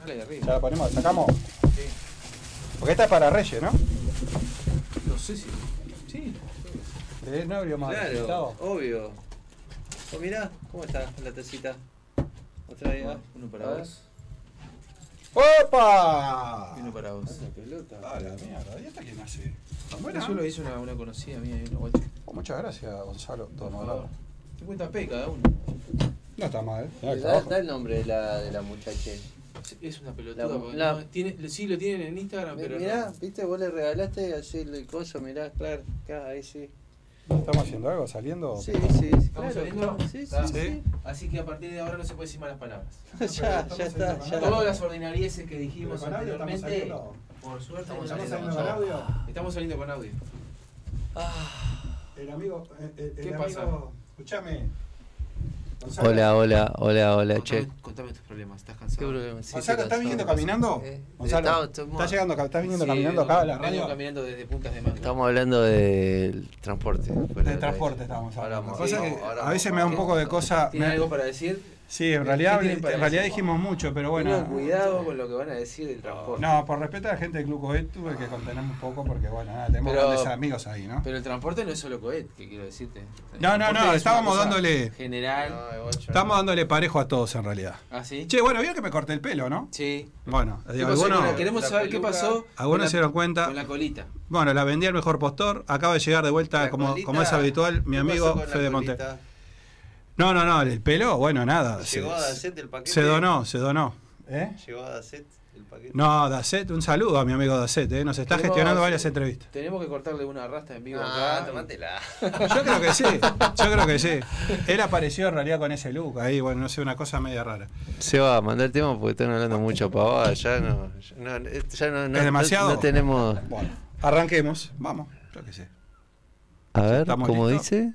Dale de arriba. Ya la ponemos, sacamos. Sí. Porque esta es para Reyes, ¿no? No sé si. Sí. De novio más Claro, obvio. Oh, mirá, ¿cómo está la tacita? Otra vez. Uno para vos. ¡Opa! Y uno para vos. Una pelota. Ah, la mierda. ¿Y esta quién hace? Bueno, yo lo hice una, una conocida mía y una guacha. Oh, muchas gracias, Gonzalo. Todo moderado. favor. 50p cada uno. No está mal. Da, da el nombre de la, de la muchacha. Es- una pelotuda. La- porque la- no, tiene, sí, lo tienen en Instagram, pero. mirá, no. viste, vos le regalaste así el coso, mirá, claro, acá, ahí sí. ¿Estamos haciendo algo? ¿Saliendo? Sí, sí, sí, ¿Estamos claro, saliendo? sí, sí, sí. Así que a partir de ahora no se puede decir malas palabras. ya, ya está, ya Todas está. las ordinarieces que dijimos ¿Con audio estamos anteriormente, por suerte, ¿Estamos saliendo con audio? Estamos saliendo con audio. El amigo. El, el- ¿Qué el pasa? amigo. Escuchame. Gonzalo. Hola, hola, hola, hola, che. Contame, tus problemas, estás cansado. ¿Qué problema? Sí, Gonzalo, estoy ¿estás viniendo caminando? Eh, Gonzalo, ¿estás llegando, estás viniendo Sí, caminando acá a la radio? caminando desde puntas de manga. Estamos hablando del transporte. De transporte estamos hablando. Cosa que a veces me da un poco de cosa. ¿Tiene me- algo para decir? Sí, en ¿Qué realidad, en dijimos mucho, pero bueno. Tengan cuidado con lo que van a decir del transporte. No, por respeto a la gente del Club Coet tuve que contenerme un poco porque, bueno, nada, tenemos Pero- grandes amigos ahí, ¿no? Pero el transporte no es solo cohet, que quiero decirte. El No, no, no, es estábamos dándole- General. Estamos dándole parejo a todos en realidad. ¿Ah, sí? Che, bueno, vieron que me corté el pelo, ¿no? Sí. Bueno, ¿Qué digo, la- queremos saber qué pasó. algunos con se la- dieron cuenta. Con la colita. Bueno, la vendí al mejor postor. Acaba de llegar de vuelta, como, colita, como es habitual, mi ¿qué amigo Fede Monte. No, no, no, el pelo, bueno, nada. Se, Llegó a Dacet el paquete. se donó, se donó. ¿Eh? Llegó a Dacet el paquete. No, Dacet, un saludo a mi amigo Dacet, ¿eh? nos está gestionando varias entrevistas. Tenemos que cortarle una rasta en vivo Ah, acá. tomátela. Yo creo que sí, yo creo que sí. Él apareció en realidad con ese look ahí, bueno, no sé, una cosa media rara. Se va a mandar el tema porque están hablando mucho pavada. Ya no. Ya no, eh, ya no, no- ¿Es demasiado? No, no tenemos. Bueno, arranquemos, vamos, yo qué sé. A ver, ¿Estamos ¿cómo listos? dice?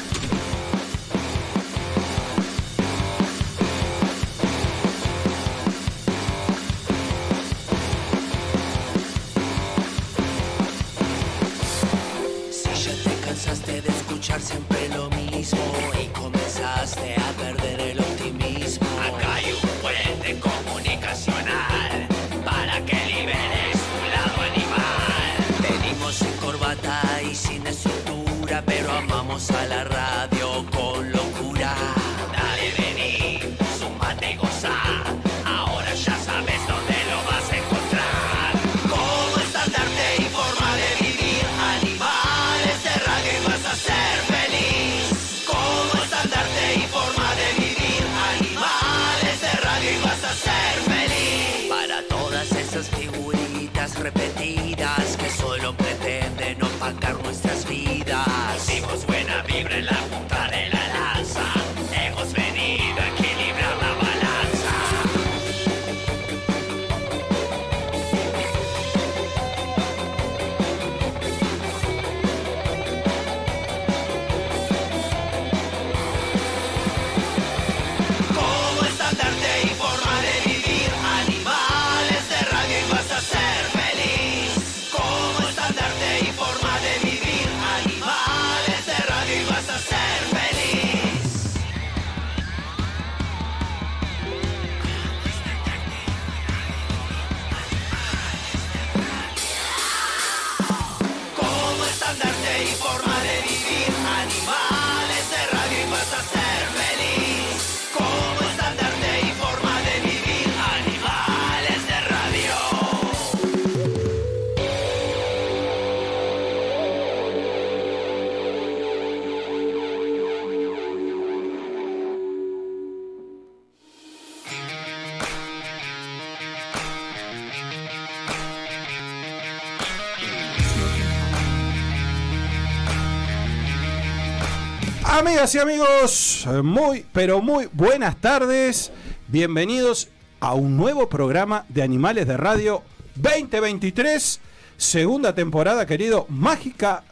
Amigas y amigos, muy, pero muy buenas tardes. Bienvenidos a un nuevo programa de Animales de Radio 2023, segunda temporada, querido Mágica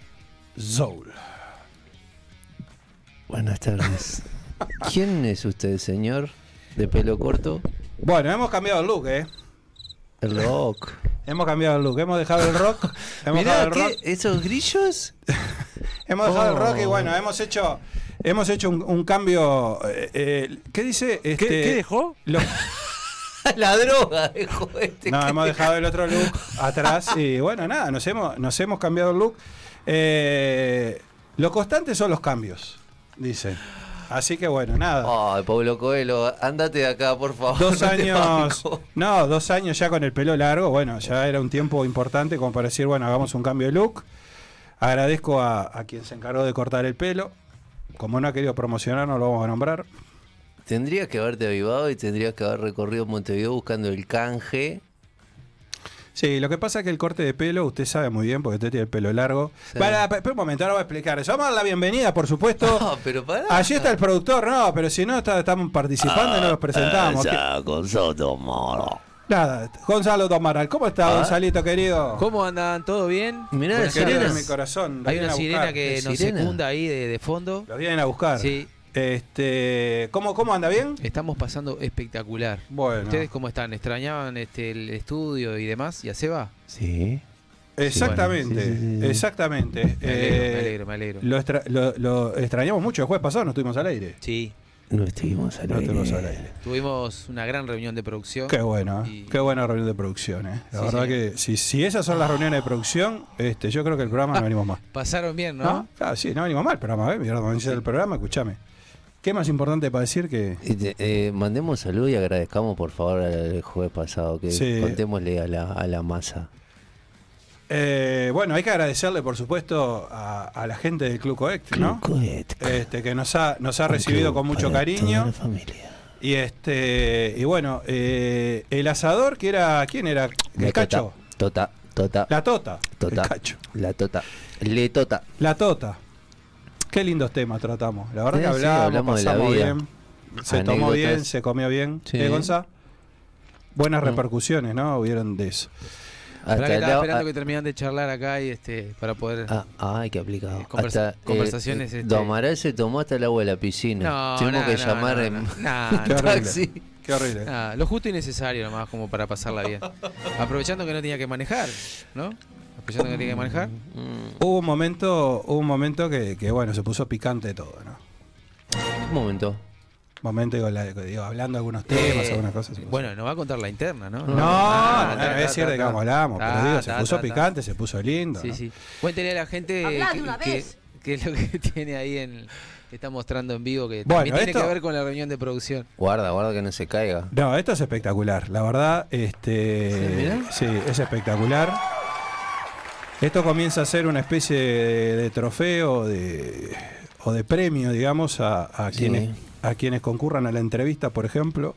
Soul. Buenas tardes. ¿Quién es usted, señor? De pelo corto. Bueno, hemos cambiado el look, ¿eh? El rock. Hemos cambiado el look, hemos dejado el rock. Hemos Mirá, dejado el ¿qué? rock. ¿Esos grillos? Hemos dejado el Oh. rock y bueno, hemos hecho. hemos hecho un, un cambio. eh, eh, ¿Qué dice? ¿Qué, Este, qué dejó? lo- La droga, dejó este. no, hemos dejado el otro look atrás y bueno, nada, nos hemos, nos hemos cambiado el look. Eh, lo constante son los cambios, dice. Así que bueno, nada. Ay, Pablo Coelho, andate de acá, por favor. Dos años, no, dos años ya con el pelo largo, bueno, ya era un tiempo importante como para decir, bueno, hagamos un cambio de look. Agradezco a, a quien se encargó de cortar el pelo. Como no ha querido promocionar, no lo vamos a nombrar. Tendrías que haberte avivado y tendrías que haber recorrido Montevideo buscando el canje. Sí, lo que pasa es que el corte de pelo, usted sabe muy bien, porque usted tiene el pelo largo. Sí. Para, espera un momento, ahora voy a explicar eso. Vamos a dar la bienvenida, por supuesto. No, pero pará. Allí está el productor, no, pero si no, está- estamos participando y no los presentamos. ¿Qué- Ya, con Sotomoro. Nada, Gonzalo Domaral, ¿cómo está, Ah. Gonzalito querido? ¿Cómo andan? ¿Todo bien? Mirá, esa- querido en mi corazón. Hay una sirena que ¿Es nos sirena? secunda ahí de, de fondo. Lo vienen a buscar. Sí, Este, ¿cómo, ¿Cómo anda? ¿Bien? estamos pasando espectacular. Bueno. ¿Ustedes cómo están? ¿Extrañaban este, el estudio y demás? ¿Y a Seba? Sí. Exactamente, Sí, sí, sí, sí. exactamente. Me alegro, Eh, me alegro, me alegro. Lo, extra- lo- lo extrañamos mucho. El jueves pasado no estuvimos al aire. Sí, No estuvimos al No aire. estuvimos al aire. tuvimos una gran reunión de producción. Qué bueno, ¿eh? Y- qué buena reunión de producción. ¿eh? La Sí, verdad sí. que si, si esas son las reuniones de producción, este, yo creo que el programa no venimos más. Pasaron bien, ¿no? ¿No? Claro, sí, no venimos mal el programa. ¿eh? Mira, el programa, escúchame. ¿Qué más importante para decir que eh, mandemos salud y agradezcamos por favor al jueves pasado que Sí. contémosle a la, a la masa. Eh, bueno, hay que agradecerle, por supuesto, a, a la gente del Club Coect, ¿no? Este, que nos ha, nos ha recibido con mucho cariño. familia. Y este y bueno, eh, el asador, que era. ¿Quién era? El cacho. Tota, tota, La tota. tota. El cacho. La tota. Le tota. La tota. Qué lindos temas tratamos. La verdad Sí, que sí, hablamos, hablamos de la pasamos vida. bien. Se tomó bien, se comió bien. Sí. ¿Eh, Gonza? Buenas Mm. repercusiones, ¿no? Hubieron de eso. Pará que Hasta estaba esperando ah, que terminaran de charlar acá y este para poder. Ah, ay, qué aplicado. Eh, conversa- Hasta, conversaciones, este- Don Amaral se tomó hasta el agua de la piscina. no, Tuvimos no, que no, llamar no, en no, no, Qué horrible. taxi. Qué horrible. Lo justo y necesario nomás como para pasarla bien. Aprovechando que no tenía que manejar, ¿no? Aprovechando que tenía que manejar. Mm, Hubo un momento, hubo un momento que, que, bueno, se puso picante todo, ¿no? Un momento. Momento digo, la- digo, hablando de algunos temas, Eh, algunas cosas. Bueno, nos va a contar la interna, ¿no? no, Ah, no, no, qué ta. vamos hablamos, pero digo, se puso ta, ta. picante, se puso lindo. Sí, ¿no? sí. Cuéntele a la gente qué es lo que tiene ahí en que está mostrando en vivo que Bueno, también tiene esto- que ver con la reunión de producción. Guarda, guarda que no se caiga. No, esto es espectacular. La verdad, este, Sí, sí, es espectacular. Esto comienza a ser una especie de, de trofeo de, o de premio, digamos, a, a Sí. quienes a quienes concurran a la entrevista, por ejemplo.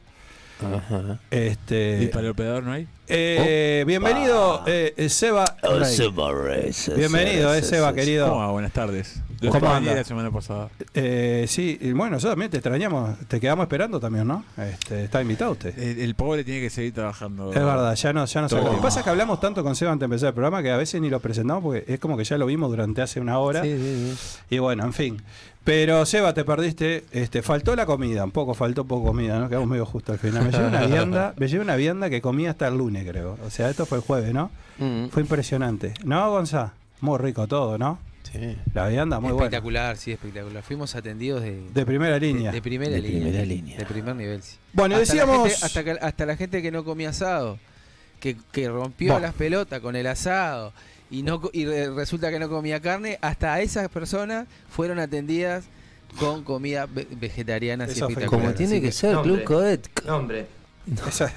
Ajá. Este, ¿Y para el operador no hay? eh, bienvenido, eh, Seba. Rey. Bienvenido, eh, Seba, querido. ¿Cómo va? Buenas tardes. ¿Cómo anda? la semana pasada. Eh, sí, y bueno, nosotros también te extrañamos, te quedamos esperando también, ¿no? Este, está invitado usted. El, el pobre tiene que seguir trabajando. Es verdad, ya no, ya no. Lo que pasa es que hablamos tanto con Seba antes de empezar el programa que a veces ni lo presentamos porque es como que ya lo vimos durante hace una hora. Sí, sí, sí. Y bueno, en fin. Pero Seba, te perdiste, este, faltó la comida, un poco, faltó poco comida, ¿no? Quedamos medio justo al final. Me llevé una vianda, me llevé una vianda que comí hasta el lunes, creo. O sea, esto fue el jueves, ¿no? Mm, Fue impresionante. ¿No, Gonza? Muy rico todo, ¿no? sí. La vianda muy buena. espectacular, sí, espectacular. Fuimos atendidos de, De primera línea. de primera De línea. primera línea. De primer nivel, sí. Bueno, hasta La decíamos... gente, hasta, que- hasta la gente que no comía asado, que, que rompió Bueno. las pelotas con el asado y no y re- resulta que no comía carne, hasta esas personas fueron atendidas con comida ve- vegetariana. Como tiene que ser, Nombre. Club Coet. Nombre. Esa-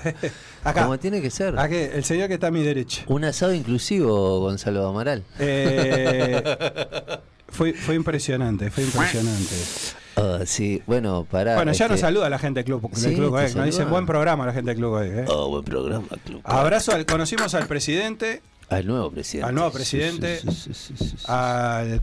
acá, Como tiene que ser. aquí, el señor que está a mi derecha. Un asado inclusivo, Gonzalo Amaral. Eh, fue, fue impresionante, fue impresionante. Ah, sí, bueno, para. Bueno, ya nos saluda la gente del Club, del Sí, Club Nos dicen buen programa la gente del Club Coec, ¿eh? Oh, buen programa, Club. Abrazo, al, conocimos al presidente, Al nuevo presidente. Al nuevo presidente. sí, sí, sí, sí, sí. al,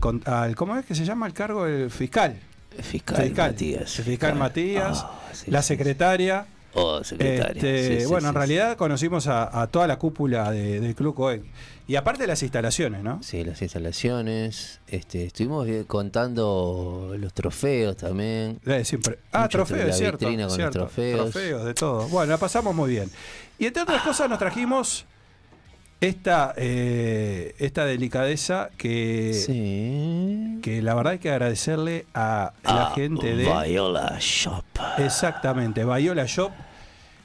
¿cómo es que se llama el cargo? El fiscal. Fiscal, Matías. El fiscal Matías, Ah, la secretaria. Oh, secretaria. Este, bueno, en realidad conocimos a, a toda la cúpula de- del Club Coec. Y aparte las instalaciones, ¿no? Sí, las instalaciones. Este, estuvimos vi- contando los trofeos también. Eh, siempre. Ah, trofeos, la es cierto. con los trofeos. Trofeos, de todo. Bueno, la pasamos muy bien. Y entre otras cosas nos trajimos esta, eh, esta delicadeza que, Sí. que la verdad hay que agradecerle a la Ah, gente de... Viola Shop. Exactamente, Viola Shop.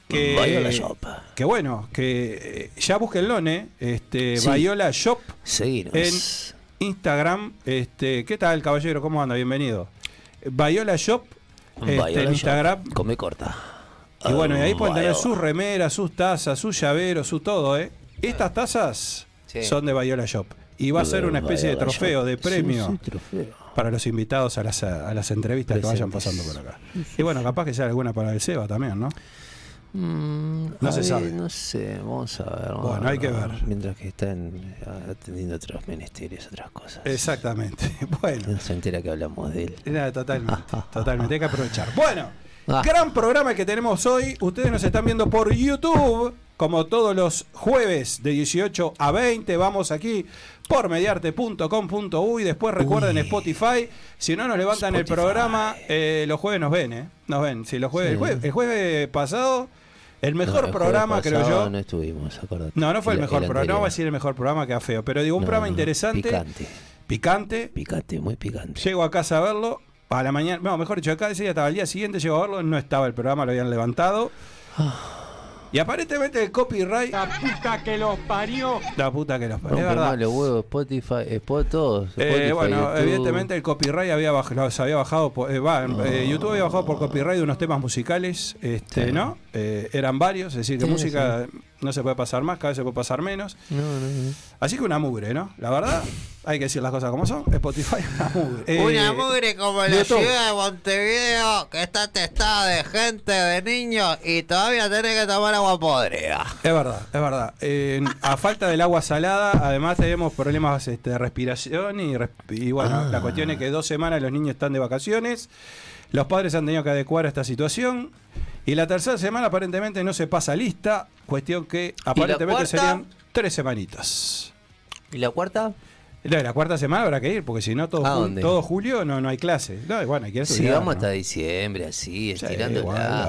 Que, Viola Shop. Que bueno, que eh, ya búsquenlo, ¿eh? Este, Sí. Viola Shop Seguinos. Instagram. Este, ¿Qué tal, caballero? ¿Cómo anda? Bienvenido. Viola Shop este, Viola en Shop. Instagram. Come corta. Y bueno, y ahí pueden tener sus remeras, sus tazas, sus llaveros, su todo, ¿eh? Estas tazas Sí. son de Viola Shop. Y va a ser una especie de trofeo, de premio Sí, sí, trofeo. para los invitados a las, a las entrevistas que vayan pasando por acá. Y bueno, capaz que sea alguna para el Seba también, ¿no? Mm, No se ver, sabe. No sé, vamos a ver. vamos Bueno, a hay que ver. Mientras que están atendiendo otros ministerios, otras cosas. Exactamente. Bueno. No se entera que hablamos de él. Totalmente, totalmente, hay que aprovechar. Bueno, Ah. gran programa que tenemos hoy. Ustedes nos están viendo por YouTube, como todos los jueves de 18 a 20. Vamos aquí por mediarte.com.uy. Después recuerden Uy. Spotify. Si no nos levantan el programa, eh, los jueves nos ven, ¿eh? Nos ven. Si los jueves, Sí. el, jueves el jueves pasado, el mejor No, el jueves programa, creo yo. No estuvimos, acordate. No, no fue el, mejor programa. No voy a decir el mejor programa que feo, pero digo un No, programa interesante, Picante. picante. Picante, muy picante. Llego a casa a verlo. A la mañana, no, mejor dicho, acá ese día estaba el día siguiente, llego a verlo, no estaba el programa, lo habían levantado. Y aparentemente el copyright. La puta que los parió. La puta que los parió. Es verdad. los huevos, Spotify, Spot, todos. Eh, Spotify, bueno, YouTube. evidentemente el copyright había bajado, se había bajado, por- eh, va, eh, YouTube había bajado por copyright de unos temas musicales, este, Sí. ¿no? Eh, eran varios, es decir, que Sí, música no se puede pasar más, cada vez se puede pasar menos. No, no, no. Así que una mugre, ¿no? La verdad, hay que decir las cosas como son. Spotify, una mugre. Eh, Una mugre como la YouTube. ciudad de Montevideo que está testada de gente, de niños y todavía tenés que tomar agua podrida. Es verdad, es verdad. Eh, a falta del agua salada, además tenemos problemas este, de respiración y, res- y bueno, Ah. la cuestión es que dos semanas los niños están de vacaciones, los padres han tenido que adecuar a esta situación y la tercera semana aparentemente no se pasa lista, cuestión que aparentemente serían tres semanitas. ¿Y la cuarta? La cuarta semana habrá que ir, porque si no, todo, ¿A jul- dónde? todo julio no, no hay clase. No, bueno, hay que Sí, estudiar, vamos ¿no? hasta diciembre, así, Sí, estirándola.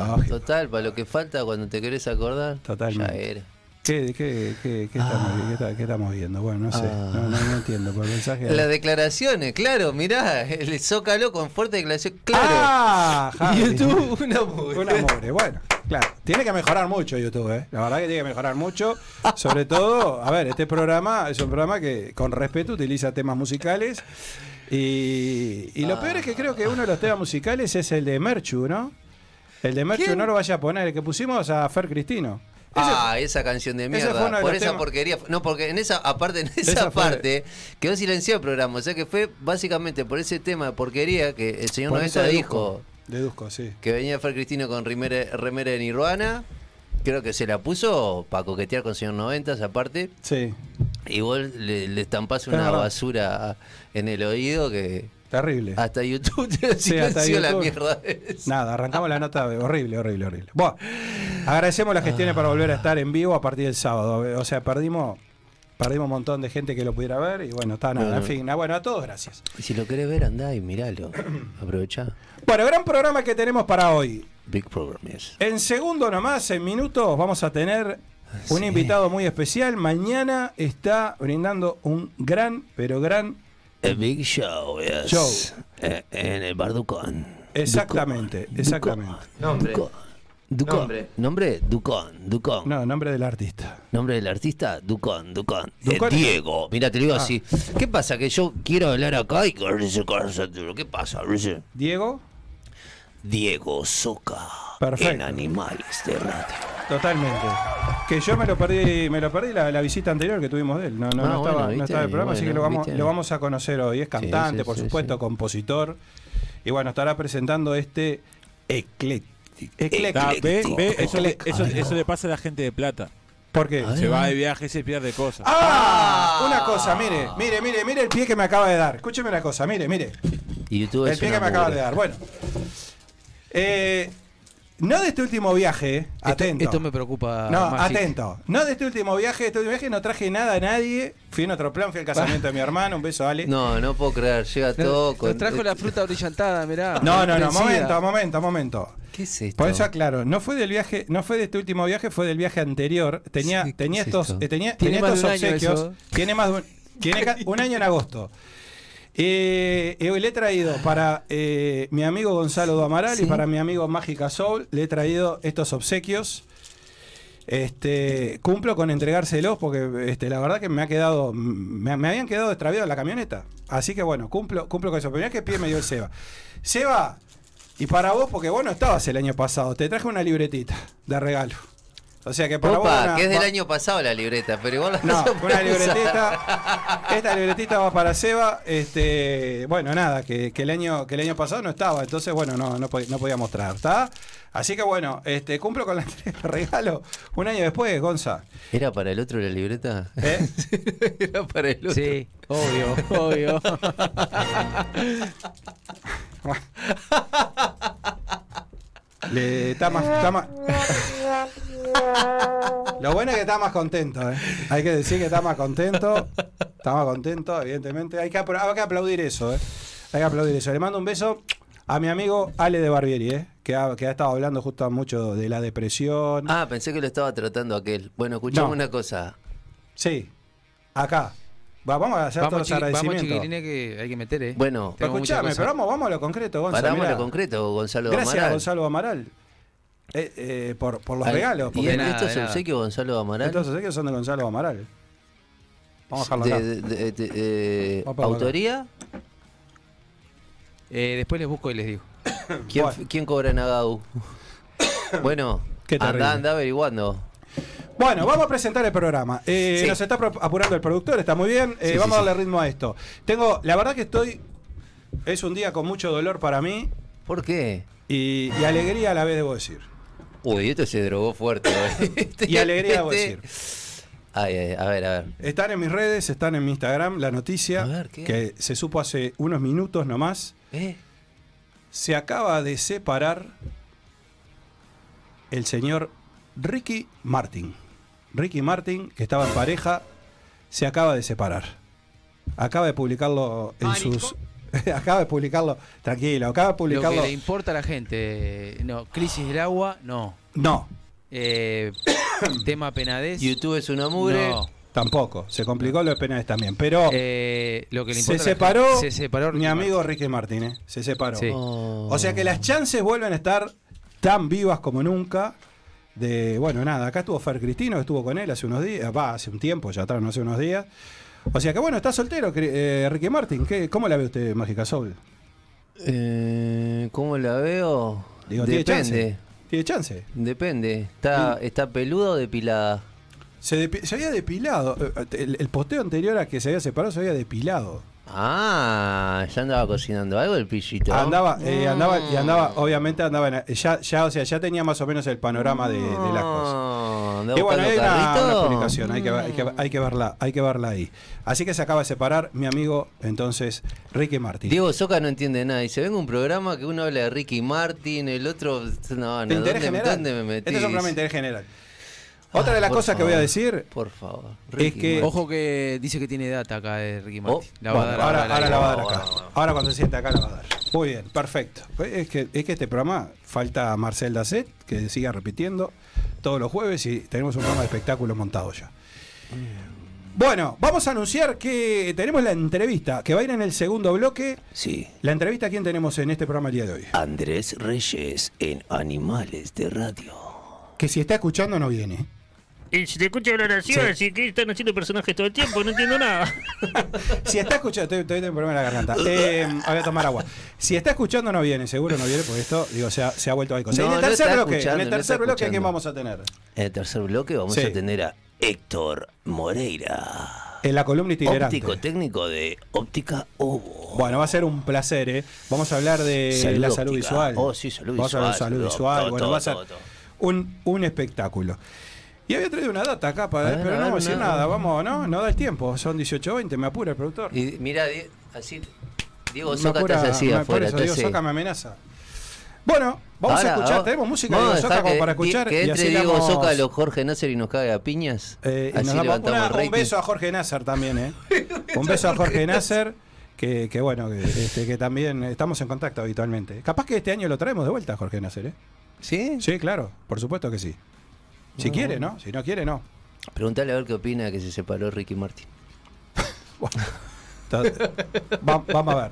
igual. Total, para lo que falta cuando te querés acordar. Totalmente. Ya era. ¿Qué, qué, qué- qué estamos, qué está- qué estamos viendo? Bueno, no sé, Ah. no, no- no entiendo. Por el mensaje Las declaraciones, claro, mirá, el Zócalo con fuerte declaración, claro. Ah, Javi. YouTube, una mugre. Una mugre, bueno, claro. Tiene que mejorar mucho YouTube, ¿eh? La verdad que tiene que mejorar mucho. Sobre todo, a ver, este programa es un programa que con respeto utiliza temas musicales. Y, y lo peor es que creo que uno de los temas musicales es el de Merchu, ¿no? El de Merchu ¿Quién? no lo vaya a poner, el que pusimos a Fer Cristino. Ah, esa canción de mierda. Por esa temas- porquería. No, porque en esa, aparte, en esa, Esa fue- parte, quedó silenciado el programa. O sea que fue básicamente por ese tema de porquería que el señor por 90 eso dijo deduzco, sí. que venía Fer Cristino con remera, remera de Nirvana. Creo que se la puso para coquetear con el señor 90 aparte. Sí, Y vos le, le estampás Es una basura en el oído que terrible. hasta YouTube te Sí, hasta la YouTube. mierda. esa. Nada, arrancamos la nota horrible, horrible, horrible. Bueno, agradecemos las gestiones para volver a estar en vivo a partir del sábado. O sea, perdimos perdimos un montón de gente que lo pudiera ver y bueno, está nada. Bueno. En fin, nada, bueno, a todos gracias. Y si lo querés ver, andá y miralo. Aprovechá. Bueno, gran programa que tenemos para hoy. Big Program, yes. En segundo nomás, en minutos, vamos a tener un Sí. invitado muy especial. Mañana está brindando un gran, pero gran A Big Show, yes. Show. Eh, en el Bar Ducón. Exactamente, Ducón. exactamente. Nombre. Ducón. Ducón. Nombre. Nombre, Ducón, Ducón. No, nombre del artista. Nombre del artista, Ducón, Ducón. Eh, Ducón. Diego. Mira, te lo digo Ah. así. ¿Qué pasa? Que yo quiero hablar acá y ¿Qué pasa? Diego, Diego Soca. Perfecto. En Animales de Radio. Totalmente. Que yo me lo perdí, me lo perdí la, la visita anterior que tuvimos de él. No, no, Ah, no estaba, bueno, no estaba el programa, así que lo vamos, lo vamos a conocer hoy. Es cantante, sí, por sí, supuesto, sí. compositor. Y bueno, estará presentando este ecléctico. Ecléctico. ve, ve, eso, eso, eso le pasa a la gente de plata. ¿Por qué? Se va de viaje y se pierde cosas. ¡Ah! Una cosa, mire, mire, mire, mire el pie que me acaba de dar. Escúcheme una cosa, mire, mire. YouTube El pie que me acaba de dar. Bueno. Eh, no de este último viaje, eh, Esto- atento. Esto, me preocupa. no, Magic. atento. No de este último viaje, de este último viaje no traje nada a nadie. Fui en otro plan, fui al casamiento de mi hermano, un beso, Ale. No, no puedo creer, llega todo Nos con. trajo la fruta brillantada, mirá. no, no, no, momento, momento, momento. ¿Qué es esto? Por eso aclaro, no fue del viaje, no fue de este último viaje, fue del viaje anterior. Tenía, Sí, ¿qué tenía es estos, esto? eh, tenía, tenía estos obsequios. Tiene más de un, tiene un año en agosto. Eh, eh, le he traído para eh, mi amigo Gonzalo Duamaral y Sí. para mi amigo Mágica Soul, le he traído estos obsequios. Este, cumplo con entregárselos porque este, la verdad que me ha quedado, me, me habían quedado extraviados en la camioneta. Así que bueno, cumplo, cumplo con eso. Pero mirá que pie me dio el Seba. Seba, y para vos, porque vos no estabas el año pasado, te traje una libretita de regalo. O sea que para vos. Opa, una- que es del va- año pasado la libreta, pero igual la No, una libretita. Esta libretita va para Seba. Este, bueno, nada, que, que el año que el año pasado no estaba, entonces bueno, no, no, pod- no podía mostrar, ¿está? Así que bueno, este, cumplo con la entrega de regalo un año después, Gonza. ¿Era para el otro la libreta? ¿eh? Era para el otro. Sí, obvio, obvio. Le, está más, está más- Lo bueno es que está más contento, ¿eh? Hay que decir que está más contento. Está más contento, evidentemente. Hay que, apl- hay que aplaudir eso, ¿eh? Hay que aplaudir eso. Le mando un beso a mi amigo Ale de Barbieri, ¿eh? Que ha, que ha estado hablando justo mucho de la depresión. Ah, pensé que lo estaba tratando aquel. Bueno, escuchame No. una cosa. Sí, acá. Va, vamos a hacer Vamos, todos los vamos agradecimientos. chiquilines que hay que meter, eh. Bueno, escuchame, pero vamos, vamos a lo concreto, Gonzalo. paramos mirá. lo concreto, Gonzalo Gracias, Amaral. Gonzalo Amaral. Eh, eh, por, por los Al- regalos. ¿Y en estos obsequios, Gonzalo Amaral? estos obsequios son de Gonzalo Amaral. Vamos a dejarlo de, acá. de- de- de- eh, Vamos a. ¿Autoría? Eh, después les busco y les digo. ¿Quién, quién cobra en Agau? bueno, anda, anda averiguando. Bueno, vamos a presentar el programa. Eh, Sí. Nos está apurando el productor, está muy bien. Eh, Sí, vamos sí, a darle ritmo a esto. Tengo, la verdad que estoy. Es un día con mucho dolor para mí ¿Por qué? y, y alegría a la vez, debo decir. Uy, esto se drogó fuerte. Este- Y alegría, debo este- decir. Ay, ay, a ver, a ver. Están en mis redes, están en mi Instagram, la noticia A ver, ¿qué? que se supo hace unos minutos nomás. ¿Eh? Se acaba de separar el señor Ricky Martin. Ricky Martin, que estaba en pareja, se acaba de separar. Acaba de publicarlo en sus. acaba de publicarlo. Tranquilo, acaba de Lo publicarlo. que le importa a la gente. No, crisis del agua, no. No, Eh, tema penadez. YouTube es una mugre. No. tampoco. Se complicó lo de penales también. Pero Eh, lo que le se separó, gente- se separó mi amigo. Ricky Martin, ¿eh? Se separó. Sí. Oh. O sea que las chances vuelven a estar tan vivas como nunca. De, bueno, nada, acá estuvo Fer Cristino, estuvo con él hace unos días, va, hace un tiempo, ya atrás, no hace unos días. O sea que bueno, está soltero, eh, Ricky Martin. ¿Qué, ¿Cómo la ve usted, Mágica Soul? Eh, ¿Cómo la veo? Digo, ¿tiene Depende. chance? ¿Tiene chance? Depende. ¿Está, ¿Está peluda o depilada? Se, depi- se había depilado. eh, El, el posteo anterior a que se había separado se había depilado. Ah, ya andaba cocinando algo el pillito. Andaba, eh, andaba, y andaba, Mm. obviamente andaba en- ya, ya, o sea, ya tenía más o menos el panorama de, de las cosas. Andaba Y bueno, hay una, una publicación, hay que, hay, que, hay que verla, hay que verla ahí. Así que se acaba de separar mi amigo, entonces, Ricky Martin. Diego Soca no entiende nada. Y se venga un programa que uno habla de Ricky Martin, el otro. No, ¿De no, ¿dónde, general? dónde me metí? Este es un programa de interés general. Otra de las cosas que voy a decir, Por favor. Es que- Ojo que dice que tiene data acá de Ricky Martin. Oh, La va a dar ahora, ahora la va a dar acá. Ahora cuando se siente acá la va a dar. Muy bien, perfecto. Es que, es que este programa falta Marcel Dacet, que siga repitiendo todos los jueves y tenemos un programa de espectáculo montado ya. Bueno, vamos a anunciar que tenemos la entrevista que va a ir en el segundo bloque. Sí. La entrevista, ¿quién tenemos en este programa el día de hoy? Andrés Reyes en Animales de Radio. Que si está escuchando no viene. Y si te escucho hablar así, Sí. así que están haciendo personajes todo el tiempo, no entiendo nada. Si está escuchando, estoy, estoy problema en la garganta. Eh, voy a tomar agua. Si está escuchando no viene, seguro no viene, porque esto, digo, se ha, se ha vuelto a cosa. No, en el tercer bloque, en el tercer bloque, ¿quién vamos a tener? En el tercer bloque vamos Sí. a tener a Héctor Moreira. En la columna itinerante. Óptico técnico de Óptica Ovo. Bueno, va a ser un placer, ¿eh? Vamos a hablar de Salud la salud óptica. visual. Oh, sí, salud Vamos a hablar de visual, salud salud, visual. todo, bueno, todo, va a ser todo, todo. Un, un espectáculo. Y había traído una data acá, para, ver, pero no vamos a decir nada. Vamos, ¿no? No da el tiempo. Son 18.20, me apura el productor. Y mira, así. Diego Soca estás así me- por afuera. eso, Diego Soca me amenaza. Bueno, vamos Ahora, a escuchar, tenemos música de Diego Soca como para escuchar. Que, y entre así Diego damos- Soca, los Jorge Nasser y nos cague a piñas. Eh, y así nos levantamos una- un beso a Jorge Nasser también, ¿eh? un beso a Jorge Nasser, que, que bueno, que, este, que también estamos en contacto habitualmente. Capaz que este año lo traemos de vuelta Jorge Nasser, ¿eh? ¿Sí? Sí, claro, por supuesto que sí. Si Ah, quiere, bueno. ¿no? Si no quiere, no. Preguntale a ver qué opina que se separó Ricky Martin. Va- vamos a ver.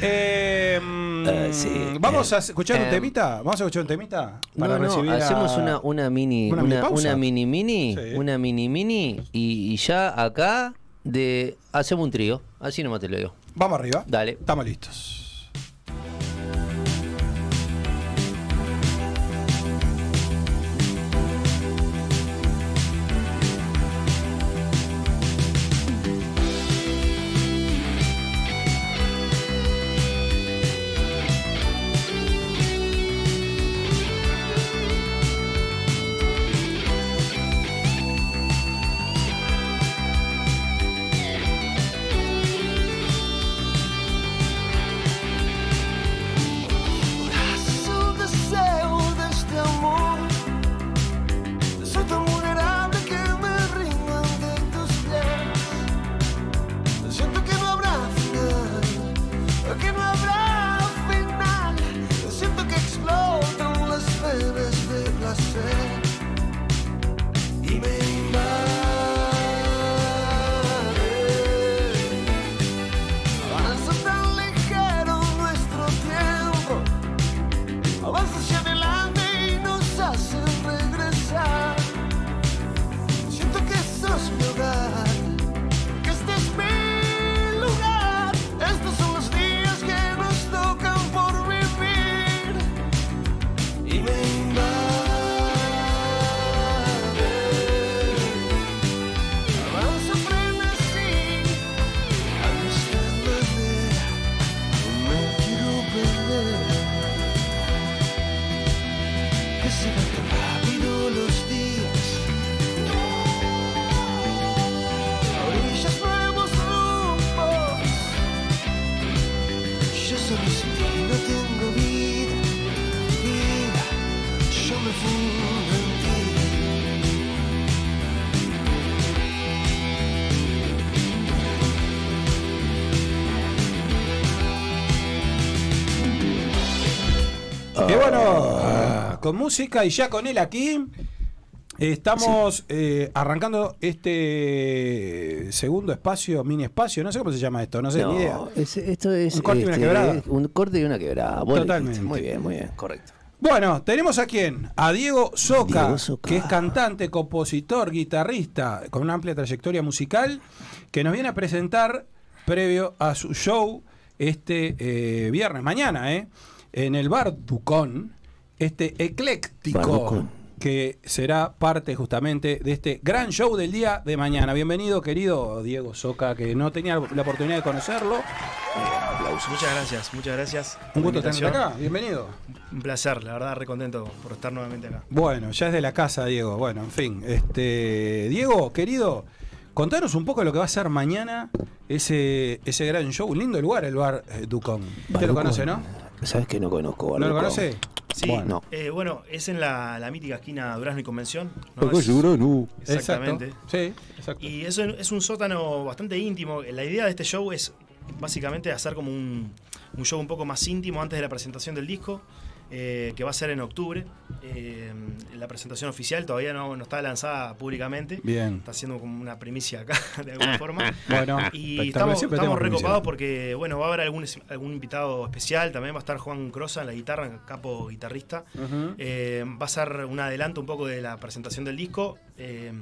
Eh, mm, Eh, sí. Vamos a Eh, escuchar un em, temita. Vamos a escuchar un temita para no, no, recibir a- hacemos una, una mini, una una, mini una mini mini, Sí. una mini mini y, y ya acá de hacemos un trío. Así nomás te lo digo. Vamos arriba. Dale. Estamos listos. Con música y ya con él aquí, estamos eh, arrancando este segundo espacio, mini espacio, no sé cómo se llama esto, no sé, No, ni idea. es- esto es Un corte y una este, quebrada. Un corte y una quebrada. Lo Totalmente. Muy bien, muy bien, correcto. Bueno, tenemos a quién? A Diego Soca, Diego Soca. que es cantante, compositor, guitarrista, con una amplia trayectoria musical, que nos viene a presentar previo a su show este eh, viernes, mañana, ¿eh? en el Bar Ducón, este ecléctico que será parte justamente de este gran show del día de mañana. Bienvenido, querido Diego Soca, que no tenía la oportunidad de conocerlo. Muchas gracias, muchas gracias. Un gusto tenerte acá, bienvenido. Un placer, la verdad, re contento por estar nuevamente acá. Bueno, ya es de la casa, Diego. Bueno, en fin. Este, Diego, querido, contanos un poco de lo que va a ser mañana ese, ese gran show. Un lindo lugar, el bar eh, Ducón. Usted lo conoce. ¿no? ¿Sabes que no conozco? ¿No lo conoce? Sí, Bueno. eh, bueno, es en la, la mítica esquina Durazno y Convención. ¿no? Es-. Exactamente. Exacto. Sí, exacto. Y eso es un sótano bastante íntimo. La idea de este show es básicamente hacer como un, un show un poco más íntimo antes de la presentación del disco, eh, que va a ser en octubre. Eh, la presentación oficial todavía no, no está lanzada públicamente. Bien. Está haciendo como una primicia acá, de alguna forma. Bueno, Y estamos, estamos recopados porque, bueno, va a haber algún, algún invitado especial. También va a estar Juan Crosa en la guitarra, capo guitarrista. Eh, va a ser un adelanto un poco de la presentación del disco. eh,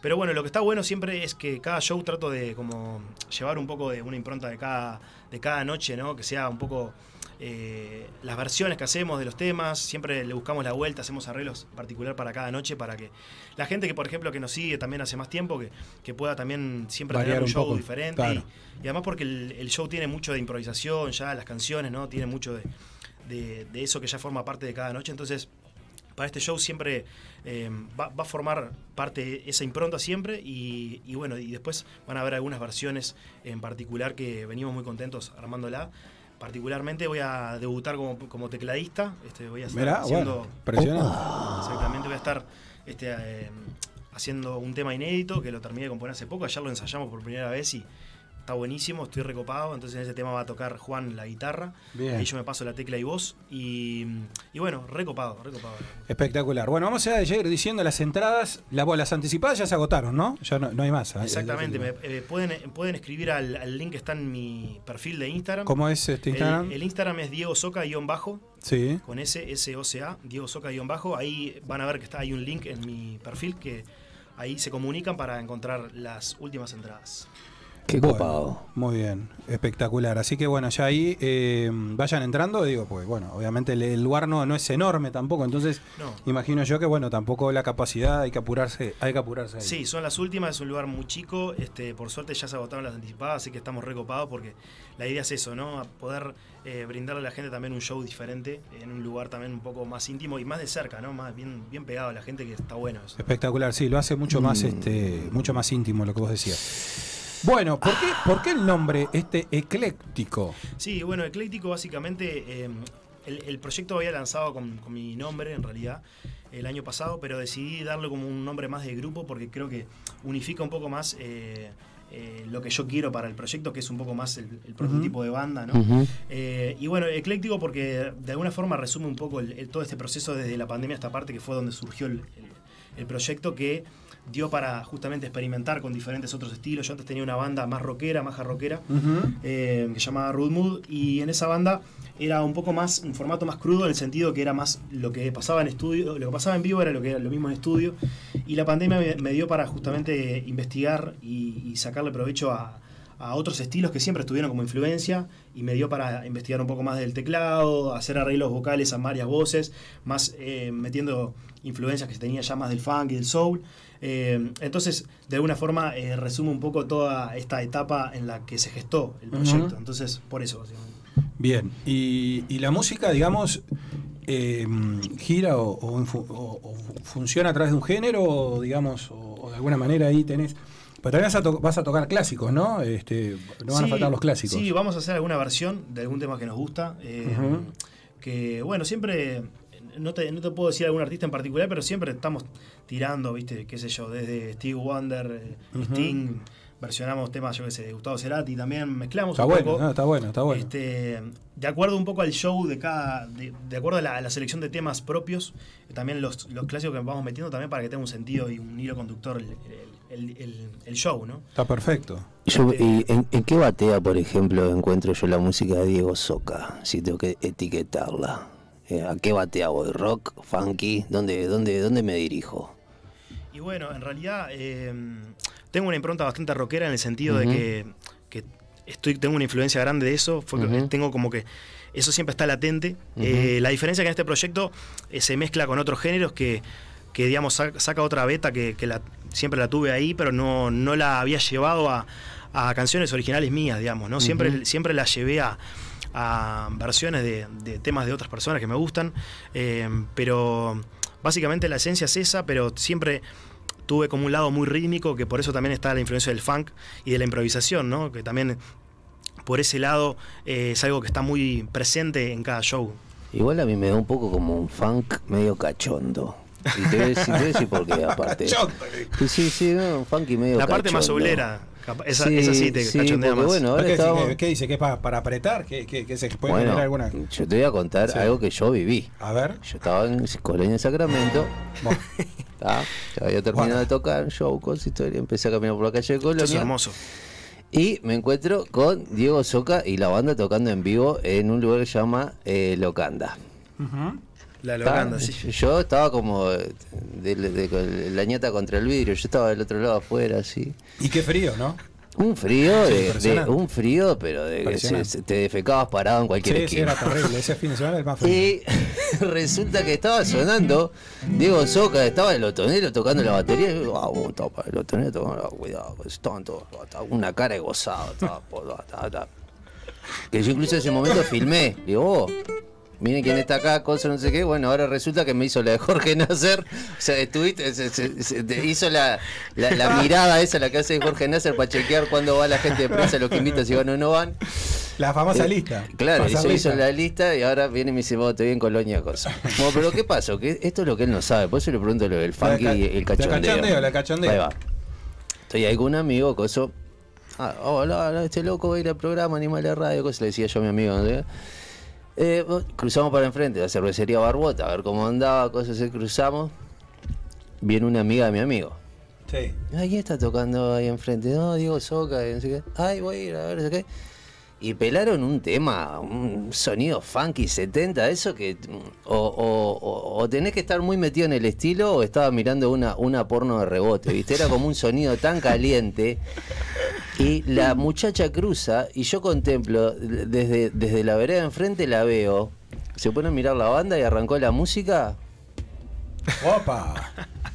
pero bueno, lo que está bueno siempre es que cada show trato de como llevar un poco de una impronta de cada, de cada noche, ¿no? Que sea un poco eh, las versiones que hacemos de los temas, siempre le buscamos la vuelta, hacemos arreglos particular para cada noche para que la gente que por ejemplo que nos sigue también hace más tiempo que, que pueda también siempre Variar tener un un show poco, diferente claro. y, y además porque el, el show tiene mucho de improvisación ya, las canciones, ¿no? Tiene mucho de, de- de eso que ya forma parte de cada noche, entonces para este show siempre eh, va, va a formar parte esa impronta siempre y, y bueno, y después van a haber algunas versiones en particular que venimos muy contentos armándola. Particularmente voy a debutar como, como tecladista. Este, voy a estar Mirá, haciendo. bueno, impresionante. Exactamente, voy a estar este, eh, haciendo un tema inédito que lo terminé de componer hace poco. Ayer lo ensayamos por primera vez y está buenísimo, estoy recopado. Entonces en ese tema va a tocar Juan la guitarra. Bien. Ahí yo me paso la tecla y voz. Y, y bueno, recopado, recopado. Espectacular. Bueno, vamos a ir diciendo las entradas. Las, las anticipadas ya se agotaron, ¿no? Ya no, no hay más. ¿eh? Exactamente, me- eh, pueden, pueden escribir al, al link que está en mi perfil de Instagram. ¿Cómo es este Instagram? El, el Instagram es Diego Soca-bajo, Sí. con S, S-O-C-A, Diego Soca-bajo. Ahí van a ver que está, hay un link en mi perfil que ahí se comunican para encontrar las últimas entradas. Qué Bueno, copado. muy bien, espectacular. Así que bueno, ya ahí eh, vayan entrando, digo, pues bueno, obviamente el, el lugar no, no es enorme tampoco, entonces No. imagino yo que bueno, tampoco la capacidad, hay que apurarse, hay que apurarse ahí. Sí, son las últimas, es un lugar muy chico. Este, por suerte ya se agotaron las anticipadas, así que estamos recopados porque la idea es eso, ¿no? A poder eh, brindarle a la gente también un show diferente, en un lugar también un poco más íntimo y más de cerca, ¿no? Más bien, bien pegado a la gente que está bueno eso. Espectacular, sí, lo hace mucho más, Mm. este, mucho más íntimo lo que vos decías. Bueno, ¿por qué, ¿por qué el nombre este ecléctico? Sí, bueno, Ecléctico básicamente, eh, el, el proyecto había lanzado con, con mi nombre en realidad el año pasado, pero decidí darle como un nombre más de grupo porque creo que unifica un poco más eh, eh, lo que yo quiero para el proyecto, que es un poco más el, el prototipo de banda, ¿no? Eh, y bueno, ecléctico porque de alguna forma resume un poco el- el- todo este proceso desde la pandemia hasta parte, que fue donde surgió el, el- el proyecto que dio para justamente experimentar con diferentes otros estilos. Yo antes tenía una banda más rockera, más rockera, eh, que se llamaba Rude Mood, y en esa banda era un poco más, un formato más crudo en el sentido que era más lo que pasaba en estudio, lo que pasaba en vivo era lo que era lo mismo en estudio, y la pandemia me, me dio para justamente investigar y, y sacarle provecho a, a otros estilos que siempre estuvieron como influencia y me dio para investigar un poco más del teclado, hacer arreglos vocales a varias voces, más eh, metiendo influencias que se tenía ya más del funk y del soul. Eh, entonces, de alguna forma, eh, resume un poco toda esta etapa en la que se gestó el proyecto. Entonces, por eso. Bien, y, y la música, digamos, eh, gira o, o infu- o- o funciona a través de un género, o digamos, o, de alguna manera ahí tenés... Pero también vas a, to- vas a tocar clásicos, ¿no? Este, no van a faltar los clásicos. Sí, vamos a hacer alguna versión de algún tema que nos gusta. eh. Que, bueno, siempre. No te, no te puedo decir algún artista en particular, pero siempre estamos tirando, ¿viste? ¿Qué sé yo? Desde Steve Wonder, eh. Sting, versionamos temas, yo qué sé, de Gustavo Cerati también, mezclamos Está un bueno, poco. no, está bueno, está bueno. Este, de acuerdo un poco al show de cada. De, de acuerdo a la, a la selección de temas propios, también los, los clásicos que vamos metiendo también para que tenga un sentido y un hilo conductor el, el- el- el- el show, ¿no? Está perfecto. Yo, Este- y en, en qué batea, por ejemplo, encuentro yo la música de Diego Soca? Si tengo que etiquetarla. Eh, ¿A qué batea voy? ¿Rock? ¿Funky? ¿Dónde, dónde, dónde me dirijo? Y bueno, en realidad eh, tengo una impronta bastante rockera en el sentido de que, que estoy, tengo una influencia grande de eso. Fue Ujú. Tengo como que eso siempre está latente. Eh, la diferencia es que en este proyecto eh, se mezcla con otros géneros que, que digamos, sa- saca otra beta que, que la, siempre la tuve ahí, pero no, no la había llevado a, a canciones originales mías, digamos, ¿no? Siempre, siempre la llevé a, a versiones de, de temas de otras personas que me gustan, eh, pero básicamente la esencia es esa, pero siempre tuve como un lado muy rítmico, que por eso también está la influencia del funk y de la improvisación, ¿no? Que también por ese lado eh, es algo que está muy presente en cada show. Igual a mí me da un poco como un funk medio cachondo. Y te voy a decir, por qué, aparte. Sí, sí, sí, no, un funky medio La parte más cachondo. oblera, esa, esa sí te sí, cachondea porque más. bueno, ahora ¿Qué, dice, estamos- ¿Qué- qué dice? ¿Que es para, para apretar? ¿Que, que, que se puede Bueno, generar alguna...? yo te voy a contar Sí. algo que yo viví. A ver. Yo estaba en Colonia de Sacramento. Bueno, ¿tá? Ya había terminado Bueno. de tocar, show, cosas, historia. Empecé a caminar por la calle de Esto es Colonia. hermoso. Y me encuentro con Diego Soca y la banda tocando en vivo en un lugar que se llama eh, Locanda. ujú. La locanda, sí. Yo estaba como de, la ñata contra el vidrio, yo estaba del otro lado afuera, así. Y qué frío, ¿no? Un frío, Sí, de, un frío, pero de que se- Impresionante. se- te defecabas parado en cualquier Sí, sí, era terrible. Ese fin de semana es el más frío. Y resulta que estaba sonando Diego Soca, estaba el otonero tocando la batería. Y yo, ah, bueno, estaba para el otonero tocando, cuidado, pues, estaban todos, estaba una cara de gozado. Estaba, por- estaba- estaba- Que yo incluso en ese momento filmé. Digo, oh, miren quién está acá, cosa no sé qué. Bueno, ahora resulta que me hizo la de Jorge Nasser. O sea, estuviste, se- se- se- te hizo la, la, la mirada esa, la que hace Jorge Nasser para chequear cuándo va la gente de prensa, los que invita, si van o no van. La famosa Eh, lista. Claro, Pasar hizo, hizo la lista y ahora viene y me dice, vos te vi en Colonia cosa. Bueno, pero ¿qué pasó? Que esto es lo que él no sabe, por eso le pregunto lo del funky y el la cachondeo. cachondeo, la cachondeo. Ahí va. Estoy ahí con un amigo, coso. Ah, hola, hola, este loco va a ir al programa Animal de Radio, cosa le decía yo a mi amigo. ¿no? Eh, cruzamos para enfrente, la cervecería Barbota, a ver cómo andaba, cosas así, cruzamos. Viene una amiga de mi amigo. Sí. Ay, ¿quién está tocando ahí enfrente? No, Diego Soca, no sé qué. Ay, voy a ir a ver, no sé qué. Y pelaron un tema, un sonido funky 70, eso que. O, tenés que estar muy metido en el estilo o estaba mirando una, una porno de rebote, ¿viste? Era como un sonido tan caliente. Y la muchacha cruza y yo contemplo, desde, desde la vereda enfrente la veo. Se pone a mirar la banda y arrancó la música. Opa.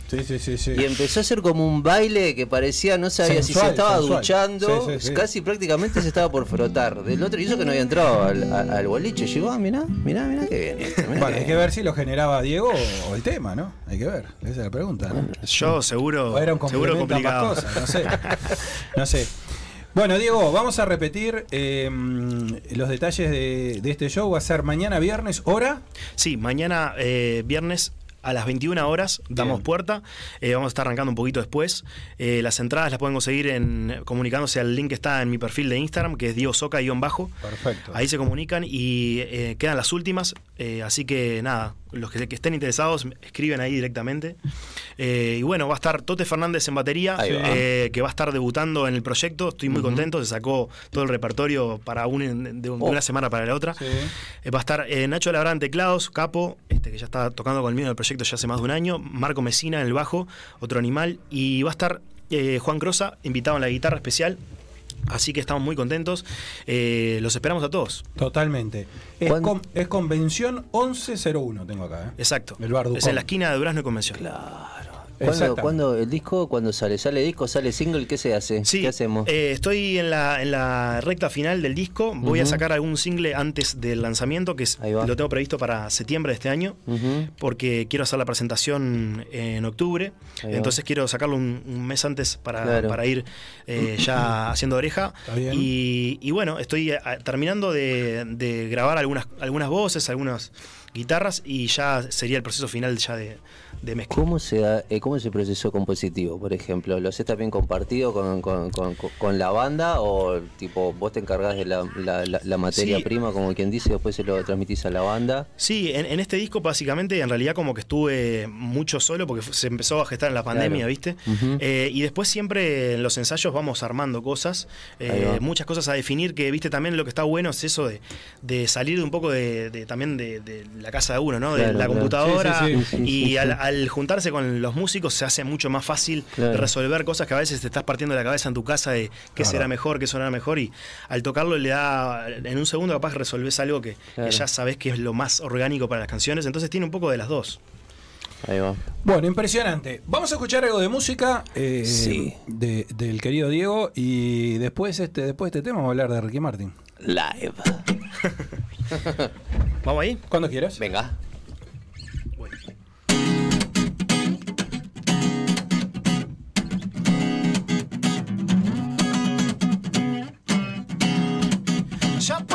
Sí, sí, sí, sí. Y empezó a hacer como un baile que parecía, no sabía si Sensual, se estaba sensual. duchando, Sí, sí, sí. casi prácticamente se estaba por frotar. Del otro, y eso que no había entrado al, al boliche, llegó, ah, mirá, mirá, mirá que bien. esto, mirá Bueno, hay que bien". ver si lo generaba Diego o, el tema, ¿no? Hay que ver. Esa es la pregunta. ¿no? Yo seguro, O era un seguro complicado. cosas, no sé. No sé. Bueno, Diego, vamos a repetir eh, los detalles de, de este show. Va a ser mañana viernes, hora. Sí, mañana eh, viernes a las 21 horas damos Bien. puerta. Eh, vamos a estar arrancando un poquito después. Eh, las entradas las pueden conseguir en, comunicándose al link que está en mi perfil de Instagram, que es Diego Soca-bajo. Perfecto. Ahí se comunican y eh, quedan las últimas. eh, así que nada, los que, que estén interesados escriben ahí directamente. Eh, y bueno, va a estar Tote Fernández en batería, va. eh, que va a estar debutando en el proyecto. Estoy muy contento, se sacó todo el repertorio para un, de, Oh. una semana para la otra. Sí. Eh, va a estar Nacho Labrán en teclados, capo, este, que ya está tocando conmigo en el proyecto ya hace más de un año. Marco Mesina en el bajo, otro animal. Y va a estar Juan Crosa, invitado en la guitarra especial. Así que estamos muy contentos. Eh, los esperamos a todos. Totalmente. Es, con- es convención 1101, tengo acá. ¿eh? Exacto. El Bar es en la esquina de Durazno y Convención. ¿Cuándo, cuándo el disco, cuando sale? ¿Sale disco? ¿Sale single? ¿Qué se hace? Sí, ¿Qué hacemos? eh, estoy en la, en la recta final del disco. Voy a sacar algún single antes del lanzamiento, que es, lo tengo previsto para septiembre de este año. Porque quiero hacer la presentación en octubre. Ahí va. Entonces quiero sacarlo un, un mes antes para, Claro. para ir eh, ya haciendo oreja. Está bien. Y, y bueno, estoy eh, terminando de, de grabar algunas, algunas voces, algunas guitarras y ya sería el proceso final ya de, de mezcla. ¿Cómo se da, eh, cómo es el proceso compositivo, por ejemplo? ¿Lo haces también compartido con, con- con- la banda o tipo vos te encargás de la, la- la- la materia Sí. prima, como quien dice, y después se lo transmitís a la banda? Sí, en, en este disco básicamente en realidad como que estuve mucho solo porque se empezó a gestar en la pandemia, Claro. ¿viste? Eh, y después siempre en los ensayos vamos armando cosas, eh, muchas cosas a definir que, ¿viste? También lo que está bueno es eso de, de salir de un poco de, de- también de, de la casa de uno, ¿no? de Claro, la claro. computadora. Sí, sí, sí. Sí, y al, al juntarse con los músicos se hace mucho más fácil Claro. resolver cosas que a veces te estás partiendo la cabeza en tu casa de qué Claro. será mejor, qué sonará mejor. Y al tocarlo le da, en un segundo capaz resolvés algo que, ya sabes que es lo más orgánico para las canciones. Entonces tiene un poco de las dos. Ahí va. Bueno, impresionante. Vamos a escuchar algo de música eh, Sí. de- del querido Diego y después, este, después de este tema vamos a hablar de Ricky Martin. Live. ¿Vamos ahí? Cuando quieras. Venga. Ya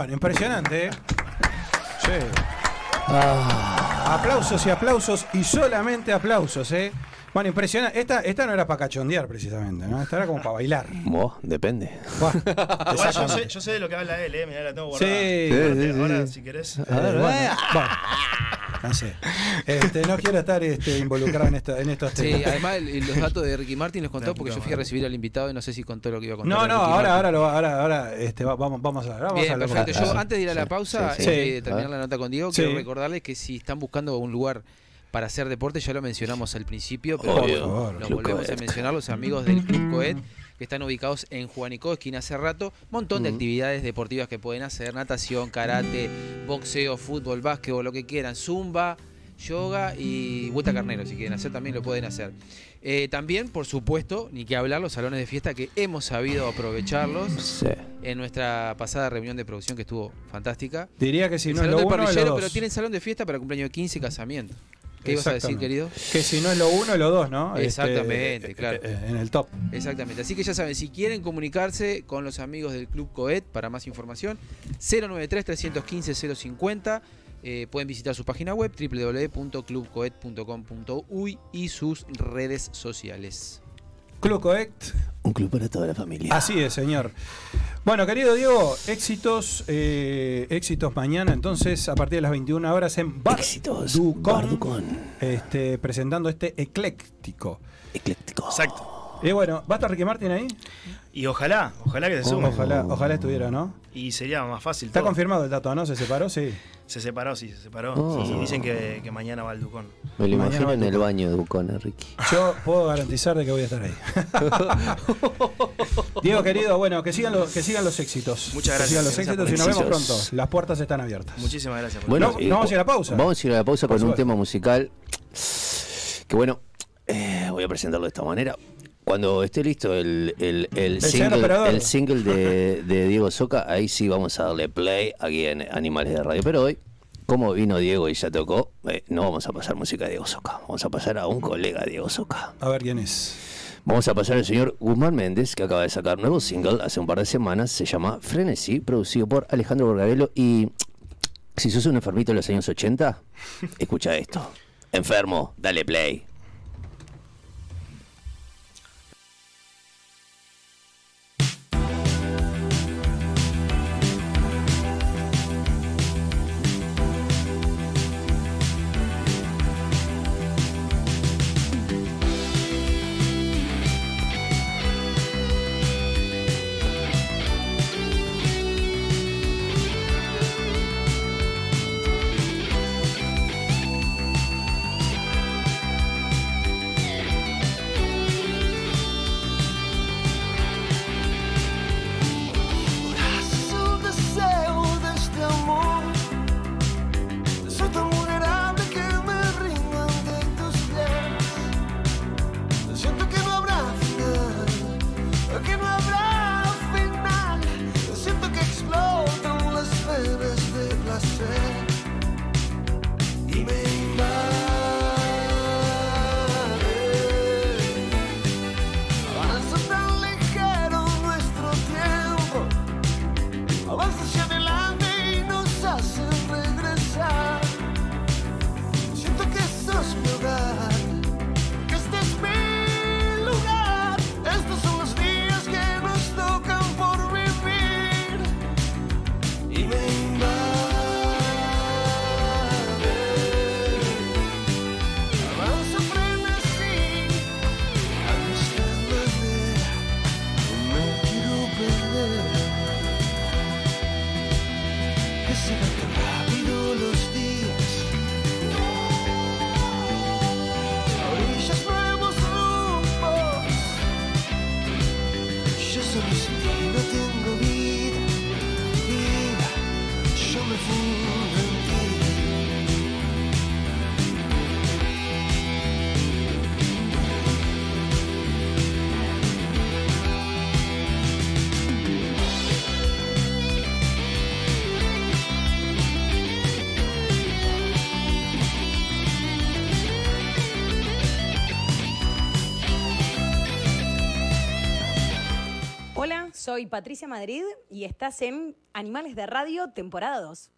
Bueno, impresionante, ¿eh? Sí. Ah, Aplausos y aplausos y solamente aplausos, ¿eh? Bueno, impresionante. Esta, esta no era para cachondear precisamente, ¿no? Esta era como para bailar. vos, depende. Buah, Igual yo sé, yo sé de lo que habla él, eh. Mirá, la tengo guardada. Sí, Ahora, si querés. Eh, bueno, bueno, no sé. Este, no quiero estar este, involucrado en, esto, en estos Sí, temas. además el- el- los datos de Ricky Martin los contó porque yo fui a recibir al invitado y no sé si contó lo que iba a contar. No, no, ahora, ahora, lo- ahora, ahora este, va- vamos, vamos a ver. Vamos a hablar perfecto. Yo Sí, antes de ir a la sí, pausa sí, y sí. de terminar Ah. la nota con Diego, Sí. quiero recordarles que si están buscando un lugar para hacer deporte, ya lo mencionamos al principio, pero Obvio. lo volvemos a mencionar, los amigos del Club Coet, que están ubicados en Juanico, esquina hace rato, montón de actividades deportivas que pueden hacer, natación, karate, boxeo, fútbol, básquetbol, lo que quieran, zumba, yoga y vuelta carnero, si quieren hacer también lo pueden hacer. Eh, también, por supuesto, ni que hablar, los salones de fiesta que hemos sabido aprovecharlos Sí. en nuestra pasada reunión de producción que estuvo fantástica. Diría que si El no es salón lo del uno, es lo parrillero, dos. pero tienen salón de fiesta para cumpleaños de 15 y casamiento. ¿Qué ibas a decir, querido? Que si no es lo uno, es lo dos, ¿no? Este, Exactamente, eh, claro. eh, En el top. Exactamente. Así que ya saben, si quieren comunicarse con los amigos del Club Coet para más información, 093-315-050. eh, pueden visitar su página web www.clubcoet.com.uy y sus redes sociales. Club Coet, Un club para toda la familia. Así es, señor. Bueno, querido Diego, éxitos, eh, éxitos mañana, entonces, a partir de las 21 horas en Bar Éxitos. Bar Ducón. este, presentando este ecléctico. Ecléctico. Exacto. Y bueno, ¿va a estar Ricky Martin ahí? Y ojalá, ojalá que se sume. Ojalá, ojalá estuviera, ¿no? Y sería más fácil. Está todo. confirmado el dato, ¿no? ¿Se separó? Sí. Se separó, sí, se separó. Oh. Y dicen que, que mañana va al Ducón. Me lo Mañana imagino en el baño de Bucona, Ricky. Yo puedo garantizar de que voy a estar ahí. Diego, querido, bueno, que sigan, los, que sigan los éxitos. Muchas Que gracias. sigan los Gracias éxitos y nos vemos pronto. Las puertas están abiertas. Muchísimas gracias. por Bueno, No, y- no vamos a ir a la pausa. Vamos a ir a la pausa con un tema musical que bueno, eh, voy a presentarlo de esta manera. Cuando esté listo el, el, el single, el single de, de Diego Soca, ahí sí vamos a darle play aquí en Animales de Radio. Pero hoy, como vino Diego y ya tocó, eh, no vamos a pasar música de Diego Soca, vamos a pasar a un colega de Diego Soca. A ver quién es. Vamos a pasar al señor Guzmán Méndez, que acaba de sacar nuevo single hace un par de semanas, se llama Frenesí, producido por Alejandro Borgarello. Y si sos un enfermito de los años 80, escucha esto. Enfermo, dale play. Soy Patricia Madrid y estás en Animales de Radio, temporada 2.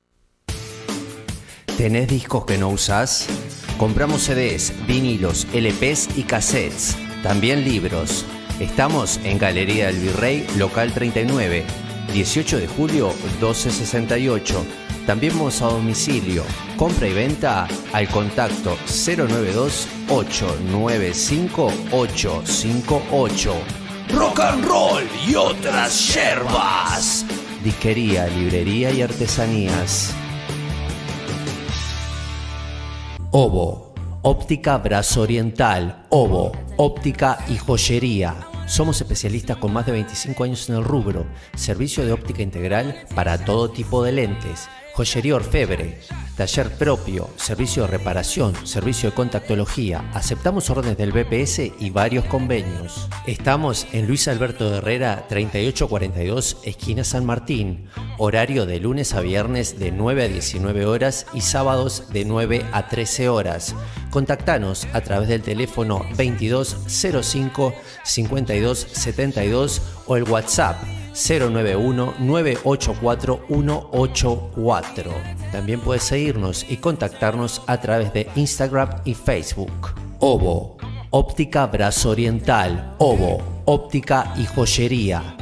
¿Tenés discos que no usás? Compramos CDs, vinilos, LPs y cassettes. También libros. Estamos en Galería del Virrey, local 39, 18 de julio 1268. También vamos a domicilio. Compra y venta al contacto 092 895 858. Rock and roll y otras yerbas. Disquería, librería y artesanías. Obo, óptica brazo oriental, Obo, óptica y joyería. Somos especialistas con más de 25 años en el rubro, servicio de óptica integral para todo tipo de lentes, joyería orfebre, taller propio, servicio de reparación, servicio de contactología. Aceptamos órdenes del BPS y varios convenios. Estamos en Luis Alberto Herrera 3842, esquina San Martín. Horario de lunes a viernes de 9 a 19 horas y sábados de 9 a 13 horas. Contactanos a través del teléfono 2205 5272 o el WhatsApp 091-984-184. También puedes seguirnos y contactarnos a través de Instagram y Facebook. Obo, óptica brazo oriental, Obo, óptica y joyería.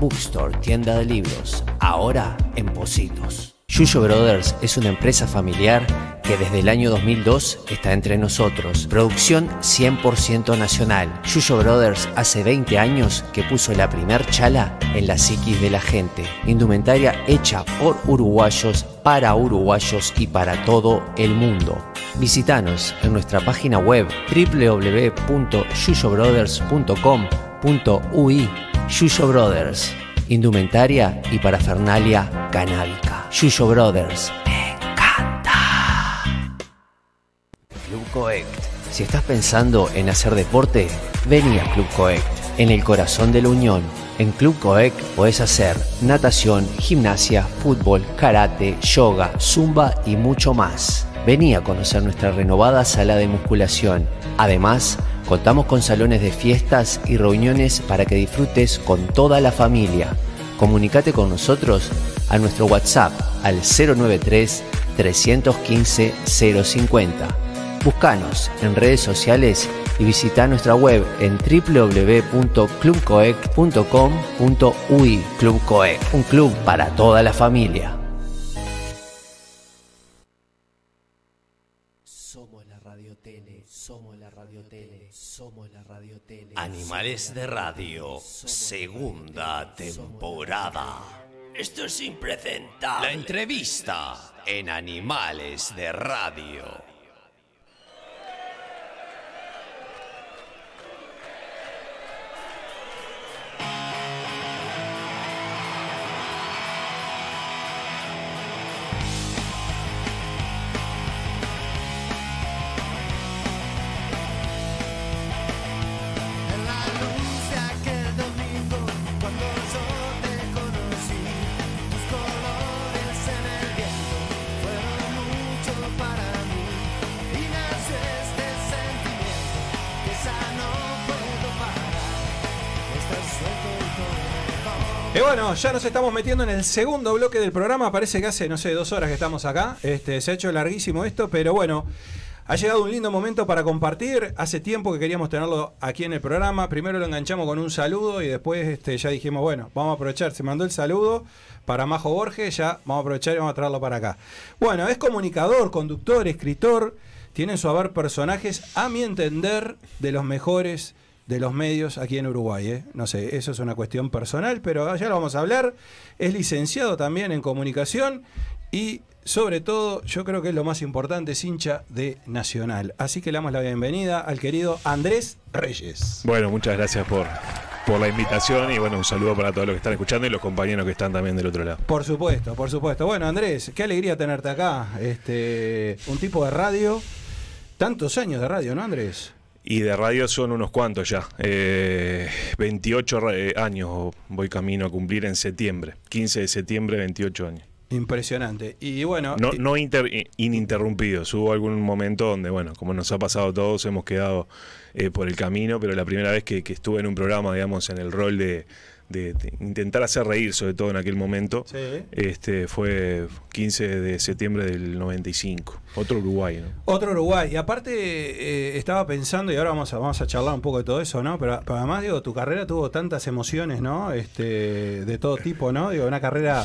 Bookstore, tienda de libros, ahora en Positos. Yuyo Brothers es una empresa familiar que desde el año 2002 está entre nosotros. Producción 100% nacional. Yuyo Brothers hace 20 años que puso la primer chala en la psiquis de la gente. Indumentaria hecha por uruguayos, para uruguayos y para todo el mundo. Visítanos en nuestra página web www.yuyobrothers.com.ui Yuyo Brothers, indumentaria y parafernalia canábica. Yuyo Brothers, me encanta. Club Coect. Si estás pensando en hacer deporte, vení a Club Coect, en el corazón de la Unión. En Club Coect podés hacer natación, gimnasia, fútbol, karate, yoga, zumba y mucho más. Vení a conocer nuestra renovada sala de musculación. Además, contamos con salones de fiestas y reuniones para que disfrutes con toda la familia. Comunicate con nosotros a nuestro WhatsApp al 093 315 050. Buscanos en redes sociales y visita nuestra web en www.clubcoec.com.ui Club un club para toda la familia. Animales de Radio, segunda temporada. Esto es impresentable. La entrevista en Animales de Radio. Bueno, ya nos estamos metiendo en el segundo bloque del programa. Parece que hace, no sé, dos horas que estamos acá. Este, se ha hecho larguísimo esto, pero bueno. Ha llegado un lindo momento para compartir. Hace tiempo que queríamos tenerlo aquí en el programa. Primero lo enganchamos con un saludo y después este, ya dijimos, bueno, vamos a aprovechar. Se mandó el saludo para Majo Borges, ya vamos a aprovechar y vamos a traerlo para acá. Bueno, es comunicador, conductor, escritor. Tiene en su haber personajes, a mi entender, de los mejores de los medios aquí en Uruguay. ¿eh? No sé, eso es una cuestión personal, pero ya lo vamos a hablar. Es licenciado también en comunicación y sobre todo, yo creo que es lo más importante, es hincha de Nacional. Así que le damos la bienvenida al querido Andrés Reyes. Bueno, muchas gracias por, por la invitación y bueno, un saludo para todos los que están escuchando y los compañeros que están también del otro lado. Por supuesto, por supuesto. Bueno, Andrés, qué alegría tenerte acá. Este, un tipo de radio, tantos años de radio, ¿no, Andrés? Y de radio son unos cuantos ya. Eh, 28 ra- eh, años voy camino a cumplir en septiembre. 15 de septiembre, 28 años. Impresionante. Y bueno, No, no inter- ininterrumpidos. Hubo algún momento donde, bueno, como nos ha pasado a todos, hemos quedado eh, por el camino, pero la primera vez que, que estuve en un programa, digamos, en el rol de, de- de intentar hacer reír, sobre todo en aquel momento, Sí. este fue 15 de septiembre del 95. Otro Uruguay, ¿no? Otro Uruguay. Y aparte, eh, estaba pensando, y ahora vamos a, vamos a charlar un poco de todo eso, ¿no? Pero, pero además, digo, tu carrera tuvo tantas emociones, ¿no? Este, de todo tipo, ¿no? Digo, una carrera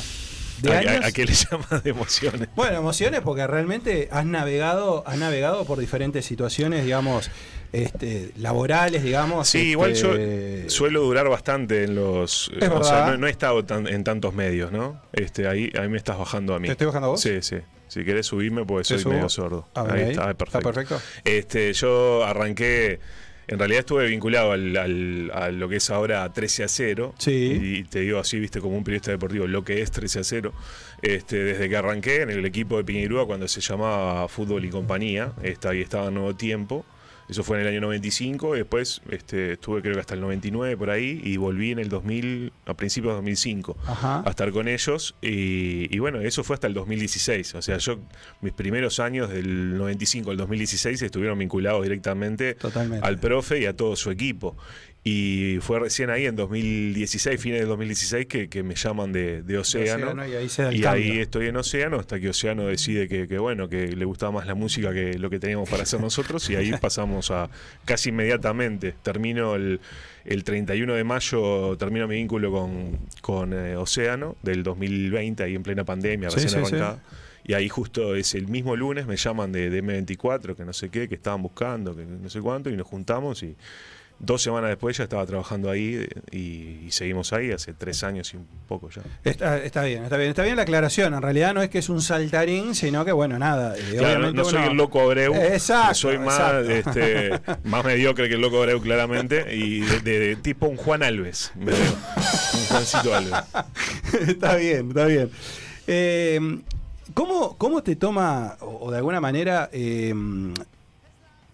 de ¿A, a- años. a qué le llamas de emociones? Bueno, emociones porque realmente has navegado, has navegado por diferentes situaciones, digamos, este, laborales, digamos. Sí, este, igual yo suelo durar bastante en los. Es o sea, no, no he estado tan- en tantos medios, ¿no? Este, ahí, ahí me estás bajando a mí. ¿Te estoy bajando a vos? Sí, sí. Si querés subirme, porque ¿Te soy subo? medio sordo. A ver, ahí, ahí. está, ah, ¿Está perfecto. perfecto? Este, yo arranqué. En realidad estuve vinculado al, al- a lo que es ahora 13 a 0. Sí. Y te digo así, viste, como un periodista deportivo, lo que es 13 a 0. Este, desde que arranqué en el equipo de Piñerúa cuando se llamaba Fútbol y Compañía, ahí estaba Nuevo Tiempo. Eso fue en el año 95, y después este, estuve creo que hasta el 99 por ahí y volví en el 2000, a principios de 2005 Ajá. a estar con ellos y, y bueno, eso fue hasta el 2016. O sea, yo mis primeros años del 95 al 2016 estuvieron vinculados directamente Totalmente. al profe y a todo su equipo. Y fue recién ahí en 2016, fines del 2016, que, que me llaman de, de Océano. Océano, y ahí se da el Y cambio. ahí estoy en Océano hasta que Océano decide que, que, bueno, que le gustaba más la música que lo que teníamos para hacer nosotros. Y ahí pasamos a casi inmediatamente. Termino el, el 31 de mayo, termino mi vínculo con, con eh, Océano del 2020, ahí en plena pandemia, Sí, recién sí, sí. arrancada. Y ahí justo es el mismo lunes, me llaman de, de M24, que no sé qué, que estaban buscando, que no sé cuánto, y nos juntamos y dos semanas después ya estaba trabajando ahí eh, y, y seguimos ahí hace tres años y un poco ya. Está, está bien, está bien, está bien la aclaración. En realidad no es que es un saltarín, sino que bueno, nada. eh, Claro, no, soy uno- el loco Abreu, Exacto, soy más, exacto. este, más mediocre que el loco Abreu claramente y de, de- de tipo un Juan Alves, me veo. un Juancito Alves. está bien, está bien. Eh, ¿cómo, ¿Cómo te toma, o, o de alguna manera, eh,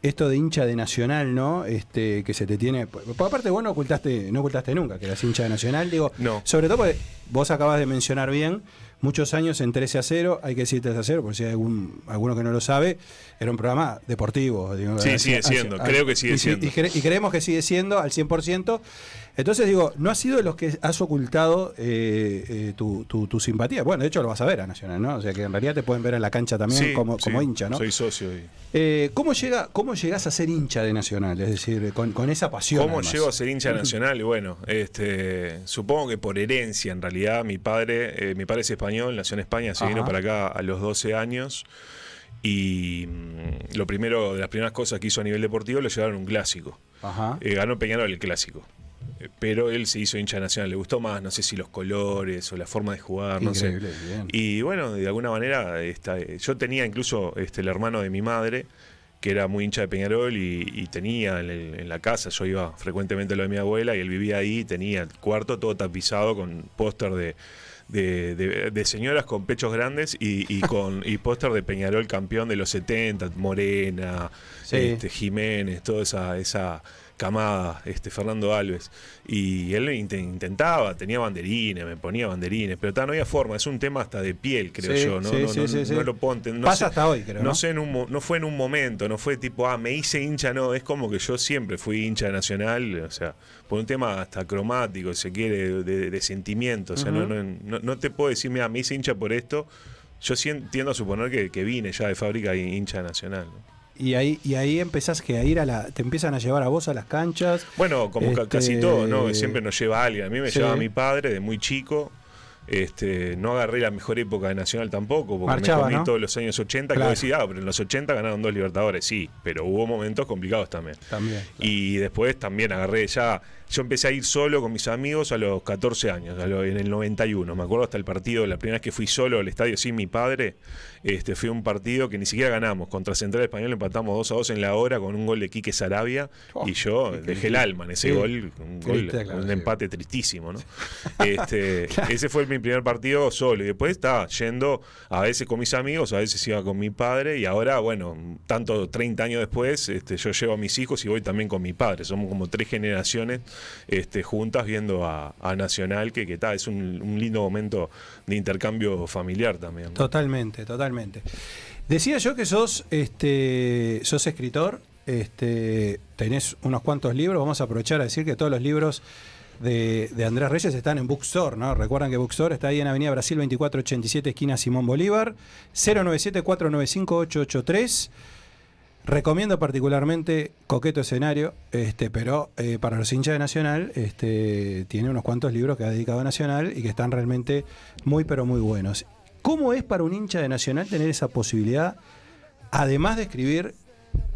esto de hincha de Nacional, ¿no? Este, que se te tiene. Porque aparte, vos no ocultaste, no ocultaste nunca que eras hincha de Nacional, digo. No. Sobre todo porque vos acabas de mencionar bien. Muchos años en 13 a 0, hay que decir 13 a 0, por si hay algún, alguno que no lo sabe, era un programa deportivo. digo, Sí, sigue siendo, creo que sigue y, siendo. Y, cre- y creemos que sigue siendo al 100%. Entonces digo, no has sido de los que has ocultado eh, eh, tu, tu- tu simpatía. Bueno, de hecho lo vas a ver a Nacional, ¿no? O sea que en realidad te pueden ver en la cancha también Sí, como, como sí, hincha, ¿no? Soy socio. y- Eh, ¿cómo, llega, ¿Cómo llegas a ser hincha de Nacional? Es decir, con, con esa pasión. ¿Cómo además. llego a ser hincha nacional? Y bueno, este, supongo que por herencia, en realidad, mi padre, mi padre es español, nació en España, se Ajá. vino para acá a los 12 años. Y mm, lo primero, de las primeras cosas que hizo a nivel deportivo, lo llevaron a un clásico. Ajá. Eh, ganó Peñarol el clásico. Eh, Pero él se hizo hincha nacional, le gustó más, no sé si los colores o la forma de jugar, no sé. Increíble, bien. Y bueno, de alguna manera, esta, eh, yo tenía incluso este, el hermano de mi madre, que era muy hincha de Peñarol y, y tenía en, el- en la casa, yo iba frecuentemente a lo de mi abuela y él vivía ahí, tenía el cuarto todo tapizado con póster de, de, de- de señoras con pechos grandes y, y con y póster de Peñarol campeón de los 70, Morena, Sí. este, Jiménez, toda esa, esa camada, este, Fernando Alves. Y él inte- intentaba, tenía banderines, me ponía banderines, pero ta, no había forma, es un tema hasta de piel, creo Sí, yo. No, sí, no, sí, no- sí, no sí. lo puedo entender. Pasa sé- hasta hoy, creo, ¿no? sé en un mo- no fue en un momento, no fue tipo, ah, me hice hincha, no, es como que yo siempre fui hincha de nacional, o sea, por un tema hasta cromático, si se quiere, de, de sentimiento, o sea, no, te puedo decir, mira, me hice hincha por esto, yo sien- tiendo a suponer que, que vine ya de fábrica hincha nacional. ¿no? Y ahí, y ahí empezás que a ir a la. Te empiezan a llevar a vos a las canchas. Bueno, como ca- Este, casi todo, ¿no? Siempre nos lleva alguien. A mí me sí. llevaba mi padre de muy chico. Este, no agarré la mejor época de Nacional tampoco, porque Marchaba, me comí ¿no? todos los años 80, Claro. que vos decís, ah, pero en los 80 ganaron dos Libertadores, sí, pero hubo momentos complicados también. También. Y después también agarré ya. Yo empecé a ir solo con mis amigos a los 14 años, a lo- en el 91. Me acuerdo hasta el partido, la primera vez que fui solo al estadio sin mi padre. Este, fue un partido que ni siquiera ganamos. Contra Central Español empatamos 2 a 2 en la hora con un gol de Quique Sarabia. y yo dejé el alma en ese Sí. gol. Un, gol, Triste, claro, un sí. empate tristísimo, ¿no? Este, Ese fue mi primer partido solo. Y después estaba yendo a veces con mis amigos, a veces iba con mi padre. Y ahora, bueno, tanto 30 años después, este, yo llevo a mis hijos y voy también con mi padre. Somos como tres generaciones este, juntas viendo a, Nacional, que, que es un, lindo momento de intercambio familiar también. Totalmente, totalmente. Decía yo que sos, este, sos escritor, este, tenés unos cuantos libros, vamos a aprovechar a decir que todos los libros de, Andrés Reyes están en Bookstore, ¿no? Recuerdan que Bookstore está ahí en Avenida Brasil 2487, esquina Simón Bolívar, 097-495-883. Recomiendo particularmente Coqueto Escenario, este, pero eh, para los hinchas de Nacional, este, tiene unos cuantos libros que ha dedicado a Nacional y que están realmente muy, pero muy buenos. ¿Cómo es para un hincha de Nacional tener esa posibilidad, además de escribir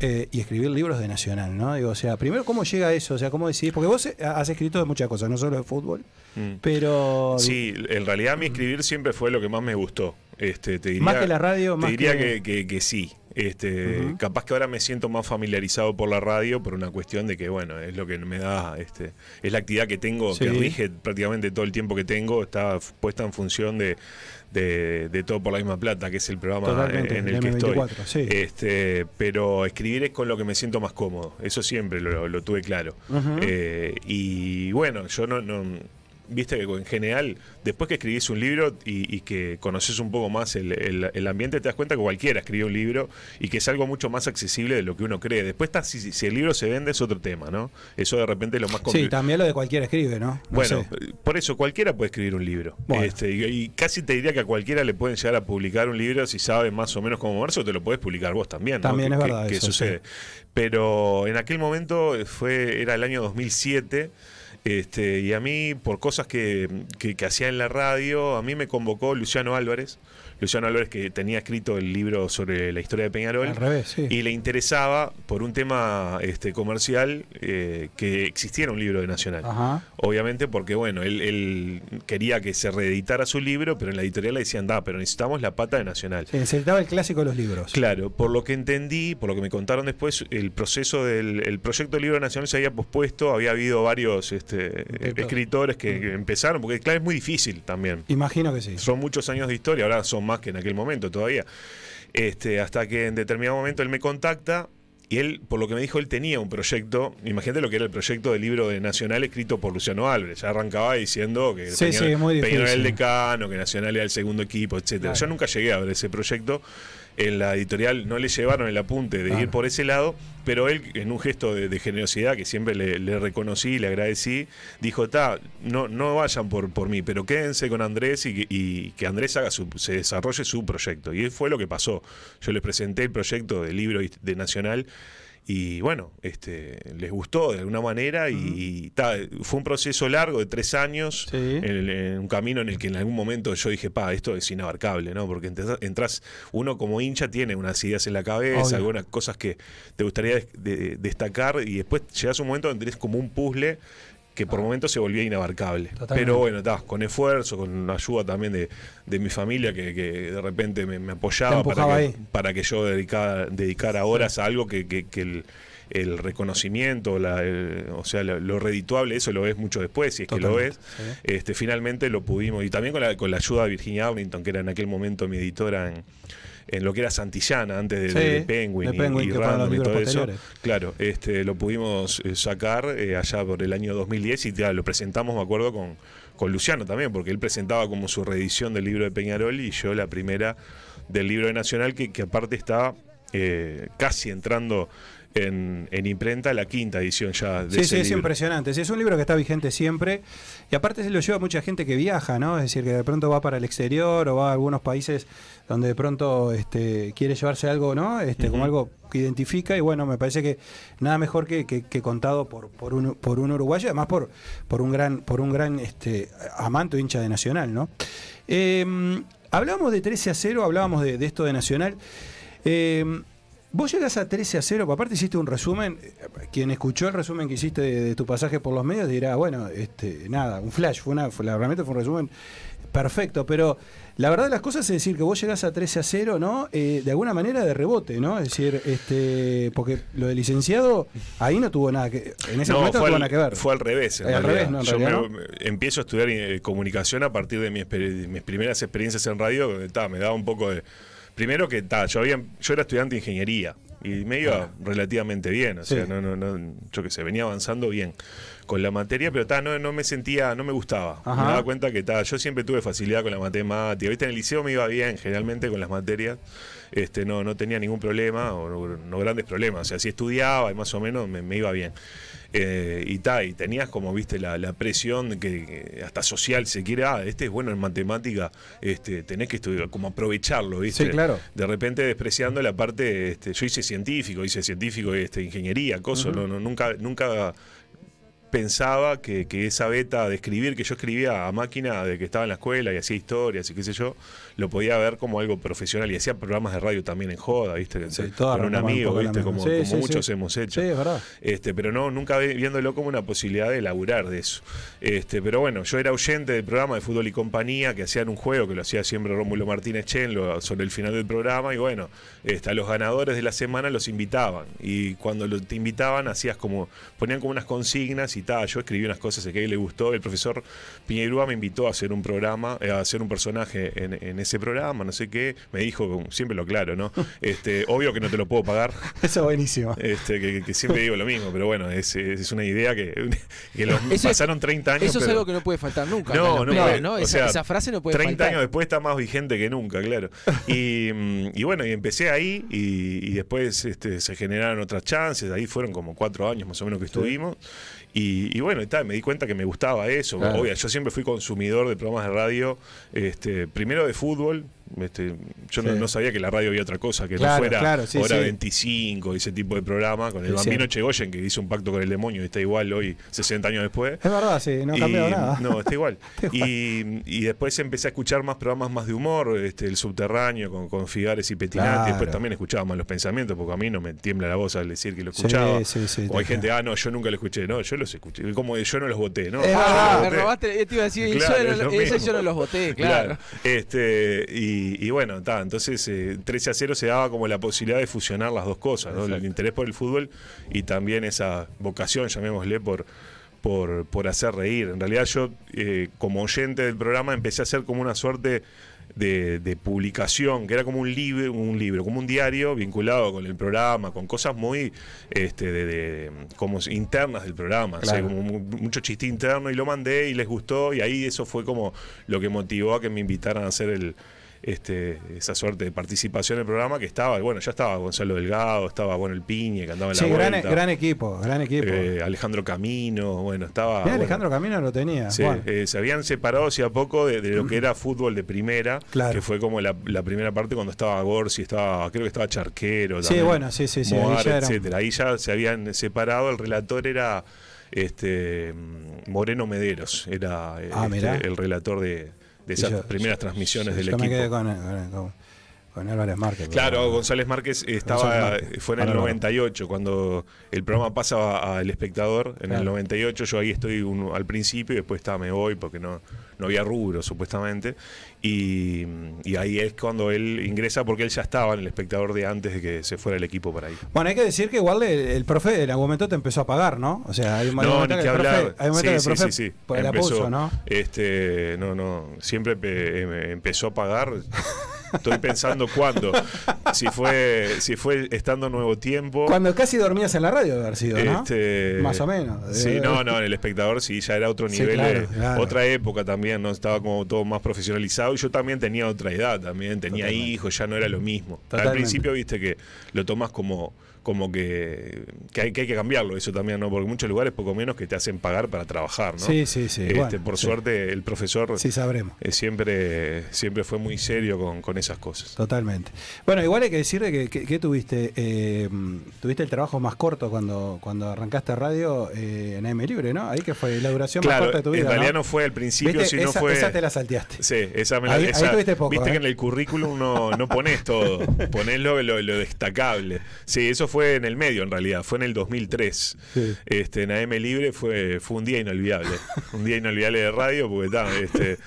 eh, y escribir libros de Nacional, ¿no? Digo, o sea, primero, ¿cómo llega a eso? O sea, ¿cómo decidís? Porque vos eh, has escrito de muchas cosas, no solo de fútbol, Mm. pero... Sí, en realidad mi escribir siempre fue lo que más me gustó. Este, te diría, Más que la radio, te más diría que- que, que- que sí. Este. Capaz que ahora me siento más familiarizado por la radio por una cuestión de que, bueno, es lo que me da, este, es la actividad que tengo, que rige prácticamente todo el tiempo que tengo, está puesta en función de, de, de todo por la misma plata, que es el programa Totalmente, en el el que estoy. M24, sí. Este, pero escribir es con lo que me siento más cómodo, eso siempre lo, lo tuve claro. Eh, y bueno, yo no, no- viste que en general, después que escribís un libro y, y que conoces un poco más el, el- el ambiente, te das cuenta que cualquiera escribe un libro y que es algo mucho más accesible de lo que uno cree. Después está, si, si el libro se vende es otro tema, ¿no? Eso de repente es lo más Sí, complicado. también lo de cualquiera escribe, ¿no? No Bueno, sé. por eso cualquiera puede escribir un libro. Bueno. Este, y, y casi te diría que a cualquiera le pueden llegar a publicar un libro si sabe más o menos cómo moverse, o te lo puedes publicar vos también. ¿no? También Que- es verdad que eso, sucede. Pero en aquel momento fue era el año 2007. Este, y a mí, por cosas que, que, que hacía en la radio, a mí me convocó Luciano Álvarez. Luciano Álvarez que tenía escrito el libro sobre la historia de Peñarol. Al revés, sí. Y le interesaba, por un tema este, comercial, eh, que existiera un libro de Nacional. Ajá. Obviamente porque, bueno, él, él quería que se reeditara su libro, pero en la editorial le decían, da, pero necesitamos la pata de Nacional. Se necesitaba el clásico de los libros. Claro, por lo que entendí, por lo que me contaron después, el proceso del el proyecto del libro nacional se había pospuesto, había habido varios este, escritores que, que empezaron, porque claro, es muy difícil también. Imagino que sí. Son muchos años de historia, ahora son más que en aquel momento todavía. Este, hasta que en determinado momento él me contacta y él, por lo que me dijo, él tenía un proyecto, imagínate lo que era el proyecto del libro de Nacional escrito por Luciano Álvarez, ya arrancaba diciendo que Sí, Peñarol- sí, muy Peñarol era el decano, que Nacional era el segundo equipo, etcétera. Claro. Yo nunca llegué a ver ese proyecto. En la editorial no le llevaron el apunte de ir por ese lado, pero él, en un gesto de, de generosidad que siempre le, le reconocí y le agradecí, dijo: Ta, no, no vayan por, por mí, pero quédense con Andrés y, que- y que Andrés haga su, se desarrolle su proyecto. Y fue lo que pasó. Yo les presenté el proyecto del libro de Nacional. Y bueno, este, les gustó de alguna manera y, y ta, fue un proceso largo de tres años, en, el- en un camino en el que en algún momento yo dije, pa, esto es inabarcable, ¿no? Porque entras, uno como hincha tiene unas ideas en la cabeza, Obvio. algunas cosas que te gustaría de- destacar y después llegas a un momento donde tenés como un puzzle que por momentos se volvía inabarcable. Totalmente. Pero bueno, ta, con esfuerzo, con ayuda también de, de mi familia que, que de repente me, me apoyaba para que, ahí. para que yo dedicara, dedicara horas a algo que, que- que el, el reconocimiento, la, el- o sea, lo, lo redituable, eso lo ves mucho después, si es que lo ves. Este, finalmente lo pudimos, y también con la, con la ayuda de Virginia Arlington, que era en aquel momento mi editora en, en lo que era Santillana, antes de, Sí, de Penguin, de y- Penguin, Random y todo eso. Claro, este, lo pudimos eh, sacar eh, allá por el año 2010 y ya, lo presentamos, me acuerdo, con, con Luciano también, porque él presentaba como su reedición del libro de Peñarol y yo la primera del libro de Nacional, que, que aparte está eh, casi entrando en, en imprenta, la quinta edición ya de Sí, ese sí, es libro. impresionante. Sí, es un libro que está vigente siempre. Y aparte se lo lleva mucha gente que viaja, ¿no? Es decir, que de pronto va para el exterior o va a algunos países donde de pronto este, quiere llevarse algo, ¿no? Este, Como algo que identifica. Y bueno, me parece que nada mejor que, que- que contado por, por, un, por un uruguayo, además por, por un gran, por un gran este, amante o hincha de Nacional, ¿no? Eh, hablábamos de 13 a 0, hablábamos de, de esto de Nacional. Eh, Vos llegás a 13 a 0, aparte hiciste un resumen, quien escuchó el resumen que hiciste de, de tu pasaje por los medios dirá, bueno, este, nada, un flash, fue una, fue- la- realmente fue un resumen perfecto, pero la verdad de las cosas es decir que vos llegás a 13 a 0, ¿no? Eh, de alguna manera de rebote, ¿no? Es decir, este, porque lo de licenciado ahí no tuvo nada que, en ese No, momento no fue tuvo al, nada que ver. fue al revés. Eh, al revés, no, en Yo realidad me- me- empiezo a estudiar eh, comunicación a partir de mis primeras experiencias en radio, donde ta, me daba un poco de. Primero que ta, yo, había, yo era estudiante de ingeniería y me iba relativamente bien, o sea, Sí. no, no, no, yo que sé, venía avanzando bien con la materia, pero ta, no, no me sentía, no me gustaba. Ajá. Me daba cuenta que ta, yo siempre tuve facilidad con la matemática. ¿Viste? En el liceo me iba bien, generalmente con las materias. Este, no, no tenía ningún problema, o no, no grandes problemas. O sea, si estudiaba y más o menos me, me iba bien. Eh, y ta, y tenías como, viste, la, la presión que, que hasta social se quiere, ah, este es bueno en matemática, este, tenés que estudiar, como aprovecharlo, viste. Sí, claro. De repente despreciando la parte, este, yo hice científico, hice científico, este, ingeniería, cosas, no, nunca, nunca pensaba que, que esa beta de escribir que yo escribía a máquina de que estaba en la escuela y hacía historias y qué sé yo, lo podía ver como algo profesional y hacía programas de radio también en joda, ¿viste? Con un amigo, ¿viste? Como, Sí, como sí, muchos hemos hecho. Sí, es verdad. Este, pero no, nunca vi- viéndolo como una posibilidad de laburar de eso. Este, pero bueno, yo era oyente del programa de fútbol y compañía que hacían un juego que lo hacía siempre Rómulo Martínez Chen lo- sobre el final del programa y bueno, este, a los ganadores de la semana los invitaban y cuando lo- te invitaban hacías como ponían como unas consignas y yo escribí unas cosas que a él le gustó, el profesor Piñerúa me invitó a hacer un programa, eh, a hacer un personaje en, en ese programa, no sé qué, me dijo, siempre lo aclaro, ¿no? Este, obvio que no te lo puedo pagar. Eso es buenísimo. Este, que, que siempre digo lo mismo, pero bueno, es, es una idea que, que los- pasaron 30 años. Eso es pero- algo que no puede faltar nunca. no, no, puede, ¿no? Esa, sea, esa frase no puede 30 faltar. años después está más vigente que nunca, claro. Y, y bueno, y empecé ahí y, y después este, se generaron otras chances. Ahí fueron como cuatro años más o menos que estuvimos. Y, y bueno, y tal, me di cuenta que me gustaba eso. Claro. Obvio, yo siempre fui consumidor de programas de radio, este, primero de fútbol. Este, yo no, Sí. no sabía que la radio había otra cosa, que Claro, no fuera claro, sí, hora sí. 25 y ese tipo de programa, con el Sí, bambino sí. Chegoyen que hizo un pacto con el demonio y está igual hoy, 60 años después. Es verdad, sí, no ha Y- cambiado nada. No, está igual. Está igual. y, y después empecé a escuchar más programas más de humor, este, El Subterráneo con, con Figares y Petinati. Claro. Después también escuchaba más los pensamientos, porque a mí no me tiembla la voz al decir que lo escuchaba. Sí, sí, sí, o hay te- gente, ah, no, yo nunca lo escuché. No, yo los escuché. Como yo no los voté, ¿no? Es Yo verdad. los Me robaste, te iba a decir, yo no los voté, claro. Este, y, y bueno, ta, entonces eh, 13 a 0 se daba como la posibilidad de fusionar las dos cosas, ¿no? el interés por el fútbol y también esa vocación, llamémosle, por, por, por hacer reír. En realidad yo, eh, como oyente del programa, empecé a hacer como una suerte de, de publicación, que era como un libro, un libro, como un diario vinculado con el programa, con cosas muy este, de, de- como internas del programa, o sea, Claro. como mu- mucho chiste interno y lo mandé y les gustó y ahí eso fue como lo que motivó a que me invitaran a hacer el este, esa suerte de participación en el programa que estaba, bueno, ya estaba Gonzalo Delgado, estaba bueno el Piñe que andaba en Sí, la gran, vuelta, gran equipo, gran equipo. eh, Alejandro Camino, bueno, estaba bueno, Alejandro Camino lo tenía. Sí, eh, se habían separado hacía poco de, de lo que era fútbol de primera, Claro. que fue como la, la primera parte cuando estaba Gorsi, estaba, creo que estaba Charquero, Sí, también, bueno, sí, sí, sí, ahí Moar, un- etcétera. Ahí ya se habían separado, el relator era este mm, Moreno Mederos, era Ah, este, el relator de, de esas primeras transmisiones del Yo equipo. me quedé con, con, con- con Álvarez Márquez. pero- Claro, González Márquez estaba, González Márquez. fue en el Ahora no. 98, cuando el programa pasa al espectador, en Claro. el 98 yo ahí estoy un- al principio y después está, me voy porque no, no había rubro supuestamente, y, y ahí es cuando él ingresa porque él ya estaba en el espectador de antes de que se fuera el equipo para ahí. Bueno, hay que decir que igual el, el profe en algún momento te empezó a pagar, ¿no? O sea, hay un un No, momento ni que profe, hablar. hay un momento que el Sí, profe sí, sí, sí. pues, la Empezó, puso, ¿no? Este, no, no, siempre em- empezó a pagar Estoy pensando cuándo. Si fue, si fue estando Nuevo Tiempo. Cuando casi dormías en la radio debe haber sido, ¿no? Este, Más o menos. Sí, no, no, en el espectador sí, ya era otro Sí, nivel, claro, de- claro. otra época también, ¿no? Estaba como todo más profesionalizado y yo también tenía otra edad, también tenía Totalmente. hijos, ya no era lo mismo. Al principio viste que lo tomas como como que, que, hay, que hay que cambiarlo eso también, ¿no? Porque muchos lugares poco menos que te hacen pagar para trabajar, ¿no? Sí, sí, sí, Este, bueno, por sí. suerte el profesor Sí, sabremos. eh, siempre, siempre fue muy serio con, con esas cosas. Totalmente. Bueno, igual hay que decirle que, que- que tuviste eh, tuviste el trabajo más corto cuando, cuando arrancaste radio eh, en AM Libre, ¿no? Ahí que fue la duración más corta de tu vida. en realidad no fue al principio, ¿Viste? sino esa, fue... Esa te la salteaste. Sí, esa me la Ahí- ahí esa- tuviste poco, Viste ¿eh? que en el currículum no, no pones todo, ponés lo, lo- lo destacable. Sí, eso fue en el medio en realidad, fue en el 2003. Sí. Este, en AM Libre fue, fue un día inolvidable, un día inolvidable de radio porque ta, este,